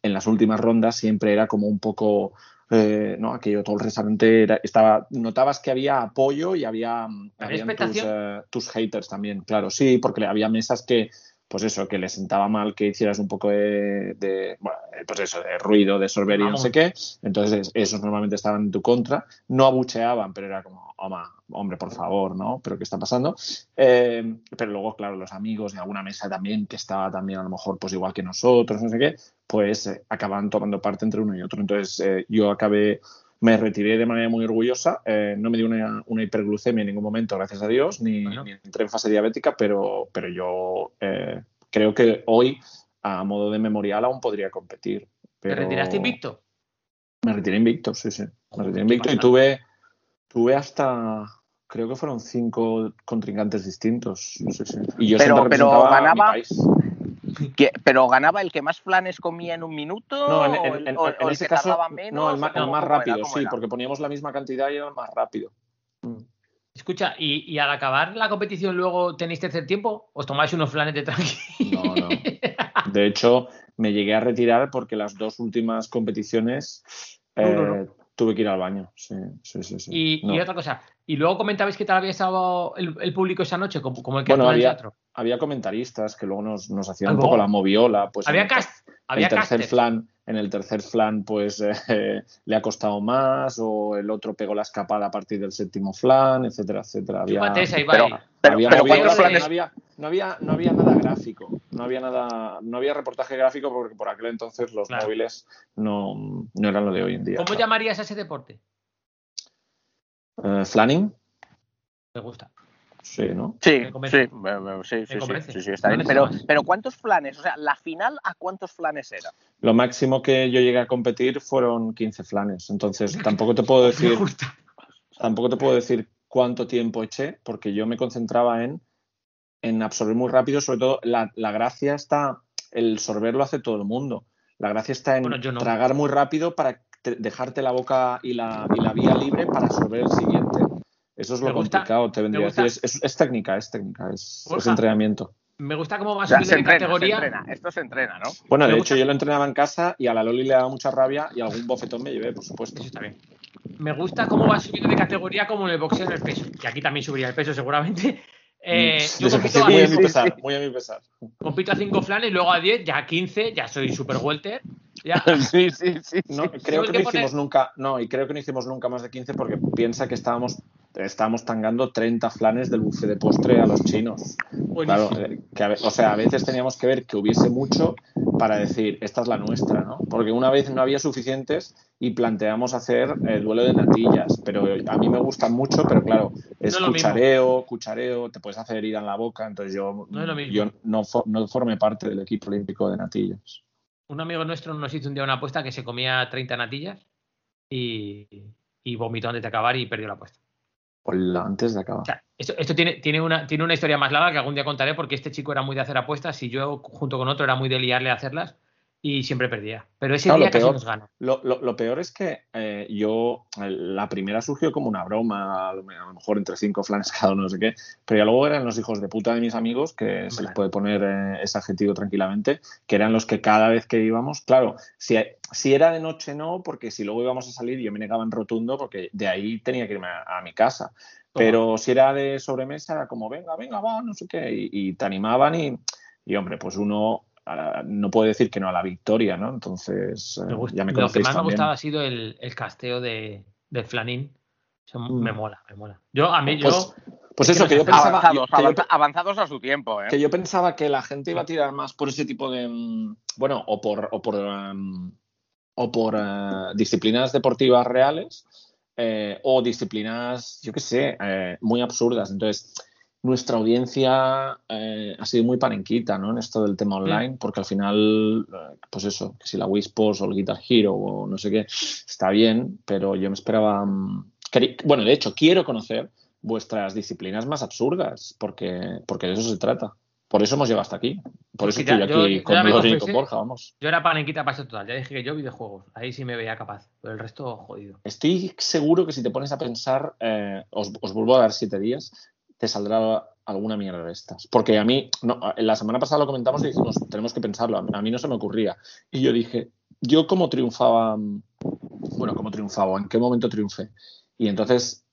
Speaker 7: en las últimas rondas siempre era como un poco, eh, ¿no? Aquello, todo el restaurante era- estaba, notabas que había apoyo y había, mm, eh, tus haters también, claro, sí, porque había mesas que, pues eso, que les sentaba mal que hicieras un poco de, de, bueno, eh, pues eso, de ruido, de sorber y no sé qué. Entonces, esos normalmente estaban en tu contra. No abucheaban, pero era como, "Oma, hombre, por favor, ¿no? ¿Pero qué está pasando? Eh, pero luego, claro, los amigos de alguna mesa también, que estaba también a lo mejor, pues igual que nosotros, no sé qué, pues eh, acababan tomando parte entre uno y otro. Entonces, eh, yo acabé, me retiré de manera muy orgullosa. eh, no me dio una, una hiperglucemia en ningún momento, gracias a Dios, ni,
Speaker 6: Bueno.
Speaker 7: ni entré en fase diabética, pero, pero yo eh, creo que hoy, a modo de memorial, aún podría competir.
Speaker 6: ¿Te
Speaker 7: Pero...
Speaker 6: retiraste invicto?
Speaker 7: Me retiré invicto, sí, sí. Me retiré invicto y tuve, tuve hasta, creo que fueron cinco contrincantes distintos. Sí, sí. Y yo
Speaker 8: Pero-
Speaker 7: siempre
Speaker 8: pero
Speaker 7: mi
Speaker 8: ganaba-
Speaker 7: país.
Speaker 8: ¿Qué- ¿Pero ganaba el que más flanes comía en un minuto?
Speaker 7: No, en,
Speaker 8: el,
Speaker 7: en-
Speaker 8: o-
Speaker 7: en
Speaker 8: o el
Speaker 7: ese
Speaker 8: que
Speaker 7: caso,
Speaker 8: tardaba menos?
Speaker 7: no, el, más
Speaker 8: era?
Speaker 7: rápido,
Speaker 8: ¿Cómo
Speaker 7: sí,
Speaker 8: era?
Speaker 7: porque poníamos la misma cantidad y era el más rápido. Mm.
Speaker 6: Escucha, ¿y, y al acabar la competición luego tenéis tercer tiempo? ¿Os tomáis unos flanes de tranqui?
Speaker 7: No, no. De hecho, me llegué a retirar porque las dos últimas competiciones eh,
Speaker 6: ¿no?
Speaker 7: Tuve que ir al baño. Sí, sí, sí. sí.
Speaker 6: Y,
Speaker 7: No.
Speaker 6: y otra cosa, y luego comentabais que tal había estado el, el público esa noche, como, como el que
Speaker 7: Bueno,
Speaker 6: en el
Speaker 7: había,
Speaker 6: teatro.
Speaker 7: había comentaristas que luego nos, nos hacían un poco la moviola. Pues en
Speaker 6: había cast, había
Speaker 7: tercer
Speaker 6: casters.
Speaker 7: En el tercer flan, pues eh, le ha costado más, o el otro pegó la escapada a partir del séptimo flan, etcétera, etcétera. Había.
Speaker 8: Pero- pero-
Speaker 7: había
Speaker 8: pero
Speaker 7: moviola,
Speaker 8: ¿cuántos
Speaker 7: pero
Speaker 8: flanes?
Speaker 7: no había, no había, no había nada gráfico, no había nada, no había reportaje gráfico porque por aquel entonces los
Speaker 6: Claro.
Speaker 7: móviles no, no eran lo de hoy en día.
Speaker 6: ¿Cómo
Speaker 7: claro.
Speaker 6: llamarías a ese deporte?
Speaker 7: Eh, ¿Flanning?
Speaker 6: Me gusta.
Speaker 7: Sí, ¿no?
Speaker 8: Sí, sí, sí, sí, sí, sí, sí, está bien. Pero, pero ¿cuántos flanes? O sea, la final, ¿a cuántos flanes era?
Speaker 7: Lo máximo que yo llegué a competir fueron 15 flanes, entonces tampoco te puedo decir... Tampoco te puedo decir cuánto tiempo eché, porque yo me concentraba en, en absorber muy rápido, sobre todo la, la gracia está, el sorber lo hace todo el mundo. La gracia está en
Speaker 6: Bueno, yo no.
Speaker 7: tragar muy rápido para te- dejarte la boca y la, y la vía libre para absorber el siguiente. Eso es
Speaker 6: Me
Speaker 7: lo
Speaker 6: gusta-
Speaker 7: complicado, te vendría a decir. Es, es- es técnica, es técnica, es, entrenamiento.
Speaker 6: Me gusta cómo va
Speaker 8: O sea, se
Speaker 6: subiendo de
Speaker 8: entrena, se
Speaker 6: categoría.
Speaker 8: entrena. Esto se entrena, ¿no?
Speaker 7: Bueno,
Speaker 6: Me
Speaker 7: de
Speaker 6: gusta-
Speaker 7: hecho yo lo entrenaba en casa y a la Loli le daba mucha rabia y algún bofetón me llevé, por supuesto.
Speaker 6: Eso está bien. Me gusta cómo va subiendo de categoría como en el boxeo en el peso. Que aquí también subiría el peso seguramente. Eh,
Speaker 7: Mm,
Speaker 6: yo
Speaker 7: sí,
Speaker 6: compito a,
Speaker 7: muy a
Speaker 8: sí,
Speaker 7: mi
Speaker 8: sí.
Speaker 7: pesar, muy a mi pesar.
Speaker 6: compito a 5 flanes, luego a 10, ya a 15, ya soy super welter. Ya.
Speaker 8: Sí, sí, sí.
Speaker 7: No,
Speaker 8: sí.
Speaker 7: creo que
Speaker 6: que
Speaker 7: no
Speaker 6: poner-
Speaker 7: hicimos nunca, no, y creo que no hicimos nunca más de 15 porque piensa que estábamos, estábamos tangando 30 flanes del buffet de postre a los chinos. Claro,
Speaker 6: Buenísimo.
Speaker 7: eh, que a o sea, a veces teníamos que ver que hubiese mucho para decir, esta es la nuestra, ¿no? Porque una vez no había suficientes y planteamos hacer el duelo de natillas, pero a mí me gustan mucho, pero claro, es
Speaker 6: No
Speaker 7: cuchareo, cuchareo, te puedes hacer herida en la boca, entonces yo
Speaker 6: No
Speaker 7: yo no, no formé parte del equipo olímpico de natillas.
Speaker 6: Un amigo nuestro nos hizo un día una apuesta que se comía 30 natillas y, y vomitó antes de acabar y perdió la apuesta.
Speaker 7: Hola, antes de acabar.
Speaker 6: O sea, esto, esto tiene, tiene, una, tiene una historia más larga que algún día contaré porque este chico era muy de hacer apuestas y yo junto con otro era muy de liarle a hacerlas y siempre perdía. Pero ese
Speaker 7: Claro,
Speaker 6: día casi
Speaker 7: peor-
Speaker 6: nos gana.
Speaker 7: Lo, lo- lo peor es que eh, yo, la primera surgió como una broma, a lo, mejor entre cinco flanes cada uno, no sé qué, pero ya luego eran los hijos de puta de mis amigos, que se les puede poner eh, ese adjetivo tranquilamente, que eran los que cada vez que íbamos, claro, si, si era de noche no, porque si luego íbamos a salir yo me negaba en rotundo, porque de ahí tenía que irme a, a mi casa. Pero si era de sobremesa, era como, venga, venga, va, no sé qué, y, y te animaban y, y, hombre, pues uno no puede decir que no a la victoria, ¿no? Entonces, eh,
Speaker 6: Me gusta-
Speaker 7: ya me
Speaker 6: lo que más me ha gustado ha sido el, el casteo de, de Flanín. Eso
Speaker 7: Mm.
Speaker 6: Me mola, me mola. Yo, a mí,
Speaker 7: Pues-
Speaker 6: yo.
Speaker 7: Pues
Speaker 6: es
Speaker 7: eso, que yo pensaba,
Speaker 8: avanzados,
Speaker 7: que yo-
Speaker 8: avanza- avanzados a su tiempo, ¿eh?
Speaker 7: que yo pensaba que la gente iba a tirar más por ese tipo de mm, bueno o por o por mm, o por eh, disciplinas deportivas reales eh, o disciplinas yo qué sé eh, muy absurdas entonces nuestra audiencia eh, ha sido muy panenquita ¿no? en esto del tema online porque al final eh, pues eso que si la Wii Sports o el Guitar Hero o no sé qué está bien pero yo me esperaba mm, bueno de hecho quiero conocer vuestras disciplinas más absurdas, porque, porque de eso se trata. Por eso hemos llegado hasta aquí. Por eso
Speaker 6: Sí, ya-
Speaker 7: estoy
Speaker 6: yo-
Speaker 7: aquí
Speaker 6: yo
Speaker 7: con Gloria y con Borja, vamos.
Speaker 6: Yo era panenquita para eso total. Ya dije que yo videojuegos. Ahí sí me veía capaz. Pero el resto, jodido.
Speaker 7: Estoy seguro que si te pones a pensar, eh, os, os vuelvo a dar siete días, saldrá alguna mierda de estas. Porque a mí, no, la semana pasada lo comentamos y dijimos, tenemos que pensarlo. A mí no se me ocurría. Y yo dije, yo cómo triunfaba, bueno, cómo triunfaba, en qué momento triunfé. Y entonces,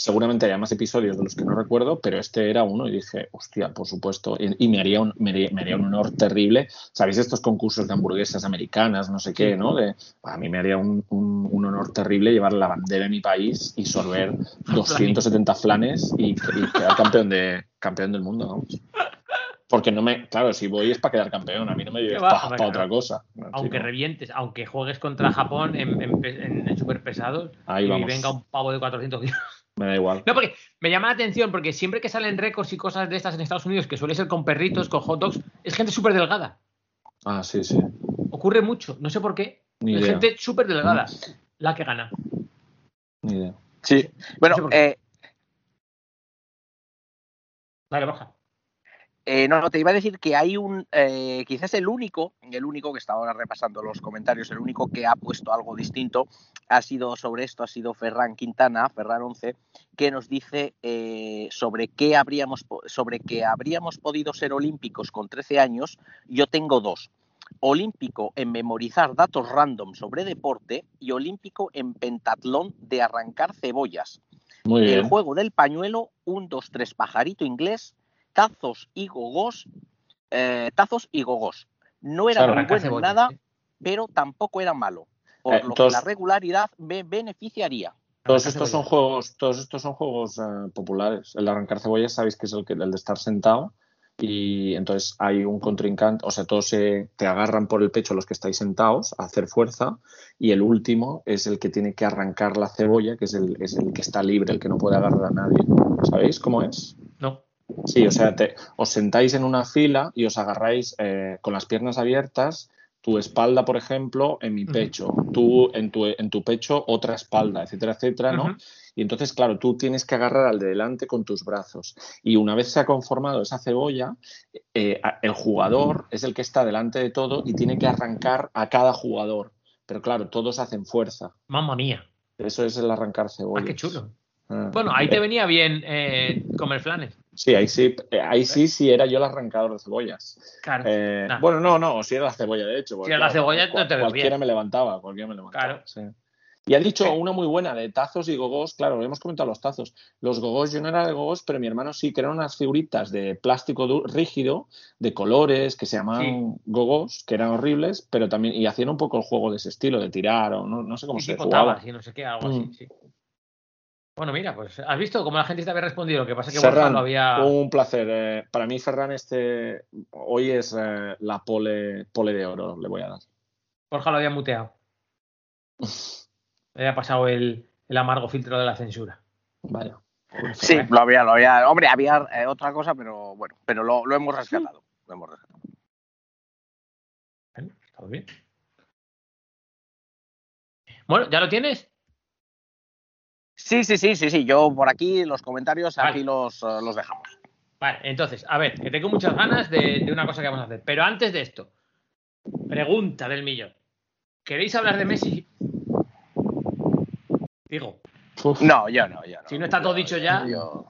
Speaker 7: seguramente haya más episodios de los que no recuerdo, pero este era uno y dije, hostia, por supuesto, y, y me, haría un, me, haría, me haría un honor terrible. ¿Sabéis estos concursos de hamburguesas americanas, no sé qué, no? De, a mí me haría un, un, un honor terrible llevar la bandera de mi país y sorber 270 flanes y, y quedar campeón, de, campeón del mundo, vamos. Porque no me, claro, si voy es para quedar campeón, a mí no me lleves para
Speaker 6: Hombre,
Speaker 7: otra cosa. No,
Speaker 6: Aunque
Speaker 7: chico.
Speaker 6: revientes, aunque juegues contra Japón en, en, en, en super pesados y venga un pavo de 400 kilos.
Speaker 7: Me da igual.
Speaker 6: No, porque me llama la atención, porque siempre que salen récords y cosas de estas en Estados Unidos, que suele ser con perritos, con hot dogs, es gente súper delgada.
Speaker 7: Ah, sí, sí.
Speaker 6: Ocurre mucho, no sé por qué.
Speaker 7: Ni
Speaker 6: es
Speaker 7: idea.
Speaker 6: gente súper delgada la que gana.
Speaker 7: Ni idea.
Speaker 8: Sí. Bueno,
Speaker 6: No sé
Speaker 8: eh,
Speaker 6: Dale, Borja.
Speaker 8: Eh, no, no, te iba a decir que hay un, eh, quizás el único, el único que estaba ahora repasando los comentarios, el único que ha puesto algo distinto ha sido sobre esto, ha sido Ferran Quintana, Ferran 11, que nos dice eh, sobre qué habríamos, sobre que habríamos podido ser olímpicos con 13 años. Yo tengo dos. Olímpico en memorizar datos random sobre deporte y olímpico en pentatlón de arrancar cebollas.
Speaker 7: Muy
Speaker 8: El
Speaker 7: bien.
Speaker 8: juego del pañuelo, un, dos, tres, pajarito inglés, tazos y gogos, eh, tazos y gogos. No era
Speaker 7: Claro,
Speaker 8: muy bueno en nada, pero tampoco era malo, por
Speaker 7: Eh,
Speaker 8: lo
Speaker 7: todos-
Speaker 8: que la regularidad me beneficiaría.
Speaker 7: Todos estos son juegos, todos estos son juegos eh, populares. El de arrancar cebollas sabéis que es el, que, el de estar sentado y entonces hay un contrincante, o sea, todos se, te agarran por el pecho los que estáis sentados a hacer fuerza y el último es el que tiene que arrancar la cebolla, que es el, es el que está libre, el que no puede agarrar a nadie. ¿Sabéis cómo es?
Speaker 6: No.
Speaker 7: Sí, o sea, te- os sentáis en una fila y os agarráis eh, con las piernas abiertas, tu espalda, por ejemplo, en mi pecho, tú en tu, en tu pecho otra espalda, etcétera, etcétera, ¿no? Y entonces, claro, tú tienes que agarrar al de delante con tus brazos. Y una vez se ha conformado esa cebolla, eh, el jugador es el que está delante de todo y tiene que arrancar a cada jugador. Pero claro, todos hacen fuerza.
Speaker 6: Mamma mía.
Speaker 7: Eso es el arrancar
Speaker 6: Ah,
Speaker 7: cebollas.
Speaker 6: qué chulo.
Speaker 7: Ah.
Speaker 6: Bueno, ahí te venía bien eh, comer flanes.
Speaker 7: Sí, ahí sí, ahí sí, sí era yo el arrancador de cebollas.
Speaker 6: Claro.
Speaker 7: Eh,
Speaker 6: Nah.
Speaker 7: Bueno, no, no, si era la cebolla, de hecho. porque,
Speaker 6: era la cebolla, no te veo
Speaker 7: Cualquiera
Speaker 6: bien.
Speaker 7: me levantaba, cualquiera me levantaba.
Speaker 6: Claro.
Speaker 7: sí. Y ha dicho una muy buena de tazos y gogos. Claro, hemos comentado los tazos. Los gogos, yo no era de gogos, pero mi hermano sí, que eran unas figuritas de plástico rígido, de colores, que se llamaban gogos, que eran horribles, pero también, y hacían un poco el juego de ese estilo, de tirar, o no, no sé cómo
Speaker 6: Y
Speaker 7: se jugaba.
Speaker 6: tabas y no sé qué, algo así,
Speaker 7: Mm.
Speaker 6: sí. Bueno, mira, pues has visto cómo la gente te había respondido. Lo que pasa es que Borja
Speaker 7: Ferran,
Speaker 6: lo había.
Speaker 7: un placer. Eh, para mí, Ferran, este hoy es eh, la pole, pole de oro, le voy a dar.
Speaker 6: Borja lo había muteado. Le había pasado el, el amargo filtro de la censura.
Speaker 7: Vaya.
Speaker 8: Sí, lo había, lo había. Hombre, había eh, otra cosa, pero bueno, pero lo, lo hemos rescatado. Lo hemos rescatado.
Speaker 6: Bueno, está bien. Bueno, ¿ya lo tienes?
Speaker 8: Sí, sí, sí, sí, sí. Yo por aquí los comentarios
Speaker 6: Vale.
Speaker 8: aquí los, eh, los dejamos.
Speaker 6: Vale, entonces, a ver, que tengo muchas ganas de, de una cosa que vamos a hacer. Pero antes de esto, Pregunta del millón. ¿Queréis hablar de Messi? Digo,
Speaker 8: No, yo no, yo no.
Speaker 6: si no está todo dicho ya,
Speaker 8: Yo-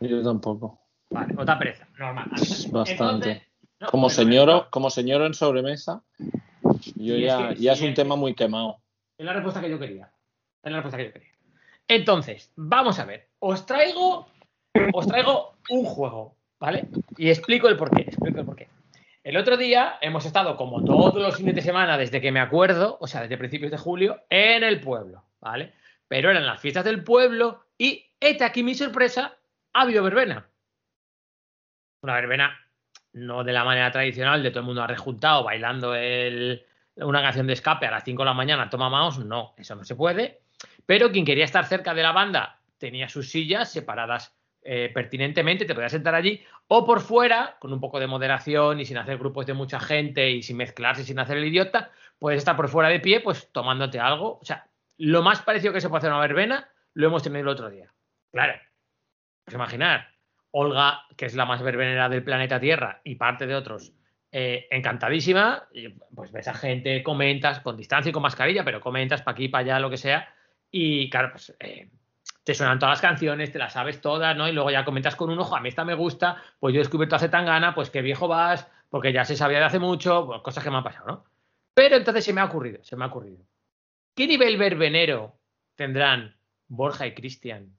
Speaker 7: Yo tampoco.
Speaker 6: vale, otra pereza, normal.
Speaker 7: Bastante.
Speaker 6: Entonces, no,
Speaker 7: Como señor, como señor en sobremesa, yo
Speaker 6: Y es
Speaker 7: ya,
Speaker 6: que-
Speaker 7: ya es un
Speaker 6: es
Speaker 7: tema muy quemado.
Speaker 6: Es la respuesta que yo quería. Es la respuesta que yo quería. Entonces, vamos a ver. Os traigo, os traigo un juego, ¿vale? Y explico el porqué. Explico el porqué. El otro día hemos estado, como todos los fines de semana, desde que me acuerdo, o sea, desde principios de julio, en el pueblo, ¿vale? Pero eran las fiestas del pueblo y, esta aquí mi sorpresa, ha habido verbena. Una verbena no de la manera tradicional, de todo el mundo rejuntado bailando el, una canción de escape a las 5 de la mañana, toma mouse, no, eso no se puede. Pero quien quería estar cerca de la banda tenía sus sillas separadas eh, pertinentemente, te podías sentar allí, o por fuera, con un poco de moderación y sin hacer grupos de mucha gente y sin mezclarse, sin hacer el idiota, puedes estar por fuera de pie, pues tomándote algo. O sea, lo más parecido que se puede hacer una verbena lo hemos tenido el otro día. Claro, pues imaginar, Olga, que es la más verbenera del planeta Tierra y parte de otros, eh, encantadísima, pues ves a gente, comentas, con distancia y con mascarilla, pero comentas para aquí, para allá, lo que sea, y claro, pues eh, te suenan todas las canciones, te las sabes todas, ¿no? Y luego ya comentas con un ojo, a mí esta me gusta, pues yo he descubierto hace tan gana, pues qué viejo vas, porque ya se sabía de hace mucho, pues, cosas que me han pasado, ¿no? Pero entonces se me ha ocurrido, se me ha ocurrido. ¿Qué nivel verbenero tendrán Borja y Cristian?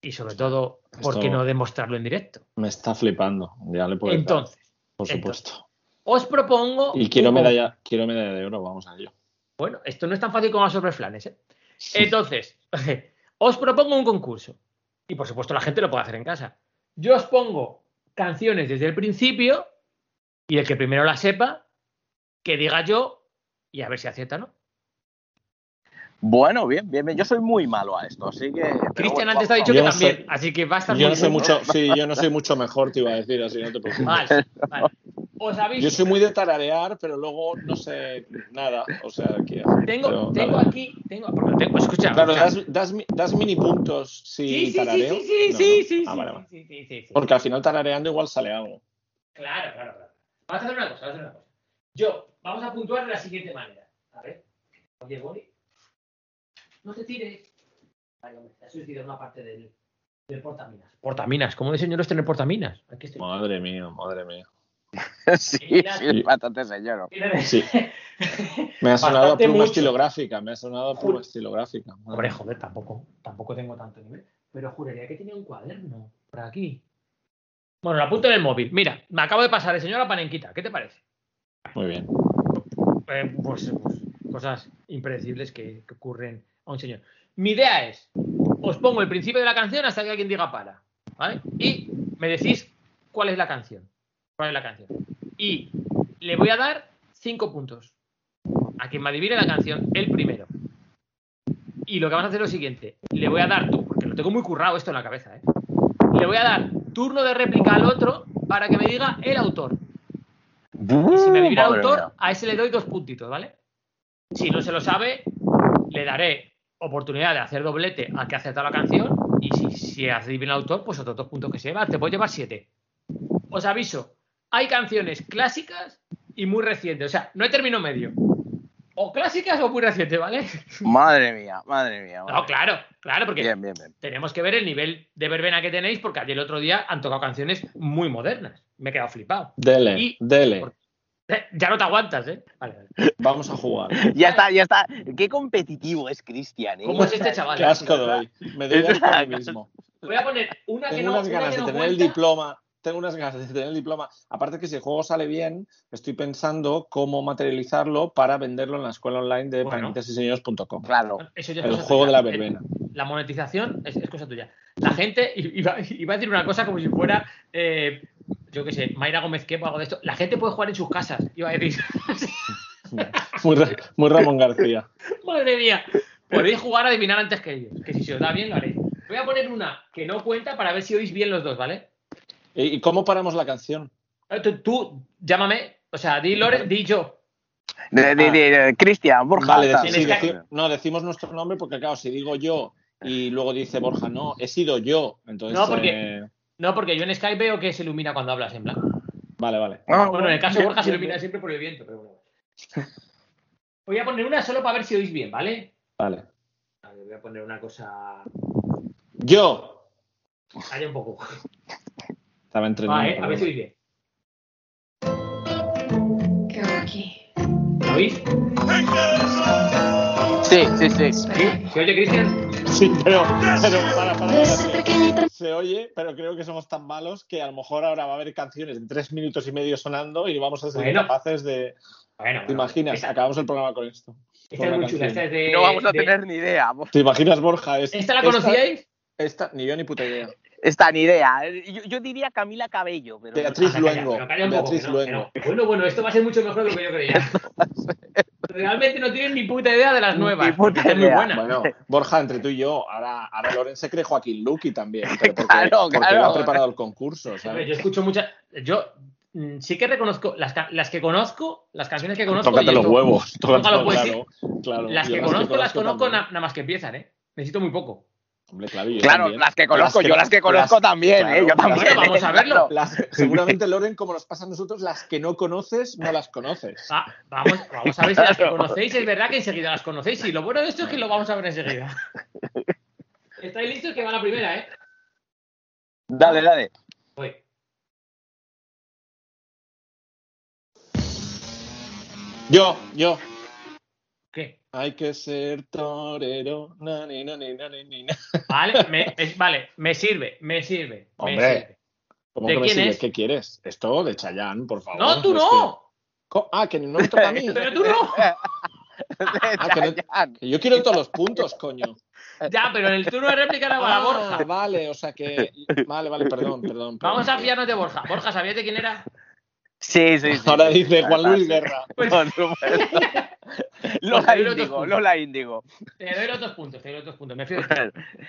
Speaker 6: Y sobre todo, ¿por qué no demostrarlo en directo?
Speaker 7: Me está flipando. Ya le puedo
Speaker 6: Entonces,
Speaker 7: por
Speaker 6: entonces,
Speaker 7: supuesto.
Speaker 6: os propongo.
Speaker 7: Y quiero medalla, quiero medalla de oro, vamos a ello.
Speaker 6: Bueno, esto no es tan fácil como sobre flanes, ¿eh? Entonces, os propongo un concurso. Y por supuesto, la gente lo puede hacer en casa. Yo os pongo canciones desde el principio y el que primero la sepa, que diga yo y a ver si acierta, ¿no?
Speaker 8: Bueno, bien, bien, bien. Yo soy muy malo a esto, así que.
Speaker 6: Cristian antes te ha dicho que
Speaker 7: no
Speaker 6: también,
Speaker 7: soy-
Speaker 6: así que va a estar
Speaker 7: Yo
Speaker 6: muy
Speaker 7: no soy mucho, sí, yo no soy mucho mejor, te iba a decir, así no te preocupes.
Speaker 6: Vale, vale. Os.
Speaker 7: Yo soy muy de tararear, pero luego no sé nada. O sea, que.
Speaker 6: Tengo,
Speaker 7: pero,
Speaker 6: tengo
Speaker 7: vale.
Speaker 6: aquí, tengo, porque tengo, escucha,
Speaker 7: Claro, das, das, mi- das mini puntos si
Speaker 6: Sí, sí, sí,
Speaker 7: tarareo.
Speaker 6: sí, sí,
Speaker 7: No,
Speaker 6: sí,
Speaker 7: no. Ah,
Speaker 6: sí,
Speaker 7: vale, vale.
Speaker 6: sí, sí, sí, sí.
Speaker 7: Porque al final tarareando igual sale algo.
Speaker 6: Claro, claro, claro. Vamos a hacer una cosa, vamos a hacer una cosa. Yo, vamos a puntuar de la siguiente manera. A ver. Oye, Boni. No te tires. Vale, hombre, te has suicidado una parte del, del portaminas. Portaminas, ¿cómo de señor es tener portaminas? Aquí estoy.
Speaker 7: Madre mía, madre mía.
Speaker 8: sí, sí, bastante señor.
Speaker 7: Sí. Me ha sonado
Speaker 6: Bastante
Speaker 7: pluma
Speaker 6: mucho.
Speaker 7: estilográfica, me ha sonado pluma
Speaker 6: Juro.
Speaker 7: estilográfica.
Speaker 6: Hombre, joder, tampoco, tampoco tengo tanto nivel. Pero juraría que tenía un cuaderno por aquí. Bueno, lo apunto en el móvil. Mira, me acabo de pasar el señor a Panenquita. ¿Qué te parece?
Speaker 7: Muy bien.
Speaker 6: Eh, pues, pues, cosas impredecibles que, que ocurren a un señor. Mi idea es, os pongo el principio de la canción hasta que alguien diga para, ¿vale? Y me decís cuál es la canción. ¿Cuál es la canción? Y le voy a dar cinco puntos. A quien me adivine la canción, el primero. Y lo que vamos a hacer es lo siguiente. Le voy a dar, tú, porque lo tengo muy currado esto en la cabeza, ¿eh? Le voy a dar turno de réplica al otro para que me diga el autor. Y si me adivina el autor,
Speaker 8: mía.
Speaker 6: a ese le doy dos puntitos, ¿vale? Si no se lo sabe, le daré oportunidad de hacer doblete al que ha acertado la canción. Y si, si adivina el autor, pues otros dos puntos que se lleva. Te puedes llevar siete. Os aviso, hay canciones clásicas y muy recientes. O sea, no hay término medio. O clásicas o muy recientes, ¿vale?
Speaker 8: Madre mía, madre mía. madre
Speaker 6: No, claro, claro, porque
Speaker 8: Bien, bien, bien.
Speaker 6: tenemos que ver el nivel de verbena que tenéis, porque ayer el otro día han tocado canciones muy modernas. Me he quedado flipado.
Speaker 7: Dele,
Speaker 6: Y-
Speaker 7: dele.
Speaker 6: por- Eh, Ya no te aguantas, ¿eh? Vale, vale.
Speaker 7: Vamos a jugar.
Speaker 8: Ya está, ya está. Qué competitivo es Cristian, ¿eh?
Speaker 6: ¿Cómo es este chaval?
Speaker 7: Qué asco doy. Me doy a mí mismo.
Speaker 6: Voy a poner una que
Speaker 7: Tengo
Speaker 6: no,
Speaker 7: unas
Speaker 6: una
Speaker 7: ganas
Speaker 6: que
Speaker 7: de
Speaker 6: no
Speaker 7: tener el diploma. Tengo unas ganas de tener el diploma. Aparte que si el juego sale bien, estoy pensando cómo materializarlo para venderlo en la escuela online de
Speaker 6: Bueno.
Speaker 7: panquitasiseñores.com.
Speaker 8: Claro.
Speaker 6: Eso ya
Speaker 7: El juego
Speaker 6: tuya.
Speaker 7: de la verbena.
Speaker 6: La monetización es, es cosa tuya. La gente iba, iba a decir una cosa como si fuera, eh, yo qué sé, Mayra Gómez Quepo o algo de esto. La gente puede jugar en sus casas. Iba a decir,
Speaker 7: Muy, muy Ramón García.
Speaker 6: madre mía, podéis jugar a adivinar antes que ellos. Que si se os da bien, lo haréis. Voy a poner una que no cuenta para ver si oís bien los dos, ¿vale?
Speaker 7: ¿Y cómo paramos la canción?
Speaker 6: Eh, Tú, tú, llámame, o sea, di Lore, di yo.
Speaker 8: De, de, Cristian, Borja.
Speaker 7: Vale, sí, no, decimos nuestro nombre porque, claro, si digo yo y luego dice Borja, no, he sido yo. Entonces,
Speaker 6: No, porque-
Speaker 7: eh,
Speaker 6: No, porque yo en Skype veo que se ilumina cuando hablas en blanco.
Speaker 7: Vale, vale.
Speaker 6: Bueno, en el caso de Borja se ilumina siempre por el viento, pero bueno. Voy a poner una solo para ver si oís bien, ¿vale?
Speaker 7: Vale.
Speaker 6: Vale, voy a poner una cosa.
Speaker 7: Yo.
Speaker 6: Calla un poco.
Speaker 7: Estaba entrenando.
Speaker 6: Eh, a ver si oís bien.
Speaker 12: ¿Qué hago aquí?
Speaker 6: ¿Lo oís?
Speaker 8: Sí, sí, sí.
Speaker 6: ¿Sí? ¿Se oye, Cristian?
Speaker 7: Sí, pero, pero para, para, Se oye, pero creo que somos tan malos que a lo mejor ahora va a haber canciones en tres minutos y medio sonando y vamos a ser
Speaker 6: Bueno.
Speaker 7: capaces de.
Speaker 6: Bueno,
Speaker 7: ¿Te
Speaker 6: bueno,
Speaker 7: imaginas? Acabamos el programa con esto.
Speaker 6: esta
Speaker 7: con
Speaker 6: es muy chula. Esta es de.
Speaker 8: No vamos a
Speaker 6: de-
Speaker 8: tener ni idea.
Speaker 7: ¿Te imaginas, Borja? Es-
Speaker 6: ¿Esta la conocíais?
Speaker 7: Esta, ni yo ni puta idea.
Speaker 8: Esta ni idea. Yo, yo diría Camila Cabello, pero.
Speaker 7: Beatriz Luengo.
Speaker 6: calla
Speaker 7: Beatriz
Speaker 6: que que
Speaker 7: Luengo.
Speaker 6: no. Bueno, bueno, esto va a ser mucho mejor de lo que yo creía. Realmente no tienen ni puta idea de las
Speaker 8: Ni
Speaker 6: nuevas.
Speaker 8: puta
Speaker 6: están muy
Speaker 8: idea.
Speaker 6: buenas.
Speaker 7: Bueno, Borja, entre tú y yo, ahora, ahora Loren se cree Joaquín Luqui también. Pero porque,
Speaker 8: Claro,
Speaker 7: porque
Speaker 8: claro.
Speaker 7: lo ha preparado el concurso, ¿sabes?
Speaker 6: yo escucho muchas. Yo mm, sí que reconozco las, las que conozco, las canciones que conozco.
Speaker 7: Tócate los huevos.
Speaker 6: Tócalo,
Speaker 7: Tócalo,
Speaker 6: pues,
Speaker 7: claro, claro.
Speaker 6: Las que conozco, las conozco
Speaker 7: también.
Speaker 6: na- nada más que empiezan, ¿eh? Necesito muy poco.
Speaker 7: Hombre, claro, yo
Speaker 8: las que conozco, yo las que conozco
Speaker 7: las-
Speaker 8: también,
Speaker 7: claro,
Speaker 8: ¿eh? Yo
Speaker 7: las-
Speaker 8: también.
Speaker 6: Bueno, vamos a verlo.
Speaker 7: las- seguramente, Loren, como nos pasa a nosotros, las que no conoces, no las conoces.
Speaker 6: Ah, vamos, vamos a ver si las que conocéis es verdad que enseguida las conocéis. Y lo bueno de esto es que lo vamos a ver enseguida. ¿Estáis listos? Que va la primera, ¿eh?
Speaker 8: Dale, dale.
Speaker 6: Voy.
Speaker 7: Yo, yo. Hay que ser torero. Na, ni, na, ni, na, ni.
Speaker 6: Vale, me, es- vale, me sirve, me sirve. me sirve.
Speaker 7: ¿Cómo
Speaker 6: ¿De
Speaker 7: que me
Speaker 6: quién
Speaker 7: sigue?
Speaker 6: es?
Speaker 7: ¿Qué quieres? Esto de Chayanne, por favor.
Speaker 6: No, tú no.
Speaker 7: Ah, que no me toca a mí.
Speaker 6: Pero tú no.
Speaker 7: Ah, que no-
Speaker 8: Chayanne.
Speaker 7: que yo quiero todos los puntos, coño.
Speaker 6: Ya, pero en el turno de réplica era para
Speaker 7: Ah,
Speaker 6: Borja.
Speaker 7: vale, o sea que. Vale, vale, perdón, perdón.
Speaker 6: Vamos a fiarnos de Borja. Borja, ¿sabías de quién era?
Speaker 8: Sí, sí, sí.
Speaker 7: Ahora
Speaker 8: sí.
Speaker 7: dice Juan Luis. Guerra.
Speaker 6: Pues
Speaker 8: Lola
Speaker 6: Pues
Speaker 8: Índigo. Lola Índigo.
Speaker 6: te doy los dos puntos, te doy los dos puntos. Me fío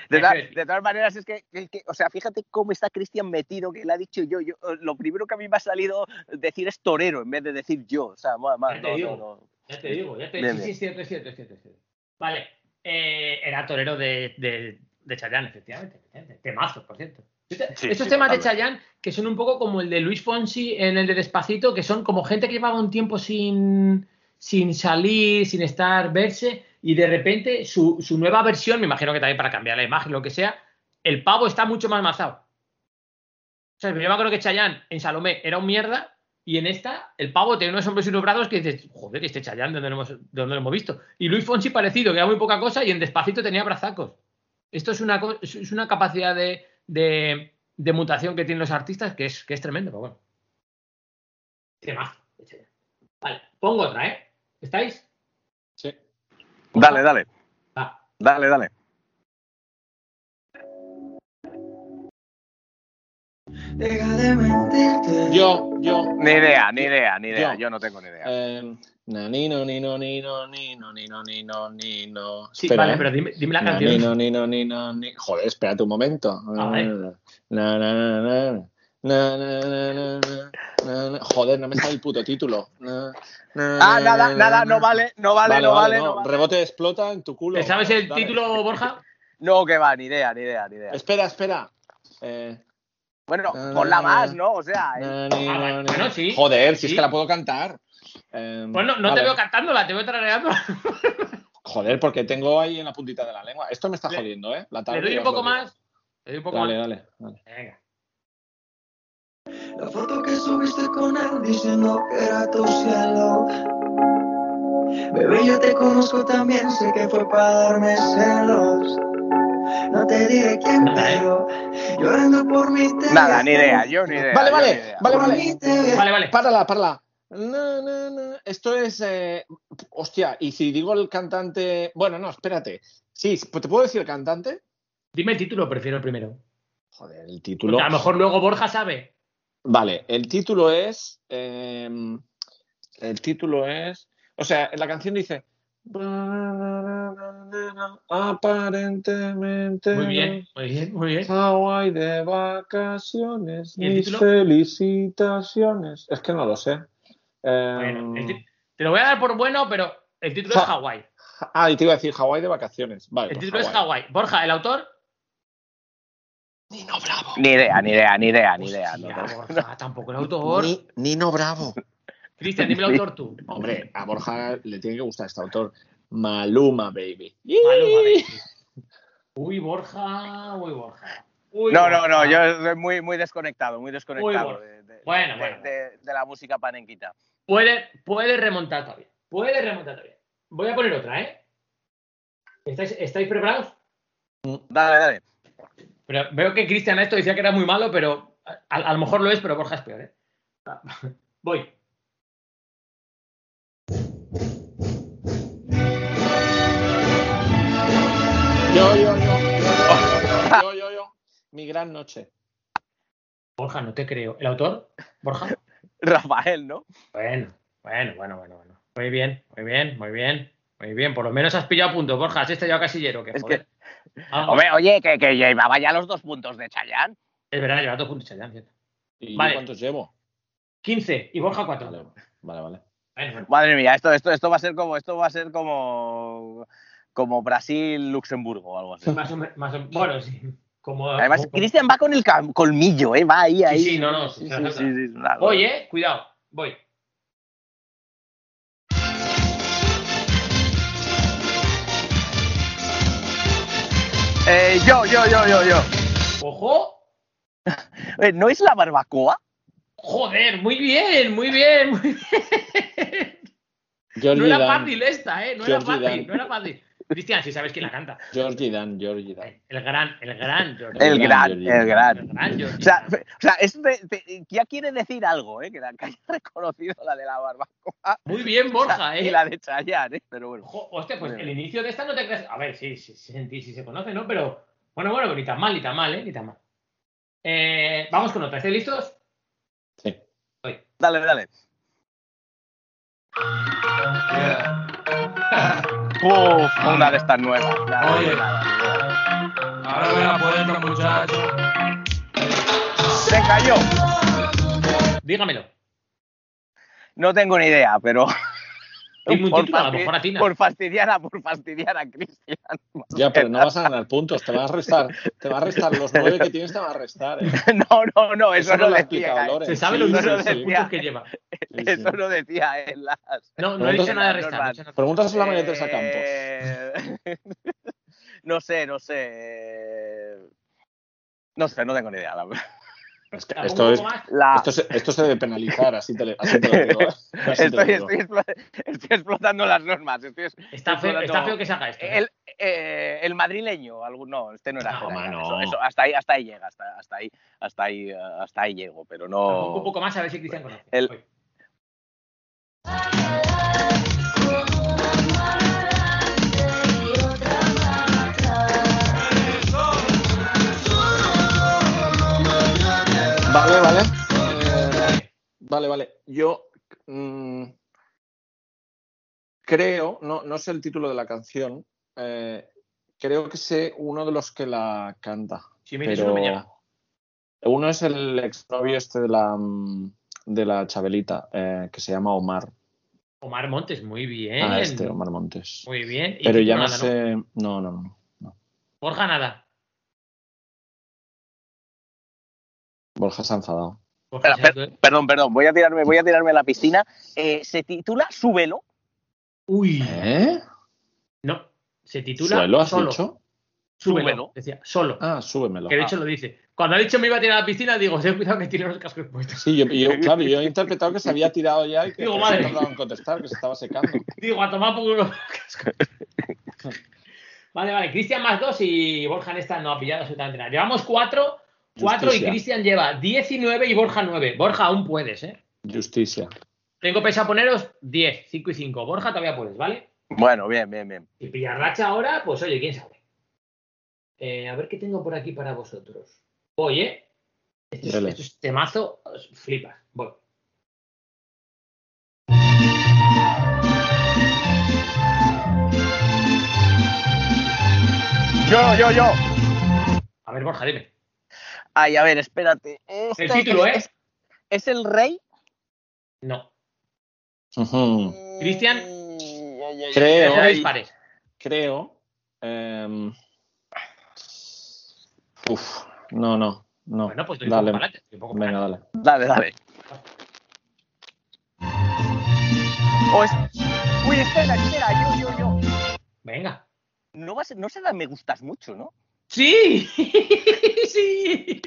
Speaker 6: de
Speaker 8: ta- todas maneras, es que, es que, o sea, fíjate cómo está Cristian metido, que le ha dicho yo, yo. Lo primero que a mí me ha salido decir es torero en vez de decir yo. O sea, ma-
Speaker 6: Ya te
Speaker 8: no,
Speaker 6: digo.
Speaker 8: no, no.
Speaker 6: Ya te digo, ya te
Speaker 8: Bien,
Speaker 6: Sí, sí, cierto, es cierto, es cierto. es cierto. Vale, eh, era torero de, de, de Chayanne, efectivamente. efectivamente. Temazo, por cierto. Este-
Speaker 8: Sí,
Speaker 6: Estos
Speaker 8: sí,
Speaker 6: temas de. Chayanne, que son un poco como el de Luis Fonsi en el de Despacito, que son como gente que llevaba un tiempo sin, sin salir, sin estar, verse, y de repente su, su nueva versión, me imagino que también para cambiar la imagen, lo que sea, el pavo está mucho más mazado. O sea, yo me acuerdo que Chayanne en Salomé era un mierda, y en esta, el pavo tiene unos hombros y unos brazos que dices, joder, ¿y este Chayanne, ¿de dónde lo hemos, de dónde hemos visto? Y Luis Fonsi parecido, que era muy poca cosa, y en Despacito tenía brazacos. Esto es una, es una capacidad de, de, de mutación que tienen los artistas que es, que es tremendo, pero bueno. Chayanne. Vale, pongo otra, ¿eh? ¿Estáis?
Speaker 7: Sí.
Speaker 8: Dale, dale. Dale, dale.
Speaker 11: Deja de mentirte.
Speaker 7: Yo, yo.
Speaker 8: Ni idea, ni idea, ni idea.
Speaker 7: Yo.
Speaker 8: Yo no tengo ni idea.
Speaker 7: Eh, ni, no, ni, no, ni, no, ni, no, ni, no, ni, no, ni, no.
Speaker 6: Sí,
Speaker 7: Espera,
Speaker 6: vale,
Speaker 7: ¿eh?
Speaker 6: pero dime, dime la canción.
Speaker 7: ni, no, ni, no, ni, no, ni. Joder, espérate un momento.
Speaker 6: A ver.
Speaker 7: Na, na, na, na. Na, na, na, na, na, na. Joder, no me sale el puto título. Na, na,
Speaker 8: Ah,
Speaker 7: na,
Speaker 8: nada,
Speaker 7: na,
Speaker 8: nada,
Speaker 7: na.
Speaker 8: no vale, no vale, no vale, no vale.
Speaker 7: Rebote explota en tu culo.
Speaker 6: ¿Te sabes el
Speaker 7: Dale.
Speaker 6: título, Borja?
Speaker 8: No, que va, ni idea, ni idea, ni idea.
Speaker 7: Espera, espera. Eh,
Speaker 8: Bueno, ponla más. ¿no? O sea, eh,
Speaker 7: na, ni,
Speaker 6: Ah,
Speaker 7: no,
Speaker 6: bueno, sí.
Speaker 7: Joder, si
Speaker 6: Sí.
Speaker 7: es que la puedo cantar. Eh,
Speaker 6: Bueno, no te
Speaker 7: vale.
Speaker 6: veo cantándola, te veo tarareándola.
Speaker 7: Joder, porque tengo ahí en la puntita de la lengua. Esto me está jodiendo, ¿eh? La
Speaker 6: Le doy un poco más. Le doy un poco
Speaker 7: Dale,
Speaker 6: más.
Speaker 7: dale, dale.
Speaker 6: Venga.
Speaker 11: La foto que subiste con él diciendo que era tu cielo. Bebé, yo te conozco también, sé que fue para darme celos. No te diré quién,
Speaker 6: ¿eh?
Speaker 11: pero llorando por mí te
Speaker 8: nada, ni idea, yo ni idea.
Speaker 7: Vale, vale,
Speaker 8: idea.
Speaker 7: vale,
Speaker 11: Por
Speaker 7: vale.
Speaker 11: mí te vi
Speaker 6: Vale, vale.
Speaker 7: Párala, párala. No, no, no. Esto es. eh, Hostia, y si digo el cantante. Bueno, no, espérate. Sí, ¿te puedo decir el cantante?
Speaker 6: Dime el título, prefiero el primero.
Speaker 7: Joder, el
Speaker 6: Porque
Speaker 7: título.
Speaker 6: a lo mejor luego Borja sabe.
Speaker 7: Vale, el título es. eh, el título es. O sea, la canción dice. Aparentemente.
Speaker 6: Muy bien, muy bien, muy bien.
Speaker 7: Hawaii de vacaciones.
Speaker 6: ¿Y el
Speaker 7: Mis
Speaker 6: título?
Speaker 7: felicitaciones. Es que no lo sé. Eh,
Speaker 6: Bueno, el ti- te lo voy a dar por bueno, pero el título es
Speaker 7: Ja-
Speaker 10: Nino Bravo.
Speaker 8: Ni idea, ni idea, ni idea, ni idea. no, no.
Speaker 6: Borja, tampoco el autor.
Speaker 10: Ni- Nino Bravo.
Speaker 6: Cristian, dime el autor tú.
Speaker 7: Hombre, a Borja le tiene que gustar este autor. Maluma, baby.
Speaker 6: Maluma, baby. Uy, Borja, uy, Borja. Uy,
Speaker 8: No,
Speaker 6: Borja.
Speaker 8: no, no, yo soy muy, muy desconectado, muy desconectado
Speaker 6: bueno.
Speaker 8: de, de-
Speaker 6: Bueno,
Speaker 8: de-
Speaker 6: bueno.
Speaker 8: de- de la música panenquita.
Speaker 6: Puede, puede remontar todavía. Puede remontar todavía. Voy a poner otra, ¿eh? ¿Estáis, estáis preparados?
Speaker 8: Dale, dale.
Speaker 6: Pero veo que Cristian esto decía que era muy malo, pero a, a lo mejor lo es, pero Borja es peor, ¿eh? Voy.
Speaker 7: Yo, yo, yo. Yo, yo, yo. Mi gran noche.
Speaker 6: Borja, no te creo. ¿El autor? Borja.
Speaker 8: Rafael, ¿no?
Speaker 6: Bueno, bueno, bueno, bueno, bueno. Muy bien, muy bien, muy bien. Muy bien, por lo menos has pillado puntos, Borja. Has estallado casillero. Que,
Speaker 8: Es
Speaker 6: joder.
Speaker 8: Hombre, oye, que, que llevaba ya los dos puntos de Chayán.
Speaker 6: Es verdad, lleva dos puntos, Chayanne, ¿cierto?
Speaker 7: ¿Y
Speaker 6: Vale.
Speaker 7: cuántos llevo?
Speaker 6: 15 y Borja 4.
Speaker 7: Vale, vale, vale.
Speaker 6: Bueno, bueno.
Speaker 8: Madre mía, esto, esto, esto va a ser como, esto va a ser como, como Brasil-Luxemburgo o algo así.
Speaker 6: Más o más o- bueno, sí. Como,
Speaker 8: Además,
Speaker 6: como-
Speaker 8: Cristian va con el colmillo, ¿eh? Va ahí, ahí.
Speaker 6: Sí, sí, no, no,
Speaker 8: Sí, sí,
Speaker 6: Voy, eh, cuidado, voy.
Speaker 8: Eh, yo, yo, yo, yo, yo.
Speaker 6: Ojo,
Speaker 8: Eh, ¿No es la barbacoa?
Speaker 6: joder, muy bien, muy bien, muy bien. No era fácil esta, eh, no era fácil, no era fácil. Cristian, si sabes quién la canta.
Speaker 7: Georgie Dan, Georgie Dan.
Speaker 6: El gran, el gran.
Speaker 8: El
Speaker 7: Georgie.
Speaker 8: el gran.
Speaker 6: El gran Jordi.
Speaker 8: O sea, o sea te- ya quiere decir algo, ¿eh? Que, la, que haya reconocido la de la barbacoa
Speaker 6: Muy bien, Borja,
Speaker 8: y
Speaker 6: eh.
Speaker 8: la de Chayanne, ¿eh? Pero bueno.
Speaker 6: Hostia, pues el inicio de esta no te crees. A ver, sí, sí, sí, sí, sí se conoce, ¿no? Pero bueno, bueno, ni tan mal, ni tan mal, ¿eh? Ni tan mal. Eh, vamos con otra. ¿Estáis listos?
Speaker 7: Sí.
Speaker 8: Dale, dale. Uf, una de estas nuevas.
Speaker 13: Oye. Ahora ve la puerta, muchacho.
Speaker 8: Se cayó.
Speaker 6: Dígamelo.
Speaker 8: No tengo ni idea, pero. Por,
Speaker 6: título, a lo mejor
Speaker 8: por fastidiar a, por fastidiar a Cristian.
Speaker 7: Ya, pero no vas a ganar puntos, te vas a restar, te va a restar los nueve que tienes, te va a restar. ¿eh?
Speaker 8: No, no, no, eso,
Speaker 7: Eso
Speaker 8: no
Speaker 7: lo
Speaker 8: decía.
Speaker 6: Se sabe
Speaker 7: Sí,
Speaker 6: los números
Speaker 7: sí,
Speaker 6: de
Speaker 7: sí.
Speaker 6: puntos que lleva.
Speaker 8: Eso
Speaker 7: sí.
Speaker 8: no decía en las.
Speaker 6: No, no he dicho nada de restar. no.
Speaker 7: Preguntas a la María Teresa Campos.
Speaker 8: Eh, no sé, no sé. No sé, no tengo ni idea. la verdad.
Speaker 7: Es que
Speaker 6: Tampoco
Speaker 7: esto, es.
Speaker 8: La-
Speaker 7: se, esto se debe penalizar, así te, le- así te lo digo. ¿eh? Así te lo
Speaker 8: estoy,
Speaker 7: digo.
Speaker 8: estoy explo- estoy explotando las normas. Estoy,
Speaker 6: Está feo,
Speaker 8: explotando-
Speaker 6: está feo que se haga esto. ¿eh?
Speaker 8: El, eh, el madrileño, algún, no, este no era.
Speaker 6: No,
Speaker 8: Gerard,
Speaker 7: no.
Speaker 8: Eso, eso, hasta ahí, hasta ahí llega, hasta, hasta ahí, hasta ahí, eh, hasta ahí llego, pero
Speaker 6: Tampoco un
Speaker 8: no.
Speaker 6: poco más a ver si Cristian conoce.
Speaker 8: El-
Speaker 7: Vale, vale. Eh, vale, vale. Yo mm, creo, no, no sé el título de la canción, eh, creo que sé uno de los que la canta.
Speaker 6: Si me
Speaker 7: pero
Speaker 6: uno, me llega.
Speaker 7: uno es el exnovio este de la, mm, de la Chabelita, eh, que se llama Omar.
Speaker 6: Omar Montes, muy bien.
Speaker 7: Ah, este, Omar Montes.
Speaker 6: Muy bien. Y
Speaker 7: Pero ya no sé. No, no, no. no.
Speaker 6: Borja nada.
Speaker 7: Borja se ha enfadado.
Speaker 8: Perdón, perdón, voy a tirarme, voy a tirarme a la piscina. Eh, se titula Súbelo.
Speaker 6: Uy.
Speaker 7: ¿Eh?
Speaker 6: No. Se titula
Speaker 7: ¿Suelo has
Speaker 6: Solo.
Speaker 7: dicho?
Speaker 6: Súbelo.
Speaker 8: Súbelo.
Speaker 6: Decía, solo.
Speaker 7: Ah, súbemelo.
Speaker 6: que de hecho lo dice. Cuando ha dicho me iba a tirar a la piscina, digo, ten cuidado que tiene los cascos puestos.
Speaker 7: Sí, yo, yo- claro, yo he interpretado que se había tirado ya y que
Speaker 6: Digo, madre.
Speaker 7: se tardaba en contestar, que se estaba secando.
Speaker 6: Digo, a tomar por los cascos. Vale, vale. Cristian más dos y Borja en esta no ha pillado absolutamente nada. Llevamos cuatro, cuatro y
Speaker 7: Justicia.
Speaker 6: Cristian lleva 19 y Borja 9. Borja, aún puedes, ¿eh?
Speaker 7: Justicia.
Speaker 6: Tengo pensado poneros 10, 5 y 5. Borja todavía puedes, ¿vale?
Speaker 8: Bueno, bien, bien, bien.
Speaker 6: Si pillar racha ahora, pues oye, quién sabe. Eh, a ver qué tengo por aquí para vosotros. Voy, ¿eh? Esto es, esto es temazo, os flipas. Voy.
Speaker 8: Yo, yo, yo.
Speaker 6: A ver, Borja, dime.
Speaker 8: Ay, a ver, espérate. Este-
Speaker 6: El título, ¿eh?
Speaker 8: ¿Es, es el rey?
Speaker 6: No. Cristian,
Speaker 7: Creo,
Speaker 6: no dispares.
Speaker 7: creo. em, uf, no, no. no.
Speaker 6: Bueno, pues doy un poco
Speaker 7: dale.
Speaker 6: para adelante, doy un poco para
Speaker 7: Venga, dale.
Speaker 8: Dale, dale. Oh, es- Uy, espera, espera, yo, yo, yo.
Speaker 6: Venga.
Speaker 8: No, vas, no se da me gustas mucho, ¿no?
Speaker 6: ¡Sí! ¡Sí!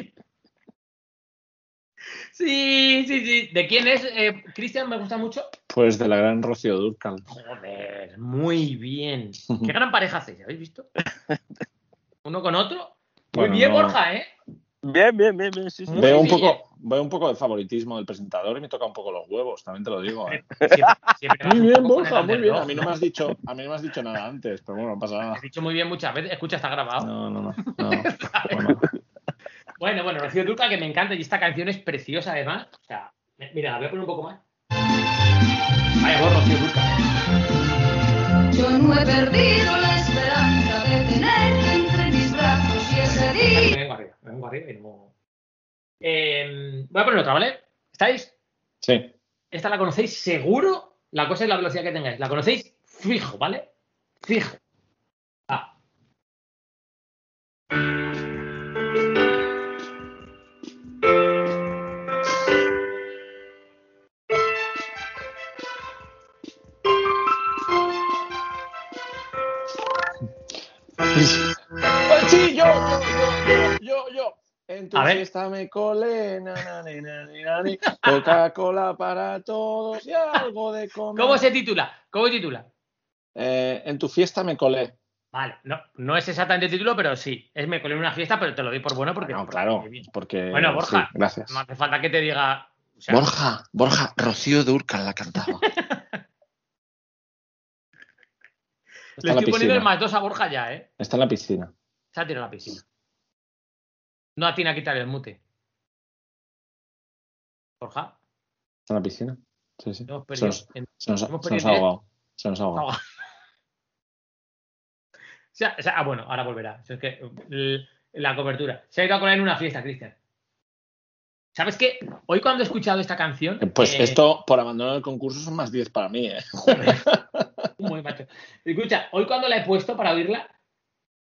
Speaker 6: Sí, sí, sí. ¿De quién es? Eh, Cristian, me gusta mucho.
Speaker 7: Pues de la gran Rocío Durcal.
Speaker 6: Joder, muy bien. Qué gran pareja hacéis, ¿habéis visto? Uno con otro. Muy
Speaker 7: Bueno,
Speaker 6: bien,
Speaker 7: no.
Speaker 6: Borja, ¿eh?
Speaker 8: Bien, bien, bien, bien, sí, sí.
Speaker 6: Muy
Speaker 7: Veo un, poco, veo un poco de favoritismo del presentador y me toca un poco los huevos, también te lo digo. ¿eh?
Speaker 6: Siempre, siempre vas
Speaker 7: Muy bien, Borja, muy bien. A mí no me has dicho, a mí no me has dicho nada antes, pero bueno, no pasa nada.
Speaker 6: Has dicho muy bien muchas veces. Escucha, está grabado.
Speaker 7: No, no, no. no. Bueno,
Speaker 6: Bueno, bueno, Rocío Durca, que me encanta y esta canción es preciosa además. O sea, mira, la voy a poner un poco más. Vaya voz, Rocío Durca.
Speaker 12: Yo no he perdido la esperanza de tenerte
Speaker 6: vengo arriba, me vengo arriba y no. Eh, voy a poner otra, ¿vale? ¿Estáis?
Speaker 7: Sí.
Speaker 6: Esta la conocéis seguro. La cosa es la velocidad que tengáis. La conocéis fijo, ¿vale? Fijo. Ah.
Speaker 7: Yo. En tu fiesta me colé. Coca-Cola para todos y algo de comer.
Speaker 6: ¿Cómo se titula? ¿Cómo se titula?
Speaker 7: Eh, en tu fiesta me colé.
Speaker 6: Vale, no, no es exactamente el título, pero sí. Es me colé en una fiesta, pero te lo doy por bueno porque.
Speaker 7: No, claro, porque...
Speaker 6: Bueno, Borja,
Speaker 7: sí, gracias.
Speaker 6: No hace falta que te diga. o sea,
Speaker 7: Borja, Borja, Rocío Durcal la cantaba.
Speaker 6: le estoy poniendo el más dos a Borja ya, ¿eh?
Speaker 7: Está en la piscina.
Speaker 6: Se ha tirado a la piscina. No atina a quitar el mute. Borja,
Speaker 7: ¿Está en la piscina? Sí, sí.
Speaker 6: hemos
Speaker 7: Se nos,
Speaker 6: en-
Speaker 7: se nos,
Speaker 6: hemos
Speaker 7: se nos
Speaker 6: perdido
Speaker 7: ha ahogado. Se nos ha ahogado.
Speaker 6: directo. O sea, o sea, ah, bueno, ahora volverá. O sea, es que la cobertura. Se ha ido a colar en una fiesta, Cristian. ¿Sabes qué? Hoy cuando he escuchado esta canción.
Speaker 7: Pues
Speaker 6: eh,
Speaker 7: esto, por abandonar el concurso, son más 10 para mí, ¿eh?
Speaker 6: Muy macho. Escucha, hoy cuando la he puesto para oírla,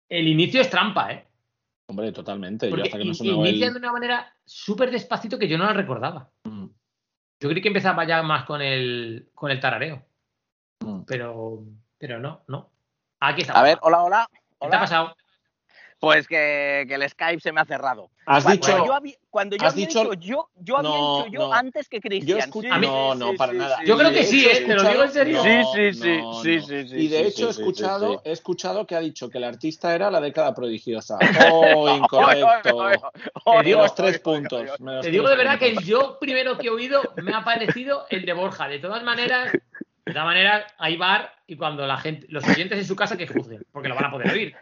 Speaker 6: el inicio es trampa, ¿eh?
Speaker 7: Hombre, totalmente. Yo
Speaker 6: Porque
Speaker 7: hasta que no
Speaker 6: inician
Speaker 7: el...
Speaker 6: de una manera súper despacito que yo no la recordaba.
Speaker 7: Mm,
Speaker 6: Yo creí que empezaba ya más con el, con el tarareo.
Speaker 7: mm.
Speaker 6: Pero, pero no, no. Aquí está.
Speaker 8: A ver, hola, hola.
Speaker 6: ¿Qué te ha pasado?
Speaker 8: Pues que, que el Skype se me ha cerrado.
Speaker 7: Has
Speaker 8: Cuando
Speaker 7: dicho...
Speaker 8: yo había, cuando yo
Speaker 7: has
Speaker 8: había
Speaker 7: dicho-
Speaker 8: dicho yo, yo había
Speaker 7: No,
Speaker 8: dicho yo
Speaker 7: no.
Speaker 8: antes que
Speaker 7: Yo
Speaker 8: Cristian.
Speaker 7: escucho...
Speaker 8: Sí,
Speaker 7: no, no,
Speaker 8: sí,
Speaker 7: para
Speaker 8: sí,
Speaker 7: nada.
Speaker 8: sí,
Speaker 6: Yo creo que sí, ¿eh? Te lo digo en serio.
Speaker 7: No,
Speaker 8: Sí, sí, sí,
Speaker 7: no,
Speaker 8: sí,
Speaker 7: no.
Speaker 8: sí, sí,
Speaker 7: Y de
Speaker 8: sí,
Speaker 7: hecho he escuchado,
Speaker 8: sí, sí.
Speaker 7: he escuchado que ha dicho que el artista era la década prodigiosa. Oh, incorrecto.
Speaker 6: Te digo-
Speaker 7: Los tres puntos.
Speaker 6: Te digo de verdad que yo primero que he oído me ha parecido el de Borja. De todas maneras, de todas maneras, hay bar y cuando la gente, los oyentes en su casa que juzguen, porque lo van a poder oír.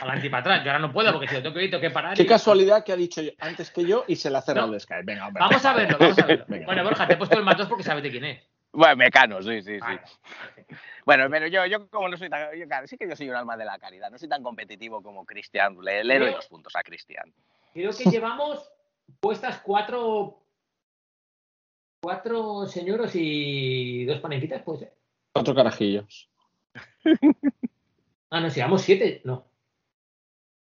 Speaker 6: Adelante y para atrás. Yo ahora no puedo porque si lo tengo que oír, tengo que parar.
Speaker 7: Qué
Speaker 6: y-
Speaker 7: casualidad que ha dicho yo antes que yo y se le ha cerrado
Speaker 6: No.
Speaker 7: el Skype. Venga, hombre.
Speaker 6: Vamos a verlo, vamos a verlo.
Speaker 7: Venga.
Speaker 6: Bueno, Borja, te he puesto el más dos porque sabes de quién es.
Speaker 8: Bueno, Mecano, sí, sí, sí. Bueno, pero yo, yo como no soy tan. Yo, claro, sí que yo soy un alma de la caridad. No soy tan competitivo como Cristian. Le, le doy los puntos a Cristian.
Speaker 6: Creo que llevamos puestas cuatro. Cuatro señoros y dos panenquitas, pues. ser.
Speaker 7: Cuatro carajillos.
Speaker 6: Ah, no, si llevamos siete, no.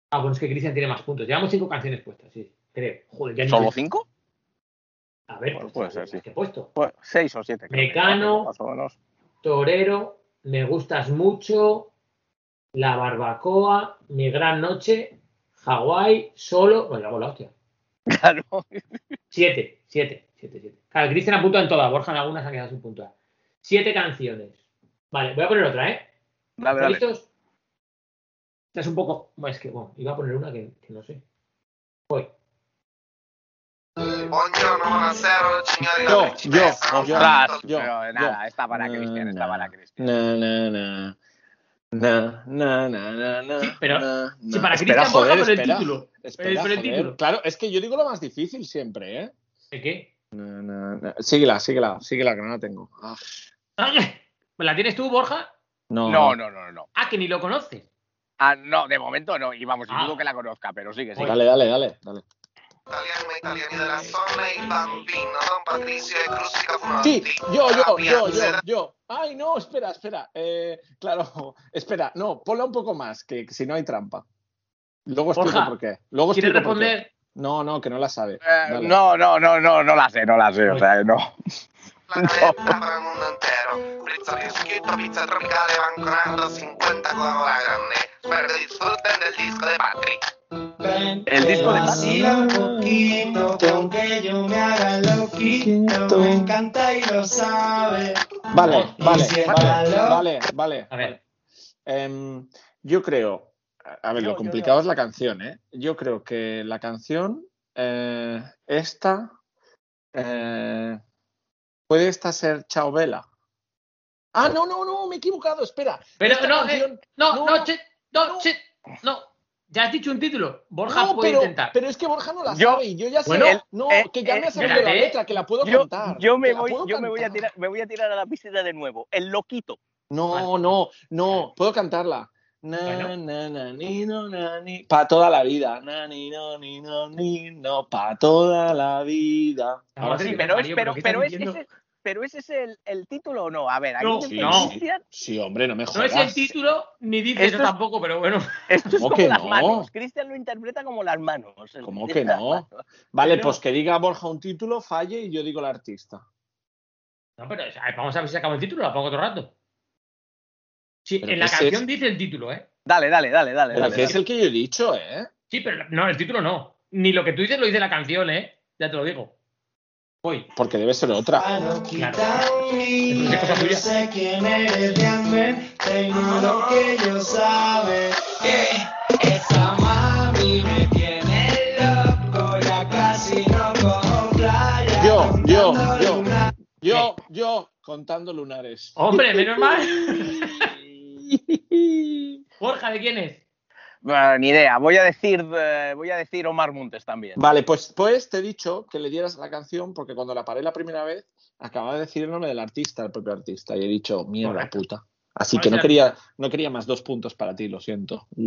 Speaker 6: Ah, bueno, es que Cristian tiene más puntos. Llevamos cinco canciones puestas, sí, creo. Joder, ya
Speaker 8: ¿Solo
Speaker 6: me-
Speaker 8: cinco?
Speaker 6: A ver,
Speaker 8: Bueno,
Speaker 6: pues,
Speaker 8: puede ser, sí.
Speaker 6: ¿qué he puesto?
Speaker 8: Pues seis o siete. creo
Speaker 6: Mecano.
Speaker 8: Más o menos.
Speaker 6: Torero, me gustas mucho, La Barbacoa, Mi Gran Noche, Hawái, Solo. Bueno, hago la hostia.
Speaker 8: Claro.
Speaker 6: Siete, siete, siete, siete. Claro, Cristian ha puntuado en todas, Borja en algunas ha quedado sin puntuar. Siete canciones. Vale, voy a poner otra, ¿eh?
Speaker 8: Dale,
Speaker 6: ¿Están
Speaker 8: dale.
Speaker 6: listos? Esta es un poco. Es que, bueno, iba a poner una que, que no sé. Voy.
Speaker 7: Yo, yo,
Speaker 8: Ostras,
Speaker 7: yo,
Speaker 8: nada, está para
Speaker 7: Na,
Speaker 8: Cristian, está para Cristian.
Speaker 7: Na, na, na. Na, na, na, na, na,
Speaker 6: Sí, pero-
Speaker 7: na,
Speaker 6: sí,
Speaker 7: na.
Speaker 6: para
Speaker 7: Espera,
Speaker 6: Cristian por el
Speaker 7: espera.
Speaker 6: título.
Speaker 7: Espera,
Speaker 6: Eh, por el título.
Speaker 7: Claro, es que yo digo lo más difícil siempre, ¿eh?
Speaker 6: ¿De qué?
Speaker 7: Na, na, na. Síguela, síguela, síguela, que no la tengo. Ah,
Speaker 6: ¿La tienes tú, Borja?
Speaker 7: no,
Speaker 8: No, no, no, no.
Speaker 6: Ah, que ni lo conoces.
Speaker 8: Ah, no, de momento no. Y vamos,
Speaker 6: Ah.
Speaker 8: dudo que la conozca, pero sí que sí.
Speaker 7: Dale, dale, dale, dale. Sí, yo, yo, yo, yo, yo. Ay, no, espera, espera. Eh, claro, espera, no, ponla un poco más, que, que si no hay trampa. Luego explico
Speaker 6: Borja,
Speaker 7: por qué. Luego
Speaker 6: ¿Quieres
Speaker 7: explico por qué.
Speaker 6: responder?
Speaker 7: No, no, que no la sabe.
Speaker 8: Eh, no, no, no, no, no la sé, no la sé, o sea, no.
Speaker 14: para el mundo entero. Pizza Biscuito, pizza tropicale van coronando 50 Coca-Cola grande. Espero que disfruten del disco de Patrick.
Speaker 8: El disco de
Speaker 11: Vacila un poquito, que aunque yo me haga loquito, me encanta y lo sabe.
Speaker 7: Vale, vale, vale, vale, vale.
Speaker 6: A ver.
Speaker 7: Em, yo creo, a ver,
Speaker 8: Yo,
Speaker 7: lo
Speaker 8: yo,
Speaker 7: complicado
Speaker 8: yo.
Speaker 7: es la canción, ¿eh? Yo creo que la canción, eh, esta, eh, puede esta ser Chao Vela. Ah, no, no, no, me he equivocado, espera.
Speaker 6: Pero no,
Speaker 7: canción-
Speaker 6: eh, no, no,
Speaker 7: no,
Speaker 6: che, no, che, no. Ya has dicho un título. Borja
Speaker 7: no,
Speaker 6: puede
Speaker 7: pero,
Speaker 6: intentar.
Speaker 7: pero es que Borja no la
Speaker 8: Yo-
Speaker 7: sabe y yo ya sé.
Speaker 6: Bueno,
Speaker 7: el- no,
Speaker 8: eh,
Speaker 7: que ya
Speaker 8: eh,
Speaker 7: me ha salido la
Speaker 6: espérate.
Speaker 7: letra, que la puedo
Speaker 8: Yo,
Speaker 7: cantar.
Speaker 8: yo me
Speaker 7: la
Speaker 8: voy,
Speaker 7: puedo
Speaker 8: yo me voy a tirar, me voy a tirar a la piscina de nuevo. El loquito.
Speaker 7: No, no, no, puedo cantarla. Na,
Speaker 6: Bueno.
Speaker 7: na, na, ni, no, na, ni. Pa' toda la vida. Na, ni, no, ni, no, ni, no. Pa' toda la vida.
Speaker 6: Ahora sí,
Speaker 8: pero, es,
Speaker 6: Mario,
Speaker 8: pero,
Speaker 6: ¿pero
Speaker 8: es, pero ese es el, el título o no. A ver, aquí
Speaker 6: No,
Speaker 8: dice
Speaker 6: no.
Speaker 7: Sí, hombre, no me
Speaker 6: No
Speaker 7: jodas.
Speaker 6: es el título, ni dice
Speaker 8: Esto
Speaker 6: eso
Speaker 8: es-
Speaker 6: tampoco, pero bueno.
Speaker 8: Esto es
Speaker 7: ¿Cómo
Speaker 8: como
Speaker 7: que
Speaker 8: las
Speaker 7: no?
Speaker 8: manos. Cristian lo interpreta como las manos.
Speaker 7: ¿Cómo que no? Vale,
Speaker 6: Pero-
Speaker 7: pues que diga Borja un título, falle y yo digo el artista.
Speaker 6: No, pero vamos a ver si acabo el título, la pongo otro rato. Sí,
Speaker 7: Pero
Speaker 6: en la canción
Speaker 7: es-
Speaker 6: dice el título, ¿eh?
Speaker 8: Dale, dale, dale, dale.
Speaker 7: Pero
Speaker 8: dale,
Speaker 7: que es el que yo he dicho, ¿eh?
Speaker 6: Sí, pero no, el título no. Ni lo que tú dices lo dice la canción, ¿eh? Ya te lo digo. Voy.
Speaker 7: Porque debe ser otra.
Speaker 11: Quita
Speaker 6: Claro.
Speaker 11: yo sé quién eres realmente, lo que esa mami me tiene loco, ya casi no cojo playa.
Speaker 7: Yo, yo,
Speaker 11: contando
Speaker 7: yo. Yo, yo, contando lunares.
Speaker 6: Hombre, menos mal. Borja, ¿de quién es?
Speaker 8: Bueno, ni idea. Voy a decir, eh, voy a decir Omar Montes también.
Speaker 7: Vale, pues, pues te he dicho que le dieras la canción porque cuando la paré la primera vez acababa de decir el nombre del artista, el propio artista, y he dicho, mierda
Speaker 6: Correcto.
Speaker 7: puta. Así
Speaker 6: ¿Cuál
Speaker 7: que no quería, no quería más dos puntos para ti, lo siento.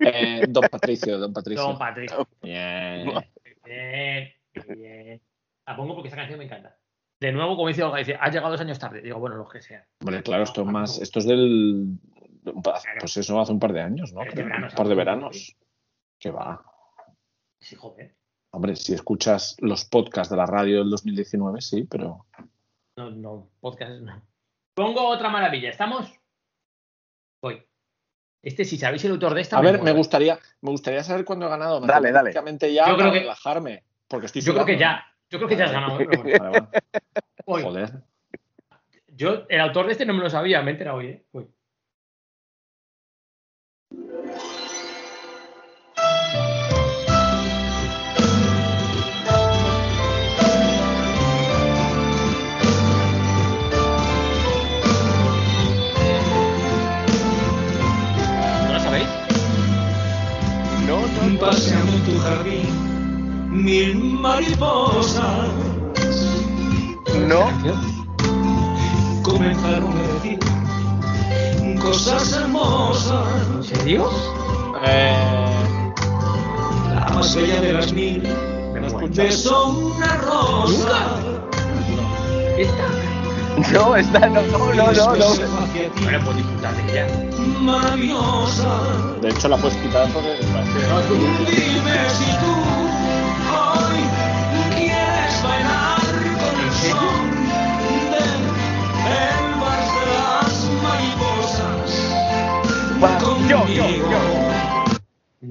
Speaker 7: Eh, don Patricio, don Patricio.
Speaker 6: Don Patricio.
Speaker 7: Bien.
Speaker 6: Bien, bien. La pongo porque esta canción me encanta. De nuevo, como dice Olga, dice, has llegado dos años tarde. Digo, bueno, lo que sea.
Speaker 7: Hombre, claro, esto es más, esto es del, pues eso hace un par de años, ¿no?
Speaker 6: Este verano,
Speaker 7: un par de veranos. Que va.
Speaker 6: Sí, joder.
Speaker 7: Hombre, si escuchas los podcasts de la radio del 2019, sí, pero
Speaker 6: No, no, podcast no. Pongo otra maravilla. ¿Estamos? Voy. Este, si sabéis el autor de esta.
Speaker 7: A ver, me
Speaker 6: muero.
Speaker 7: gustaría, me gustaría saber cuándo he ganado.
Speaker 8: Dale, dale.
Speaker 7: Prácticamente ya
Speaker 6: Yo creo
Speaker 7: para
Speaker 6: que-
Speaker 7: relajarme. Porque estoy
Speaker 6: Yo creo que ya. Yo creo que ya has ganado. ¿eh? Bueno.
Speaker 7: Vale. Joder.
Speaker 6: Yo, el autor de este no me lo sabía, me he enterado hoy, ¿eh? Voy.
Speaker 11: Paseando en tu jardín, mil mariposas
Speaker 8: No.
Speaker 11: comenzaron a decir cosas hermosas.
Speaker 6: ¿En serio?
Speaker 7: Eh,
Speaker 11: La más bella de las mil
Speaker 6: Me
Speaker 11: besó una rosa.
Speaker 6: ¿Esta?
Speaker 8: No, esta no, no, no, no, no.
Speaker 6: Bueno, pues disfrutad de ella.
Speaker 11: Maravillosa.
Speaker 7: de hecho, la puedes quitar porque
Speaker 11: Dime si tú hoy quieres bailar con el son
Speaker 8: yo, yo, yo.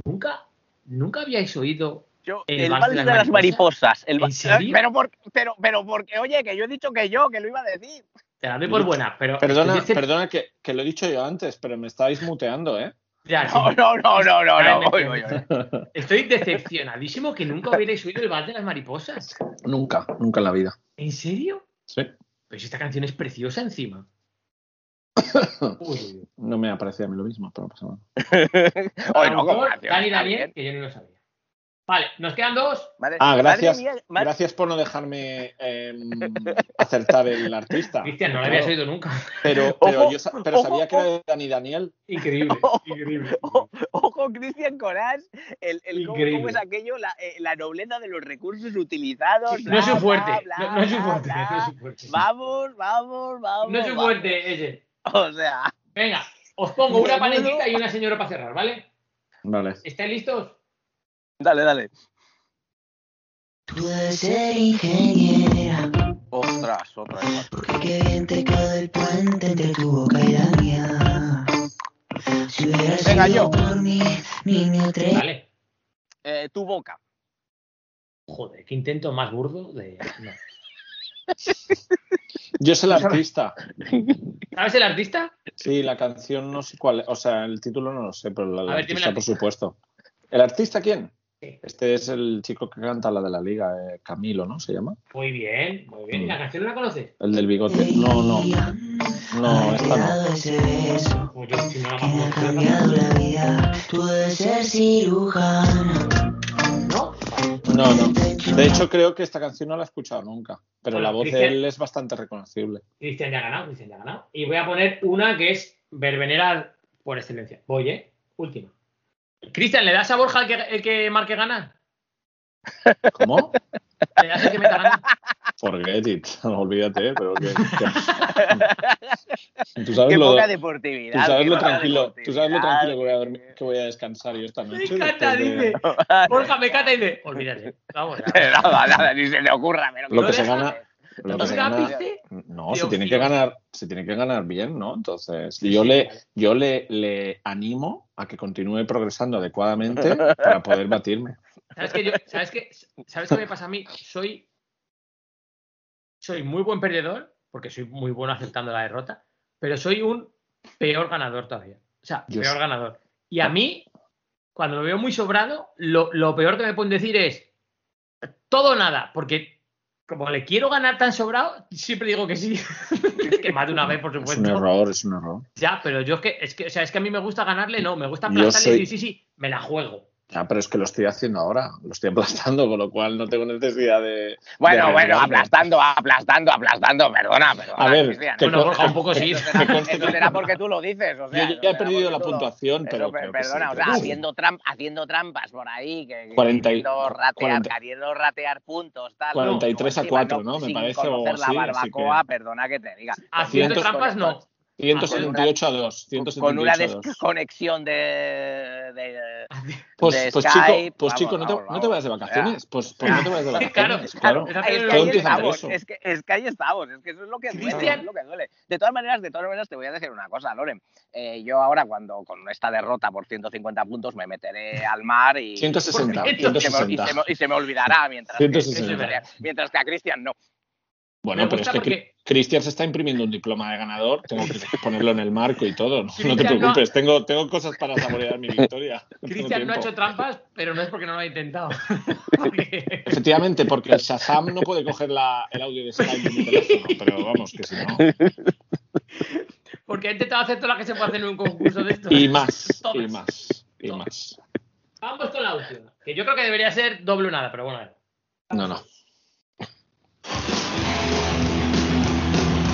Speaker 6: Nunca, nunca habíais oído
Speaker 8: Yo,
Speaker 6: El
Speaker 8: el,
Speaker 6: vals
Speaker 8: de las, mariposas. El va-
Speaker 6: ¿En serio?
Speaker 8: Pero, por, pero, pero porque, oye, que yo he dicho que yo, que lo iba a decir.
Speaker 6: Te la doy por buena, pero.
Speaker 7: Perdona, perdona que, que lo he dicho yo antes, pero me estáis muteando, ¿eh?
Speaker 6: Ya, sí.
Speaker 8: No, no, no, no, no, no. oye.
Speaker 6: Estoy decepcionadísimo que nunca hubierais oído el vals de las mariposas.
Speaker 7: Nunca, nunca en la vida.
Speaker 6: ¿En serio?
Speaker 7: Sí.
Speaker 6: Pues esta canción es preciosa encima. Uy.
Speaker 7: No me aparecía a mí lo mismo, pero no pasa nada.
Speaker 8: Oye, no,
Speaker 6: Dani Daniel, que yo no lo sabía. Vale, nos quedan dos.
Speaker 8: Madre-
Speaker 7: Ah, gracias.
Speaker 8: mía, madre-
Speaker 7: Gracias por no dejarme em, acertar el artista.
Speaker 6: Cristian, no lo habías oído nunca.
Speaker 7: Pero, pero,
Speaker 8: Ojo,
Speaker 7: yo sa- pero
Speaker 8: ojo,
Speaker 7: sabía que era de Dani Daniel.
Speaker 6: Increíble, increíble.
Speaker 8: Ojo, Cristian Corás, el, el cómo,
Speaker 6: Increíble.
Speaker 8: cómo es aquello, la, eh, la nobleza de los recursos utilizados.
Speaker 6: Sí, no es su fuerte,
Speaker 8: bla,
Speaker 6: no, no es su fuerte,
Speaker 8: bla.
Speaker 6: no es su fuerte.
Speaker 8: Vamos, vamos, vamos.
Speaker 6: No es su fuerte ese.
Speaker 8: O sea,
Speaker 6: Venga, os pongo una panenquita y una señora para cerrar, ¿vale?
Speaker 7: Vale.
Speaker 6: ¿Estáis listos?
Speaker 8: dale, dale.
Speaker 11: Tú debes ser ingeniera.
Speaker 8: Ostras, otra vez.
Speaker 11: Porque qué bien te quedó el puente entre tu boca y la mía. Si hubiera
Speaker 8: Venga,
Speaker 11: sido
Speaker 8: yo.
Speaker 11: por mí, niño tres.
Speaker 6: Vale.
Speaker 8: Eh, tu boca.
Speaker 6: Joder, qué intento más burdo de. no.
Speaker 7: Yo soy el artista.
Speaker 6: ¿Sabes el artista?
Speaker 7: Sí, la canción no sé cuál, o sea, el título no lo sé, pero la, la
Speaker 6: ver,
Speaker 7: artista, por supuesto. ¿El artista quién? Este es el chico que canta la de la liga, eh, Camilo, ¿no? ¿Se llama?
Speaker 6: Muy bien, muy bien. ¿Y la canción no la conoces?
Speaker 7: El del bigote. No, no. No, esta no.
Speaker 6: Pues.
Speaker 11: Tú debes ser cirujano.
Speaker 6: ¿No?
Speaker 7: No. De hecho, creo que esta canción no la he escuchado nunca. Pero
Speaker 6: Bueno,
Speaker 7: la voz de él es bastante reconocible.
Speaker 6: Cristian ya ha ganado, Cristian ya ha ganado. Y voy a poner una que es verbenera por excelencia. Voy, ¿eh? Última. Cristian, ¿le das a Borja el que, el que marque ganar?
Speaker 7: ¿Cómo?
Speaker 6: ¿Le das el que meta ganar?
Speaker 7: Forget it. Olvídate, pero que. que- Tú sabes
Speaker 8: Qué
Speaker 7: lo,
Speaker 8: poca
Speaker 7: tú
Speaker 8: deportividad.
Speaker 7: sabes
Speaker 8: qué
Speaker 7: lo tranquilo, tú sabes lo tranquilo que voy a dormir, que voy a descansar yo esta
Speaker 6: Me
Speaker 7: noche.
Speaker 6: encanta,
Speaker 7: después de-
Speaker 6: dice. Borja me canta y dice, olvídate. Vamos.
Speaker 8: Nada, nada, ni se le ocurra. Pero
Speaker 7: Lo
Speaker 6: No
Speaker 7: que se gana. Lo que
Speaker 6: ¿No
Speaker 7: se gana. No, se tiene que ganar, se tiene que ganar bien, ¿no? Entonces, yo le, yo le, le animo a que continúe progresando adecuadamente para poder batirme.
Speaker 6: ¿Sabes qué, yo- ¿sabes, qué, ¿Sabes qué me pasa a mí? Soy, soy muy buen perdedor, porque soy muy bueno aceptando la derrota, pero soy un peor ganador todavía. O sea, peor ganador. Y a mí, cuando me veo muy sobrado, lo, lo peor que me pueden decir es todo o nada, porque como le quiero ganar tan sobrado, siempre digo que sí. que más de una vez, por
Speaker 7: Es un
Speaker 6: supuesto.
Speaker 7: error, es un error.
Speaker 6: Ya, pero yo es que, es que, o sea, es que a mí me gusta ganarle, no, me gusta aplastarle
Speaker 7: soy-
Speaker 6: y sí, sí, me la juego.
Speaker 7: Ya, pero es que lo estoy haciendo ahora, lo estoy aplastando, con lo cual no tengo necesidad de.
Speaker 8: Bueno,
Speaker 7: de
Speaker 8: bueno, aplastando, aplastando, aplastando, perdona, perdona.
Speaker 7: A ver,
Speaker 8: Cristian.
Speaker 7: que
Speaker 6: Bueno,
Speaker 7: con-
Speaker 6: Borja, un poco sí.
Speaker 8: Eso será, eso será porque tú lo dices. O sea,
Speaker 7: Yo ya he perdido la puntuación, pero.
Speaker 8: Eso,
Speaker 7: creo que sí,
Speaker 8: perdona, o sea, haciendo, tram- haciendo trampas por ahí, que, que
Speaker 7: 40 y-
Speaker 8: queriendo ratear,
Speaker 7: 40.
Speaker 8: queriendo ratear puntos, tal.
Speaker 7: 43 a
Speaker 8: Encima
Speaker 7: 4, ¿no? Me
Speaker 8: sin
Speaker 7: parece, o
Speaker 8: conocer la
Speaker 7: así, así
Speaker 8: barbacoa,
Speaker 7: que-
Speaker 8: perdona que te diga.
Speaker 6: Haciendo trampas, no.
Speaker 7: 178 a 2.
Speaker 8: Con una
Speaker 7: 178 a 2.
Speaker 8: desconexión de, de,
Speaker 7: Pues,
Speaker 8: de
Speaker 7: pues
Speaker 8: Skype,
Speaker 7: chico, pues
Speaker 8: vamos,
Speaker 7: chico, no te,
Speaker 8: vamos,
Speaker 7: no te vayas de vacaciones. Pues, pues no te vayas de
Speaker 6: Claro,
Speaker 7: vacaciones. Claro.
Speaker 6: claro.
Speaker 8: Es que ahí estamos, es que, es que ahí estamos, es que eso es lo que duele, es lo que duele. De todas maneras, de todas maneras te voy a decir una cosa, Loren. Eh, yo ahora cuando con esta derrota por 150 puntos me meteré al mar y
Speaker 7: 160,
Speaker 8: y se me- y se me,
Speaker 7: 160.
Speaker 8: y se me olvidará mientras que,
Speaker 7: 160.
Speaker 8: mientras que a Cristian no.
Speaker 7: Bueno, pero es que
Speaker 6: porque-
Speaker 7: Cri- Cristian se está imprimiendo un diploma de ganador. Tengo que ponerlo en el marco y todo. No, no te
Speaker 6: no-
Speaker 7: preocupes, tengo, tengo cosas para saborear mi victoria.
Speaker 6: Cristian no ha hecho trampas, pero no es porque no lo ha intentado. Porque-
Speaker 7: Efectivamente, porque el Shazam no puede coger la- el audio de Skype de mi teléfono, pero vamos, que si no.
Speaker 6: Porque ha intentado hacer todas las que se puede hacer en un concurso de estos.
Speaker 7: Y más,
Speaker 6: Todas.
Speaker 7: y más, y más.
Speaker 6: Vamos con la última. Que yo creo que debería ser doble o nada, pero bueno. a ver.
Speaker 7: No, no.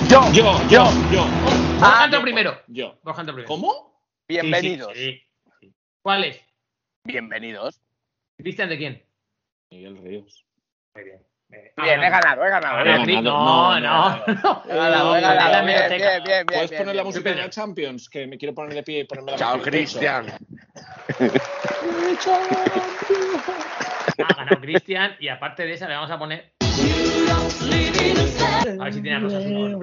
Speaker 8: Yo,
Speaker 7: Yo, yo, yo,
Speaker 6: Borja entró primero.
Speaker 7: yo.
Speaker 6: Primero.
Speaker 7: ¿Cómo?
Speaker 8: Bienvenidos.
Speaker 6: Sí, sí, sí. ¿Cuál es?
Speaker 8: Bienvenidos.
Speaker 6: ¿Cristian de quién?
Speaker 7: Miguel Ríos.
Speaker 6: Muy bien.
Speaker 8: Bien, he ganado, he ganado.
Speaker 6: Ah.
Speaker 7: He.
Speaker 6: No,
Speaker 7: No,
Speaker 6: no.
Speaker 8: He ganado, he ganado. Bien, bien, bien, bien,
Speaker 7: ¿Puedes poner la música de Champions? Que me quiero poner de pie y ponerme la
Speaker 5: Chao. Cristian.
Speaker 6: Ha ganado Cristian y aparte de esa le vamos a poner. A ver si tiene rosas no.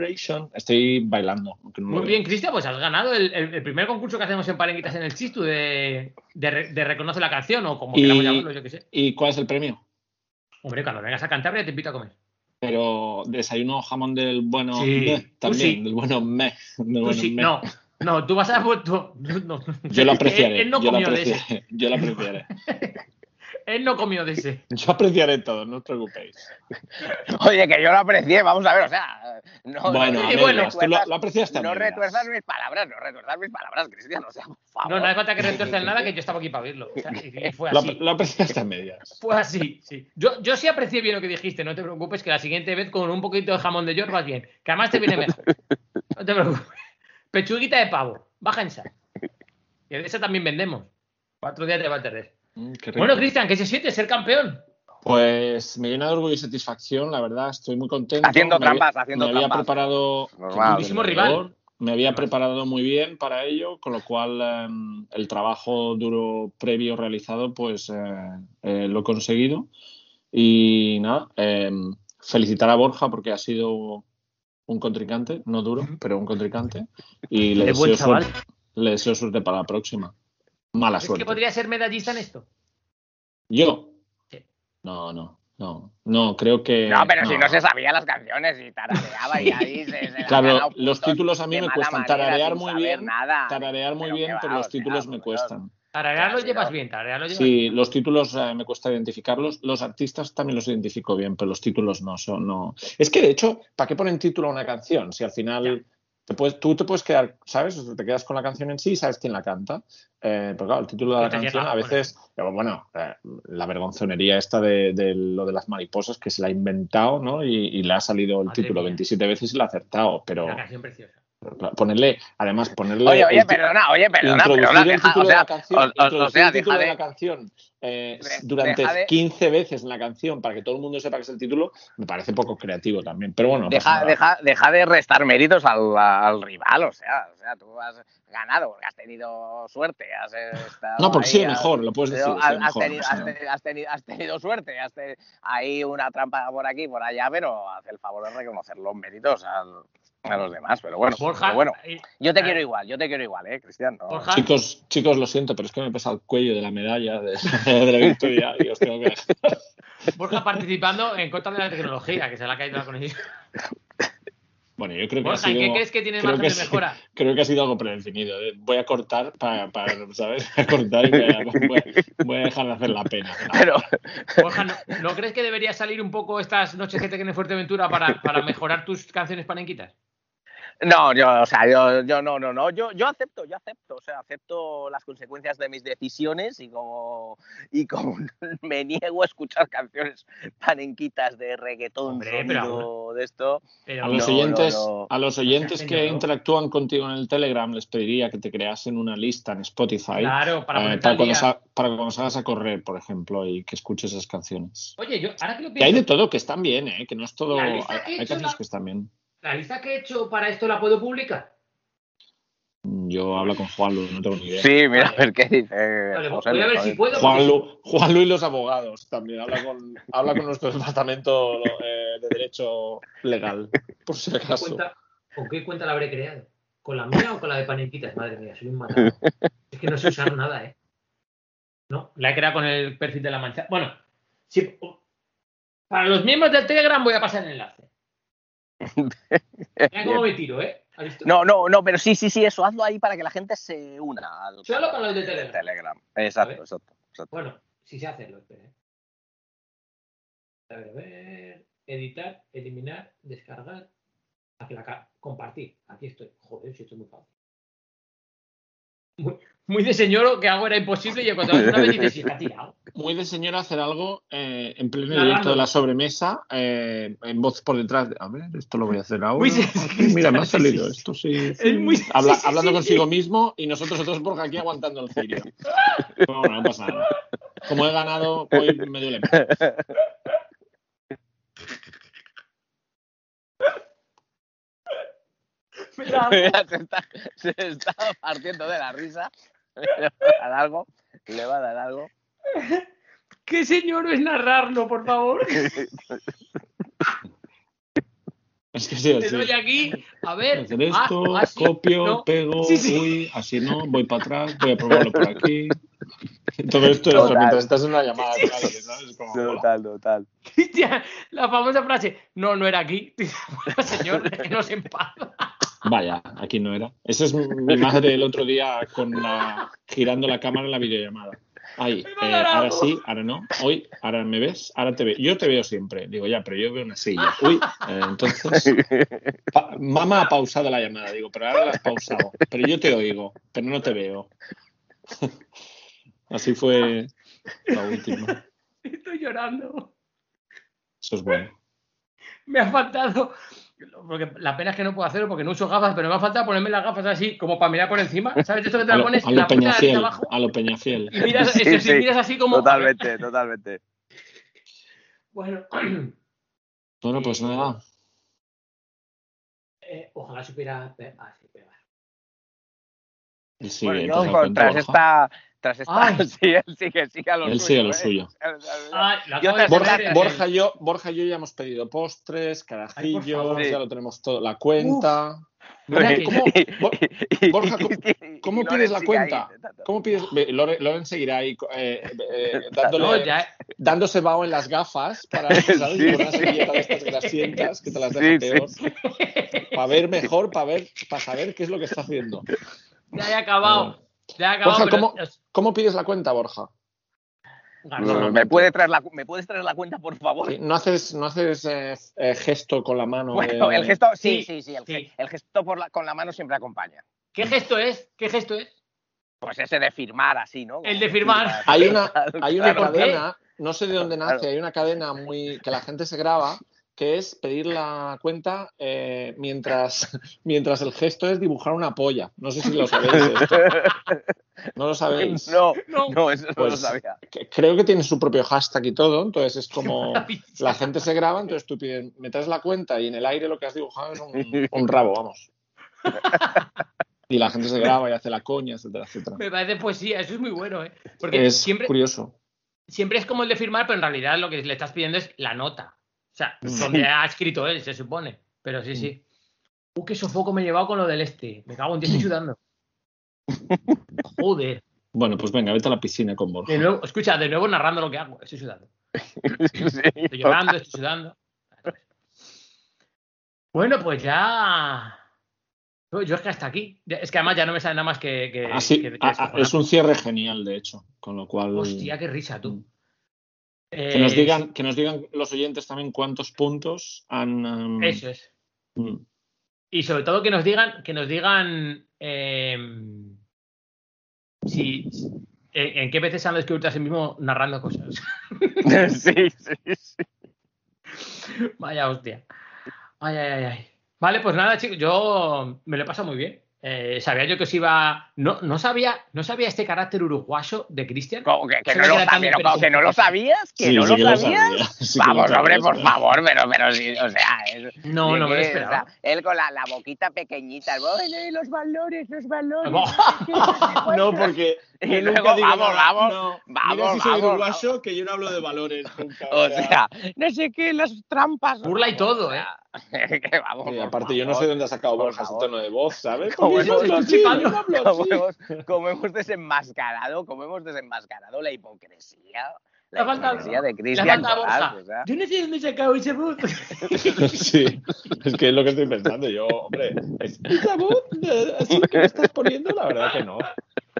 Speaker 7: Estoy bailando. no
Speaker 6: Muy bien, Cristian, pues has ganado el, el- el primer concurso que hacemos en Parenguitas en el Chistu de, de, re- de Reconoce la canción o como queramos llamarlo, yo qué sé.
Speaker 7: ¿Y cuál es el premio?
Speaker 6: Hombre, cuando vengas a Cantabria te invito a comer.
Speaker 7: Pero desayuno jamón del bueno
Speaker 6: Sí,
Speaker 7: meh, también,
Speaker 6: sí.
Speaker 7: del bueno me. Del
Speaker 6: Tú
Speaker 7: bueno
Speaker 6: sí,
Speaker 7: meh.
Speaker 6: no, no, tú vas a. tú- no.
Speaker 7: Yo lo apreciaré.
Speaker 6: Él, él no
Speaker 7: yo, lo
Speaker 6: comió de ese.
Speaker 7: apreciaré yo lo apreciaré.
Speaker 6: Él no comió de ese.
Speaker 7: Yo apreciaré todo, no os preocupéis.
Speaker 8: Oye, que yo lo aprecié, vamos a ver, o sea, no,
Speaker 7: Bueno,
Speaker 8: no,
Speaker 6: y bueno,
Speaker 7: tú lo,
Speaker 8: retuerzas-
Speaker 7: lo apreciaste
Speaker 8: no retuerzas mis palabras, no retuerzas mis palabras, Cristian, o sea, por favor.
Speaker 6: No, no hace falta que retuerzan nada, que yo estaba aquí para oírlo. O sea, y, y fue
Speaker 7: Lo,
Speaker 6: así.
Speaker 7: lo apreciaste a medias.
Speaker 6: Fue así, sí. Yo, yo sí aprecié bien lo que dijiste, no te preocupes, que la siguiente vez con un poquito de jamón de york vas bien. Que además te viene mejor. No te preocupes. Pechuguita de pavo, baja en sal. Que de esa también vendemos. Cuatro días te va a tener.
Speaker 7: Mm.
Speaker 6: Bueno, Cristian, ¿qué se siente ser campeón?
Speaker 7: Pues me llena de orgullo y satisfacción, la verdad, estoy muy contento.
Speaker 8: Haciendo
Speaker 7: Me había-
Speaker 8: trampas, haciendo
Speaker 7: Me había
Speaker 8: trampas.
Speaker 7: preparado
Speaker 8: Normal.
Speaker 6: Durísimo rival.
Speaker 7: Me había preparado muy bien para ello, con lo cual eh, el trabajo duro previo realizado, pues eh, eh, lo he conseguido. Y nada, eh, felicitar a Borja porque ha sido un contrincante, no duro, pero un contrincante. Y le
Speaker 6: Es buen
Speaker 7: deseo,
Speaker 6: chaval.
Speaker 7: suerte, le deseo suerte para la próxima. Mala
Speaker 6: ¿Es
Speaker 7: suerte.
Speaker 6: que podría ser medallista en esto?
Speaker 7: ¿Yo? No, no, no. No, creo que.
Speaker 8: No, pero si no se sabía las canciones y tarareaba y ahí se,
Speaker 7: Claro, los títulos a mí me cuestan. Tararear muy bien.
Speaker 8: Nada.
Speaker 7: Tararear muy
Speaker 8: Pero
Speaker 7: bien, pero los títulos me
Speaker 8: Dios.
Speaker 7: cuestan.
Speaker 6: Tararear lo llevas bien, tararear lo llevas
Speaker 7: Sí, los títulos eh, me cuesta identificarlos. Los artistas también los identifico bien, pero los títulos no son. No. Es que de hecho, ¿para qué ponen título a una canción? Si al final te puedes, tú te puedes quedar, ¿sabes? O sea, te quedas con la canción en sí y sabes quién la canta. Eh, pero claro, el título de la canción
Speaker 6: llega,
Speaker 7: a veces, eh, bueno, eh, la vergonzonería esta de, de lo de las mariposas que se la ha inventado, ¿no? Y, y le ha salido el
Speaker 6: Madre
Speaker 7: título
Speaker 6: mía.
Speaker 7: 27 veces y la ha acertado, pero
Speaker 6: Una canción preciosa.
Speaker 7: ponerle, además, ponerle.
Speaker 8: Oye, oye, perdona, oye, perdona, perdona,
Speaker 7: el
Speaker 8: deja- o sea, o- o- sea,
Speaker 7: de- la canción eh,
Speaker 8: de-
Speaker 7: durante
Speaker 8: de-
Speaker 7: 15 veces en la canción para que todo el mundo sepa que es el título, me parece poco creativo también. Pero bueno, no
Speaker 8: Deja, deja, deja de restar méritos al, al rival, o sea, o sea, tú has ganado, porque has tenido suerte, has estado
Speaker 7: No, porque
Speaker 8: ahí,
Speaker 7: sí, mejor, lo puedes decir, sí,
Speaker 8: has,
Speaker 7: mejor,
Speaker 8: tenido, has tenido- has tenido- has tenido suerte, has tenido ahí una trampa por aquí, por allá, pero haz el favor de reconocer los méritos al- a los demás. Pero bueno,
Speaker 6: Borja,
Speaker 8: pero bueno, yo te
Speaker 6: eh,
Speaker 8: quiero igual, yo te quiero igual, ¿eh, Cristian? No.
Speaker 7: Chicos, chicos, lo siento, pero es que me pesa el cuello de la medalla de, de la victoria y os tengo que dejar.
Speaker 6: Borja participando en contra de la tecnología, que se le ha caído la conexión.
Speaker 7: Bueno, yo creo que
Speaker 6: Borja,
Speaker 7: ha
Speaker 6: ¿en
Speaker 7: sido,
Speaker 6: qué crees que tiene margen
Speaker 7: que
Speaker 6: de
Speaker 7: sí.
Speaker 6: mejora?
Speaker 7: Creo que ha sido algo predefinido. ¿eh? Voy a cortar para, para ¿sabes? Voy a cortar y voy a, voy a- dejar de hacer la pena.
Speaker 8: Pero,
Speaker 6: Borja, ¿no, no crees que debería salir un poco estas noches que te en Fuerteventura para, para mejorar tus canciones panenquitas?
Speaker 8: No, yo, o sea, yo, yo no, no, no, yo, yo acepto, yo acepto, o sea, acepto las consecuencias de mis decisiones y como, y como me niego a escuchar canciones panenquitas de reggaetón,
Speaker 6: Hombre, pero
Speaker 8: de esto.
Speaker 6: Pero
Speaker 7: A los
Speaker 8: no,
Speaker 7: oyentes,
Speaker 8: no, no.
Speaker 7: a los oyentes que interactúan contigo en el Telegram les pediría que te creasen una lista en Spotify
Speaker 6: Claro, para
Speaker 7: eh, para, cuando sa- para cuando salgas a correr, por ejemplo, y que escuches esas canciones.
Speaker 6: Oye, yo ahora que lo
Speaker 7: Que hay de
Speaker 6: pienso,
Speaker 7: todo, que están bien, ¿eh? que no es todo. Hay, canciones
Speaker 6: la-
Speaker 7: que están bien.
Speaker 6: La lista que he hecho para esto la puedo publicar.
Speaker 7: Yo hablo con Juanlu, no tengo ni idea.
Speaker 8: Sí, mira, a
Speaker 6: Vale.
Speaker 8: ver qué dice
Speaker 6: Vale,
Speaker 8: José.
Speaker 6: voy a ver
Speaker 8: Luis,
Speaker 6: si
Speaker 8: ver.
Speaker 6: puedo. porque-
Speaker 7: Juanlu, Juanlu y los abogados también. Habla con, habla con nuestro departamento eh, de derecho legal, por si
Speaker 6: ¿Con qué,
Speaker 7: acaso.
Speaker 6: cuenta, ¿Con qué cuenta la habré creado? ¿Con la mía o con la de panenquitas? Madre mía, soy un matado. Es que no sé usar nada, ¿eh? No, la he creado con el perfil de la mancha. Bueno, sí, para los miembros del Telegram voy a pasar el enlace. Mira cómo me tiro, ¿eh?
Speaker 8: No, no, no, pero sí, sí, sí, eso, hazlo ahí para que la gente se una al
Speaker 6: Solo para los de Telegram.
Speaker 8: Exacto, exacto, exacto.
Speaker 6: Bueno, sí sé hacerlo, espera. ¿eh? A ver, a ver. Editar, eliminar, descargar. Aquí la compartir. Aquí estoy. Joder, si esto es muy fácil. Muy, muy de señor que algo era imposible y cuando una vez dices, si está tirado.
Speaker 7: Muy de señor hacer algo eh, en pleno directo de la sobremesa, eh, en voz por detrás. de, a ver, esto lo voy a hacer ahora.
Speaker 6: Muy
Speaker 7: Ah, Mira, me ha salido
Speaker 6: sí.
Speaker 7: esto, sí.
Speaker 6: Es muy-
Speaker 7: Habla-
Speaker 6: sí, sí,
Speaker 7: hablando
Speaker 6: sí,
Speaker 7: consigo
Speaker 6: sí.
Speaker 7: mismo y nosotros otros por aquí aguantando el cirio. No, no, no pasa nada. Como he ganado, hoy me duele más.
Speaker 6: Me da-
Speaker 8: Mira, se, está, se está partiendo de la risa. Le va a dar algo. Le va a dar algo.
Speaker 6: ¿Qué señor es narrarlo, por favor?
Speaker 7: Es que sí,
Speaker 6: Te
Speaker 7: así.
Speaker 6: doy aquí. A ver.
Speaker 7: Hacer
Speaker 6: ah,
Speaker 7: esto,
Speaker 6: ah, sí,
Speaker 7: copio,
Speaker 6: no.
Speaker 7: pego,
Speaker 6: Sí, sí.
Speaker 7: uy, así no, voy para atrás, voy a probarlo por aquí. Todo esto es mientras estás en una llamada con alguien, ¿sabes? Como, hola.
Speaker 8: Total, total.
Speaker 6: La famosa frase, no, no era aquí. Señor, que no se enfada.
Speaker 7: Vaya, aquí no era. Esa es mi madre el otro día con la, girando la cámara en la videollamada. Ahí, eh, ahora sí, ahora no. Hoy, ahora me ves, ahora te veo. Yo te veo siempre. Digo, ya, pero yo veo una silla. Uy, eh, entonces. pa- mamá ha pausado la llamada, digo, pero ahora la has pausado. Pero yo te oigo, pero no te veo. Así fue la última.
Speaker 6: Estoy llorando.
Speaker 7: Eso es bueno.
Speaker 6: Me ha faltado. Porque la pena es que no puedo hacerlo porque no uso gafas, pero me ha faltado ponerme las gafas así, como para mirar por encima. ¿Sabes? Esto que te
Speaker 7: A
Speaker 6: la
Speaker 7: lo,
Speaker 6: pones
Speaker 7: a lo
Speaker 6: la punta de
Speaker 7: Peñafiel.
Speaker 6: abajo
Speaker 7: A lo Peñafiel.
Speaker 6: y miras,
Speaker 8: Sí,
Speaker 6: eso sí,
Speaker 8: sí.
Speaker 6: miras así como.
Speaker 8: Totalmente, totalmente.
Speaker 6: Bueno,
Speaker 7: Bueno, pues nada.
Speaker 6: eh, ojalá supiera. pe- Ah, sí, pegar.
Speaker 8: Bueno, yo tras esta, tras esta,
Speaker 6: Ay.
Speaker 8: sí, él sigue, sigue a lo
Speaker 7: Él
Speaker 8: suyo.
Speaker 7: sigue a lo
Speaker 8: ¿eh?
Speaker 7: suyo.
Speaker 6: Ay,
Speaker 8: Yo
Speaker 6: de
Speaker 7: Borja, yo, Borja y yo ya hemos pedido postres, carajillos, ya lo tenemos todo, la cuenta.
Speaker 6: Mira
Speaker 7: ¿Cómo, Borja, ¿cómo, pides la cuenta? ¿Cómo pides? Loren, Loren seguirá ahí eh, eh, dándole,
Speaker 6: No, ya-
Speaker 7: dándose vaho en las gafas para ¿sabes?
Speaker 8: Sí,
Speaker 7: con una
Speaker 8: sí.
Speaker 7: servilleta de estas grasientas que te las
Speaker 8: Sí,
Speaker 7: deja
Speaker 8: sí,
Speaker 7: peor. Para ver mejor, para ver, para saber qué es lo que está haciendo.
Speaker 6: Ya he acabado. Ya pero-
Speaker 7: ¿cómo, ¿cómo pides la cuenta, Borja?
Speaker 6: Garzón.
Speaker 8: ¿Me, puede traer la, ¿Me puedes traer la cuenta, por favor?
Speaker 7: Sí, ¿No haces, no haces eh, eh, gesto con la mano?
Speaker 8: Bueno,
Speaker 7: de-
Speaker 8: el gesto, sí,
Speaker 6: Sí,
Speaker 8: sí, sí, el,
Speaker 6: sí.
Speaker 8: ge- el gesto por la- con la mano siempre acompaña.
Speaker 6: ¿Qué gesto es? ¿Qué gesto es?
Speaker 8: Pues ese de firmar así, ¿no?
Speaker 6: El de firmar.
Speaker 7: Hay una, hay una cadena, no sé de dónde nace,
Speaker 8: Claro.
Speaker 7: hay una cadena muy que la gente se graba, que es pedir la cuenta eh, mientras, mientras el gesto es dibujar una polla. No sé si lo sabéis. esto. ¿No lo sabéis?
Speaker 8: No,
Speaker 6: No.
Speaker 8: no, eso no lo
Speaker 7: Pues,
Speaker 8: sabía.
Speaker 7: que- Creo que tiene su propio hashtag y todo, entonces es como la gente se graba, entonces tú pides, me traes la cuenta y en el aire lo que has dibujado es un, un rabo, vamos. Y la gente se graba y hace la coña, etcétera, etcétera.
Speaker 6: Me parece poesía, eso es muy bueno, ¿eh? Porque
Speaker 7: Es
Speaker 6: siempre,
Speaker 7: curioso.
Speaker 6: siempre es como el de firmar, pero en realidad lo que le estás pidiendo es la nota. O sea,
Speaker 7: Mm.
Speaker 6: donde ha escrito él, se supone. Pero sí, sí. Uh, qué sofoco me he llevado con lo del este. Me cago en ti, estoy sudando. Joder.
Speaker 7: Bueno, pues venga, vete a la piscina con Borja.
Speaker 6: De nuevo, escucha, de nuevo narrando lo que hago. Estoy sudando.
Speaker 8: Sí,
Speaker 6: Estoy llorando, estoy sudando. Bueno, pues ya. Yo es que hasta aquí. Es que además ya no me sale nada más que. que- que- que
Speaker 7: ah, ah, es un cierre genial, de hecho, con lo cual
Speaker 6: Hostia, qué risa tú.
Speaker 7: Que nos
Speaker 6: Eh,
Speaker 7: digan, que nos digan los oyentes también cuántos puntos han. um,
Speaker 6: Eso es.
Speaker 7: mm,
Speaker 6: Y sobre todo que nos digan, que nos digan eh, si en, en qué veces se han descubierto a sí mismo narrando cosas.
Speaker 8: sí, sí, sí.
Speaker 6: Vaya hostia. Ay, ay, ay, ay. Vale, pues nada, chicos, yo me lo he pasado muy bien. Eh, sabía yo que os iba. No, no sabía, no sabía este carácter uruguayo de Cristian.
Speaker 8: ¿Cómo que, que no lo sabía, pero que no lo sabías, que
Speaker 7: Sí,
Speaker 8: no
Speaker 7: sí
Speaker 8: lo
Speaker 7: que lo
Speaker 8: sabías.
Speaker 7: sí lo
Speaker 8: Vamos, hombre, por favor, pero, pero sí, o sea, es-
Speaker 6: No,
Speaker 8: de
Speaker 6: no me lo esperaba.
Speaker 8: o sea, él con la, la boquita pequeñita, el, "Bueno, y los valores, los valores.
Speaker 7: No, porque
Speaker 8: Y luego,
Speaker 7: digo
Speaker 8: vamos,
Speaker 7: nada,
Speaker 8: vamos,
Speaker 7: no,
Speaker 8: vamos,
Speaker 7: mira si soy
Speaker 8: vamos,
Speaker 7: uruguayo, que yo no hablo de valores nunca.
Speaker 8: O sea, no sé qué, las trampas.
Speaker 6: Burla y todo, ¿eh?
Speaker 8: que vamos,
Speaker 7: Sí, aparte, yo no
Speaker 8: favor.
Speaker 7: sé dónde ha sacado Borja ese
Speaker 8: favor.
Speaker 7: tono de voz, ¿sabes?
Speaker 8: Como hemos-
Speaker 7: hablo
Speaker 8: como hemos, como hemos desenmascarado, como hemos desenmascarado la hipocresía, la hipocresía de Cristian o sea.
Speaker 6: Yo no sé dónde he sacado ese voz.
Speaker 7: Sí, es que es lo que estoy pensando. Yo, hombre, ¿es esa voz así que me estás poniendo? La verdad que no.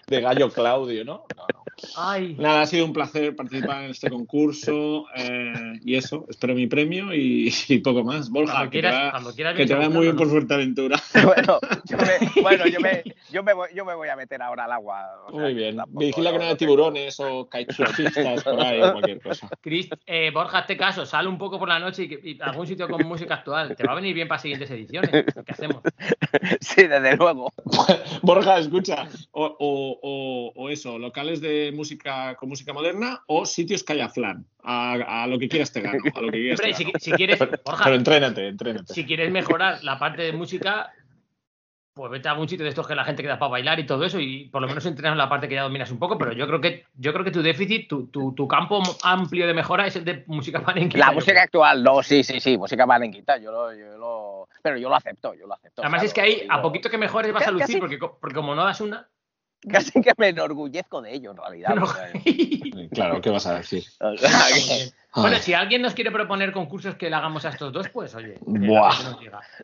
Speaker 7: De gallo Claudio, ¿no? No, no.
Speaker 6: Ay.
Speaker 7: Nada, ha sido un placer participar en este concurso eh, y eso, espero mi premio y, y poco más. Borja,
Speaker 6: Cuando
Speaker 7: que
Speaker 6: quieras-
Speaker 7: te va,
Speaker 6: cuando quieras
Speaker 7: que te va muy bien por Fuerteventura.
Speaker 8: Bueno, yo me, bueno, yo me, yo me voy, yo me voy a meter ahora al agua. o sea,
Speaker 7: Muy bien.
Speaker 8: tampoco
Speaker 7: Vigila que no haya tiburones o kitesurfistas por ahí o cualquier cosa.
Speaker 6: Chris, eh, Borja, este caso, sale un poco por la noche y, que- y algún sitio con música actual. Te va a venir bien para siguientes ediciones. ¿Qué hacemos?
Speaker 8: Sí, desde luego.
Speaker 7: Borja, escucha, o, o- o- o eso, locales de música con música moderna o sitios que haya flan. A, a lo que quieras te gano. A lo que quieras
Speaker 6: Hombre,
Speaker 7: te
Speaker 6: si,
Speaker 7: gano.
Speaker 6: si quieres,
Speaker 7: Pero
Speaker 6: Borja,
Speaker 7: entrénate, entrénate.
Speaker 6: si quieres mejorar la parte de música, pues vete a algún sitio de estos que la gente queda para bailar y todo eso y por lo menos entrenas la parte que ya dominas un poco, pero yo creo que yo creo que tu déficit, tu, tu, tu campo amplio de mejora es el de música panenquita.
Speaker 8: La música
Speaker 6: creo.
Speaker 8: actual, no, sí, sí, sí, música malenquita, yo lo, yo lo, pero yo lo acepto, yo lo acepto.
Speaker 6: Además
Speaker 8: o sea,
Speaker 6: es que ahí,
Speaker 8: digo-
Speaker 6: a poquito que mejores vas a lucir, porque, porque como no das una...
Speaker 8: Casi que me enorgullezco de ello, en realidad.
Speaker 6: No.
Speaker 8: sea,
Speaker 7: Claro, ¿qué vas a decir?
Speaker 8: o sea, que-
Speaker 6: Bueno, si alguien nos quiere proponer concursos que le hagamos a estos dos, pues oye, que
Speaker 7: Buah.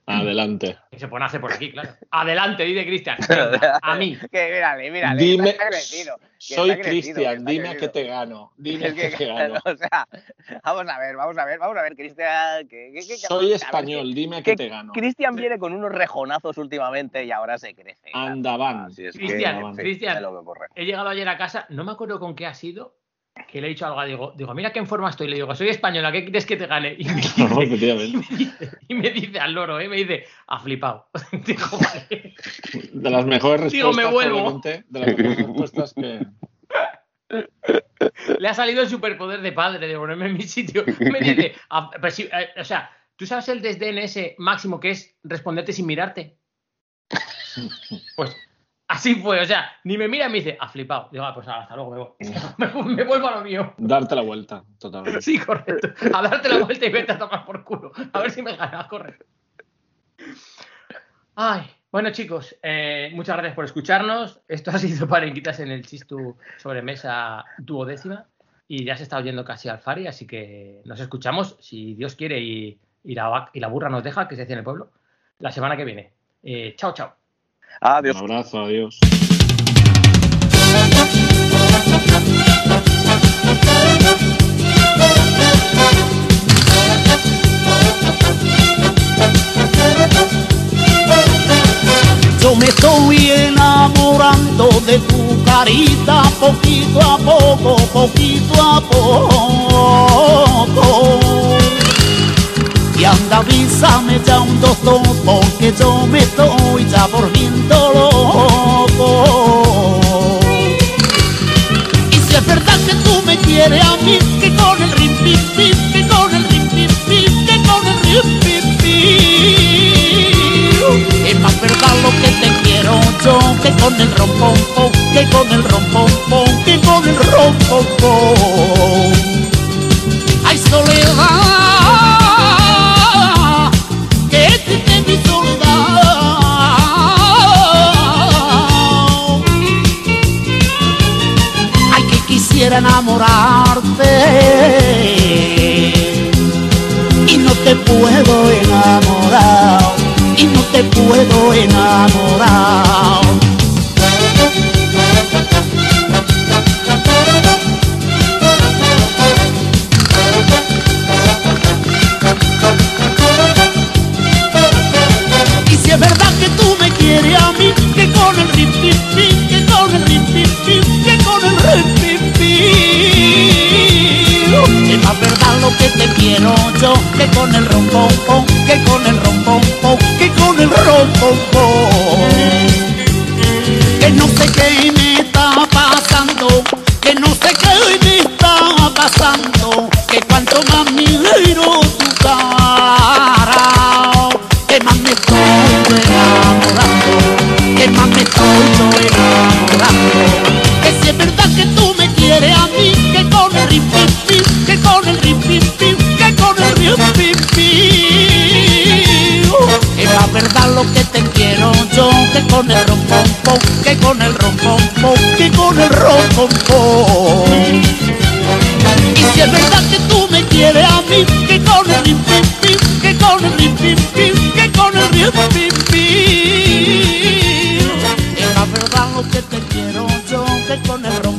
Speaker 7: Adelante.
Speaker 6: Que se pone a hacer por aquí, claro. Adelante, dice Cristian. A mí.
Speaker 8: Que mírale, mírale,
Speaker 7: Dime,
Speaker 8: está crecido. que
Speaker 7: soy
Speaker 8: que
Speaker 7: Cristian, dime a qué
Speaker 8: crecido.
Speaker 7: te gano. Dime a
Speaker 8: Es
Speaker 7: qué
Speaker 8: que,
Speaker 7: te gano.
Speaker 8: o sea, vamos a ver, vamos a ver, vamos a ver, Cristian. que- que- que-
Speaker 7: Soy
Speaker 8: a ver,
Speaker 7: español, dime a
Speaker 8: que
Speaker 7: qué te gano.
Speaker 8: Cristian viene con unos rejonazos últimamente y ahora se crece.
Speaker 7: Anda, van.
Speaker 8: Que,
Speaker 6: Cristian, Cristian.
Speaker 8: que.
Speaker 6: He llegado ayer a casa, no me acuerdo con qué ha sido, que le he dicho algo, digo, digo, mira qué en forma estoy. Le digo, soy española, ¿qué quieres que te gane? Y me dice,
Speaker 7: No, efectivamente.
Speaker 6: y me dice al loro, ¿eh? me dice, ha flipado. Digo, vale.
Speaker 7: De las mejores
Speaker 6: Digo,
Speaker 7: respuestas.
Speaker 6: me vuelvo.
Speaker 7: De las mejores respuestas que.
Speaker 6: Le ha salido el superpoder de padre de ponerme en mi sitio. Me dice, "Ah, pero sí, eh, o sea, ¿tú sabes el desdén ese máximo que es responderte sin mirarte? Pues Así fue, o sea, ni me mira y me dice, ha flipado. Digo, ah, pues ahora, hasta luego, me, voy. me, me vuelvo a lo mío.
Speaker 7: Darte la vuelta, totalmente.
Speaker 6: Sí, correcto. A darte la vuelta y vete a tomar por culo. A ver si me ganas, corre. Ay, bueno chicos, eh, muchas gracias por escucharnos. Esto ha sido Parenquitas en el Chistu sobre mesa duodécima. Y ya se está oyendo casi al Fari, así que nos escuchamos, si Dios quiere y, y la, vac- y la burra nos deja, que se decía en el pueblo, la semana que viene. Eh, chao, chao.
Speaker 10: Adiós.
Speaker 7: Un abrazo, adiós.
Speaker 15: Yo me estoy enamorando de tu carita poquito a poco, poquito a poco. Y anda, avísame ya un doctor porque yo me estoy ya volviendo loco. Y si es verdad que tú me quieres a mí, que con el rim pim que con el rim pim que con el rim pim. Es más verdad lo que te quiero yo, que con el rompompón, que con el rompompón, que con el rompompón. Ay, soledad, quisiera enamorarte y no te puedo enamorar, y no te puedo enamorar. Y si es verdad más verdad lo que te quiero yo, que con el rompompón, que con el rompompón, que con el rompompón. Que no sé qué que te quiero yo, que con el rompompo, que con el rompompo, que con el rompompo. Y si es verdad que tú me quieres a mí, que con el rim pim pim, que con el rim pim pim, que con el rim pim pim. Es la verdad lo que te quiero yo, que con el rompompo.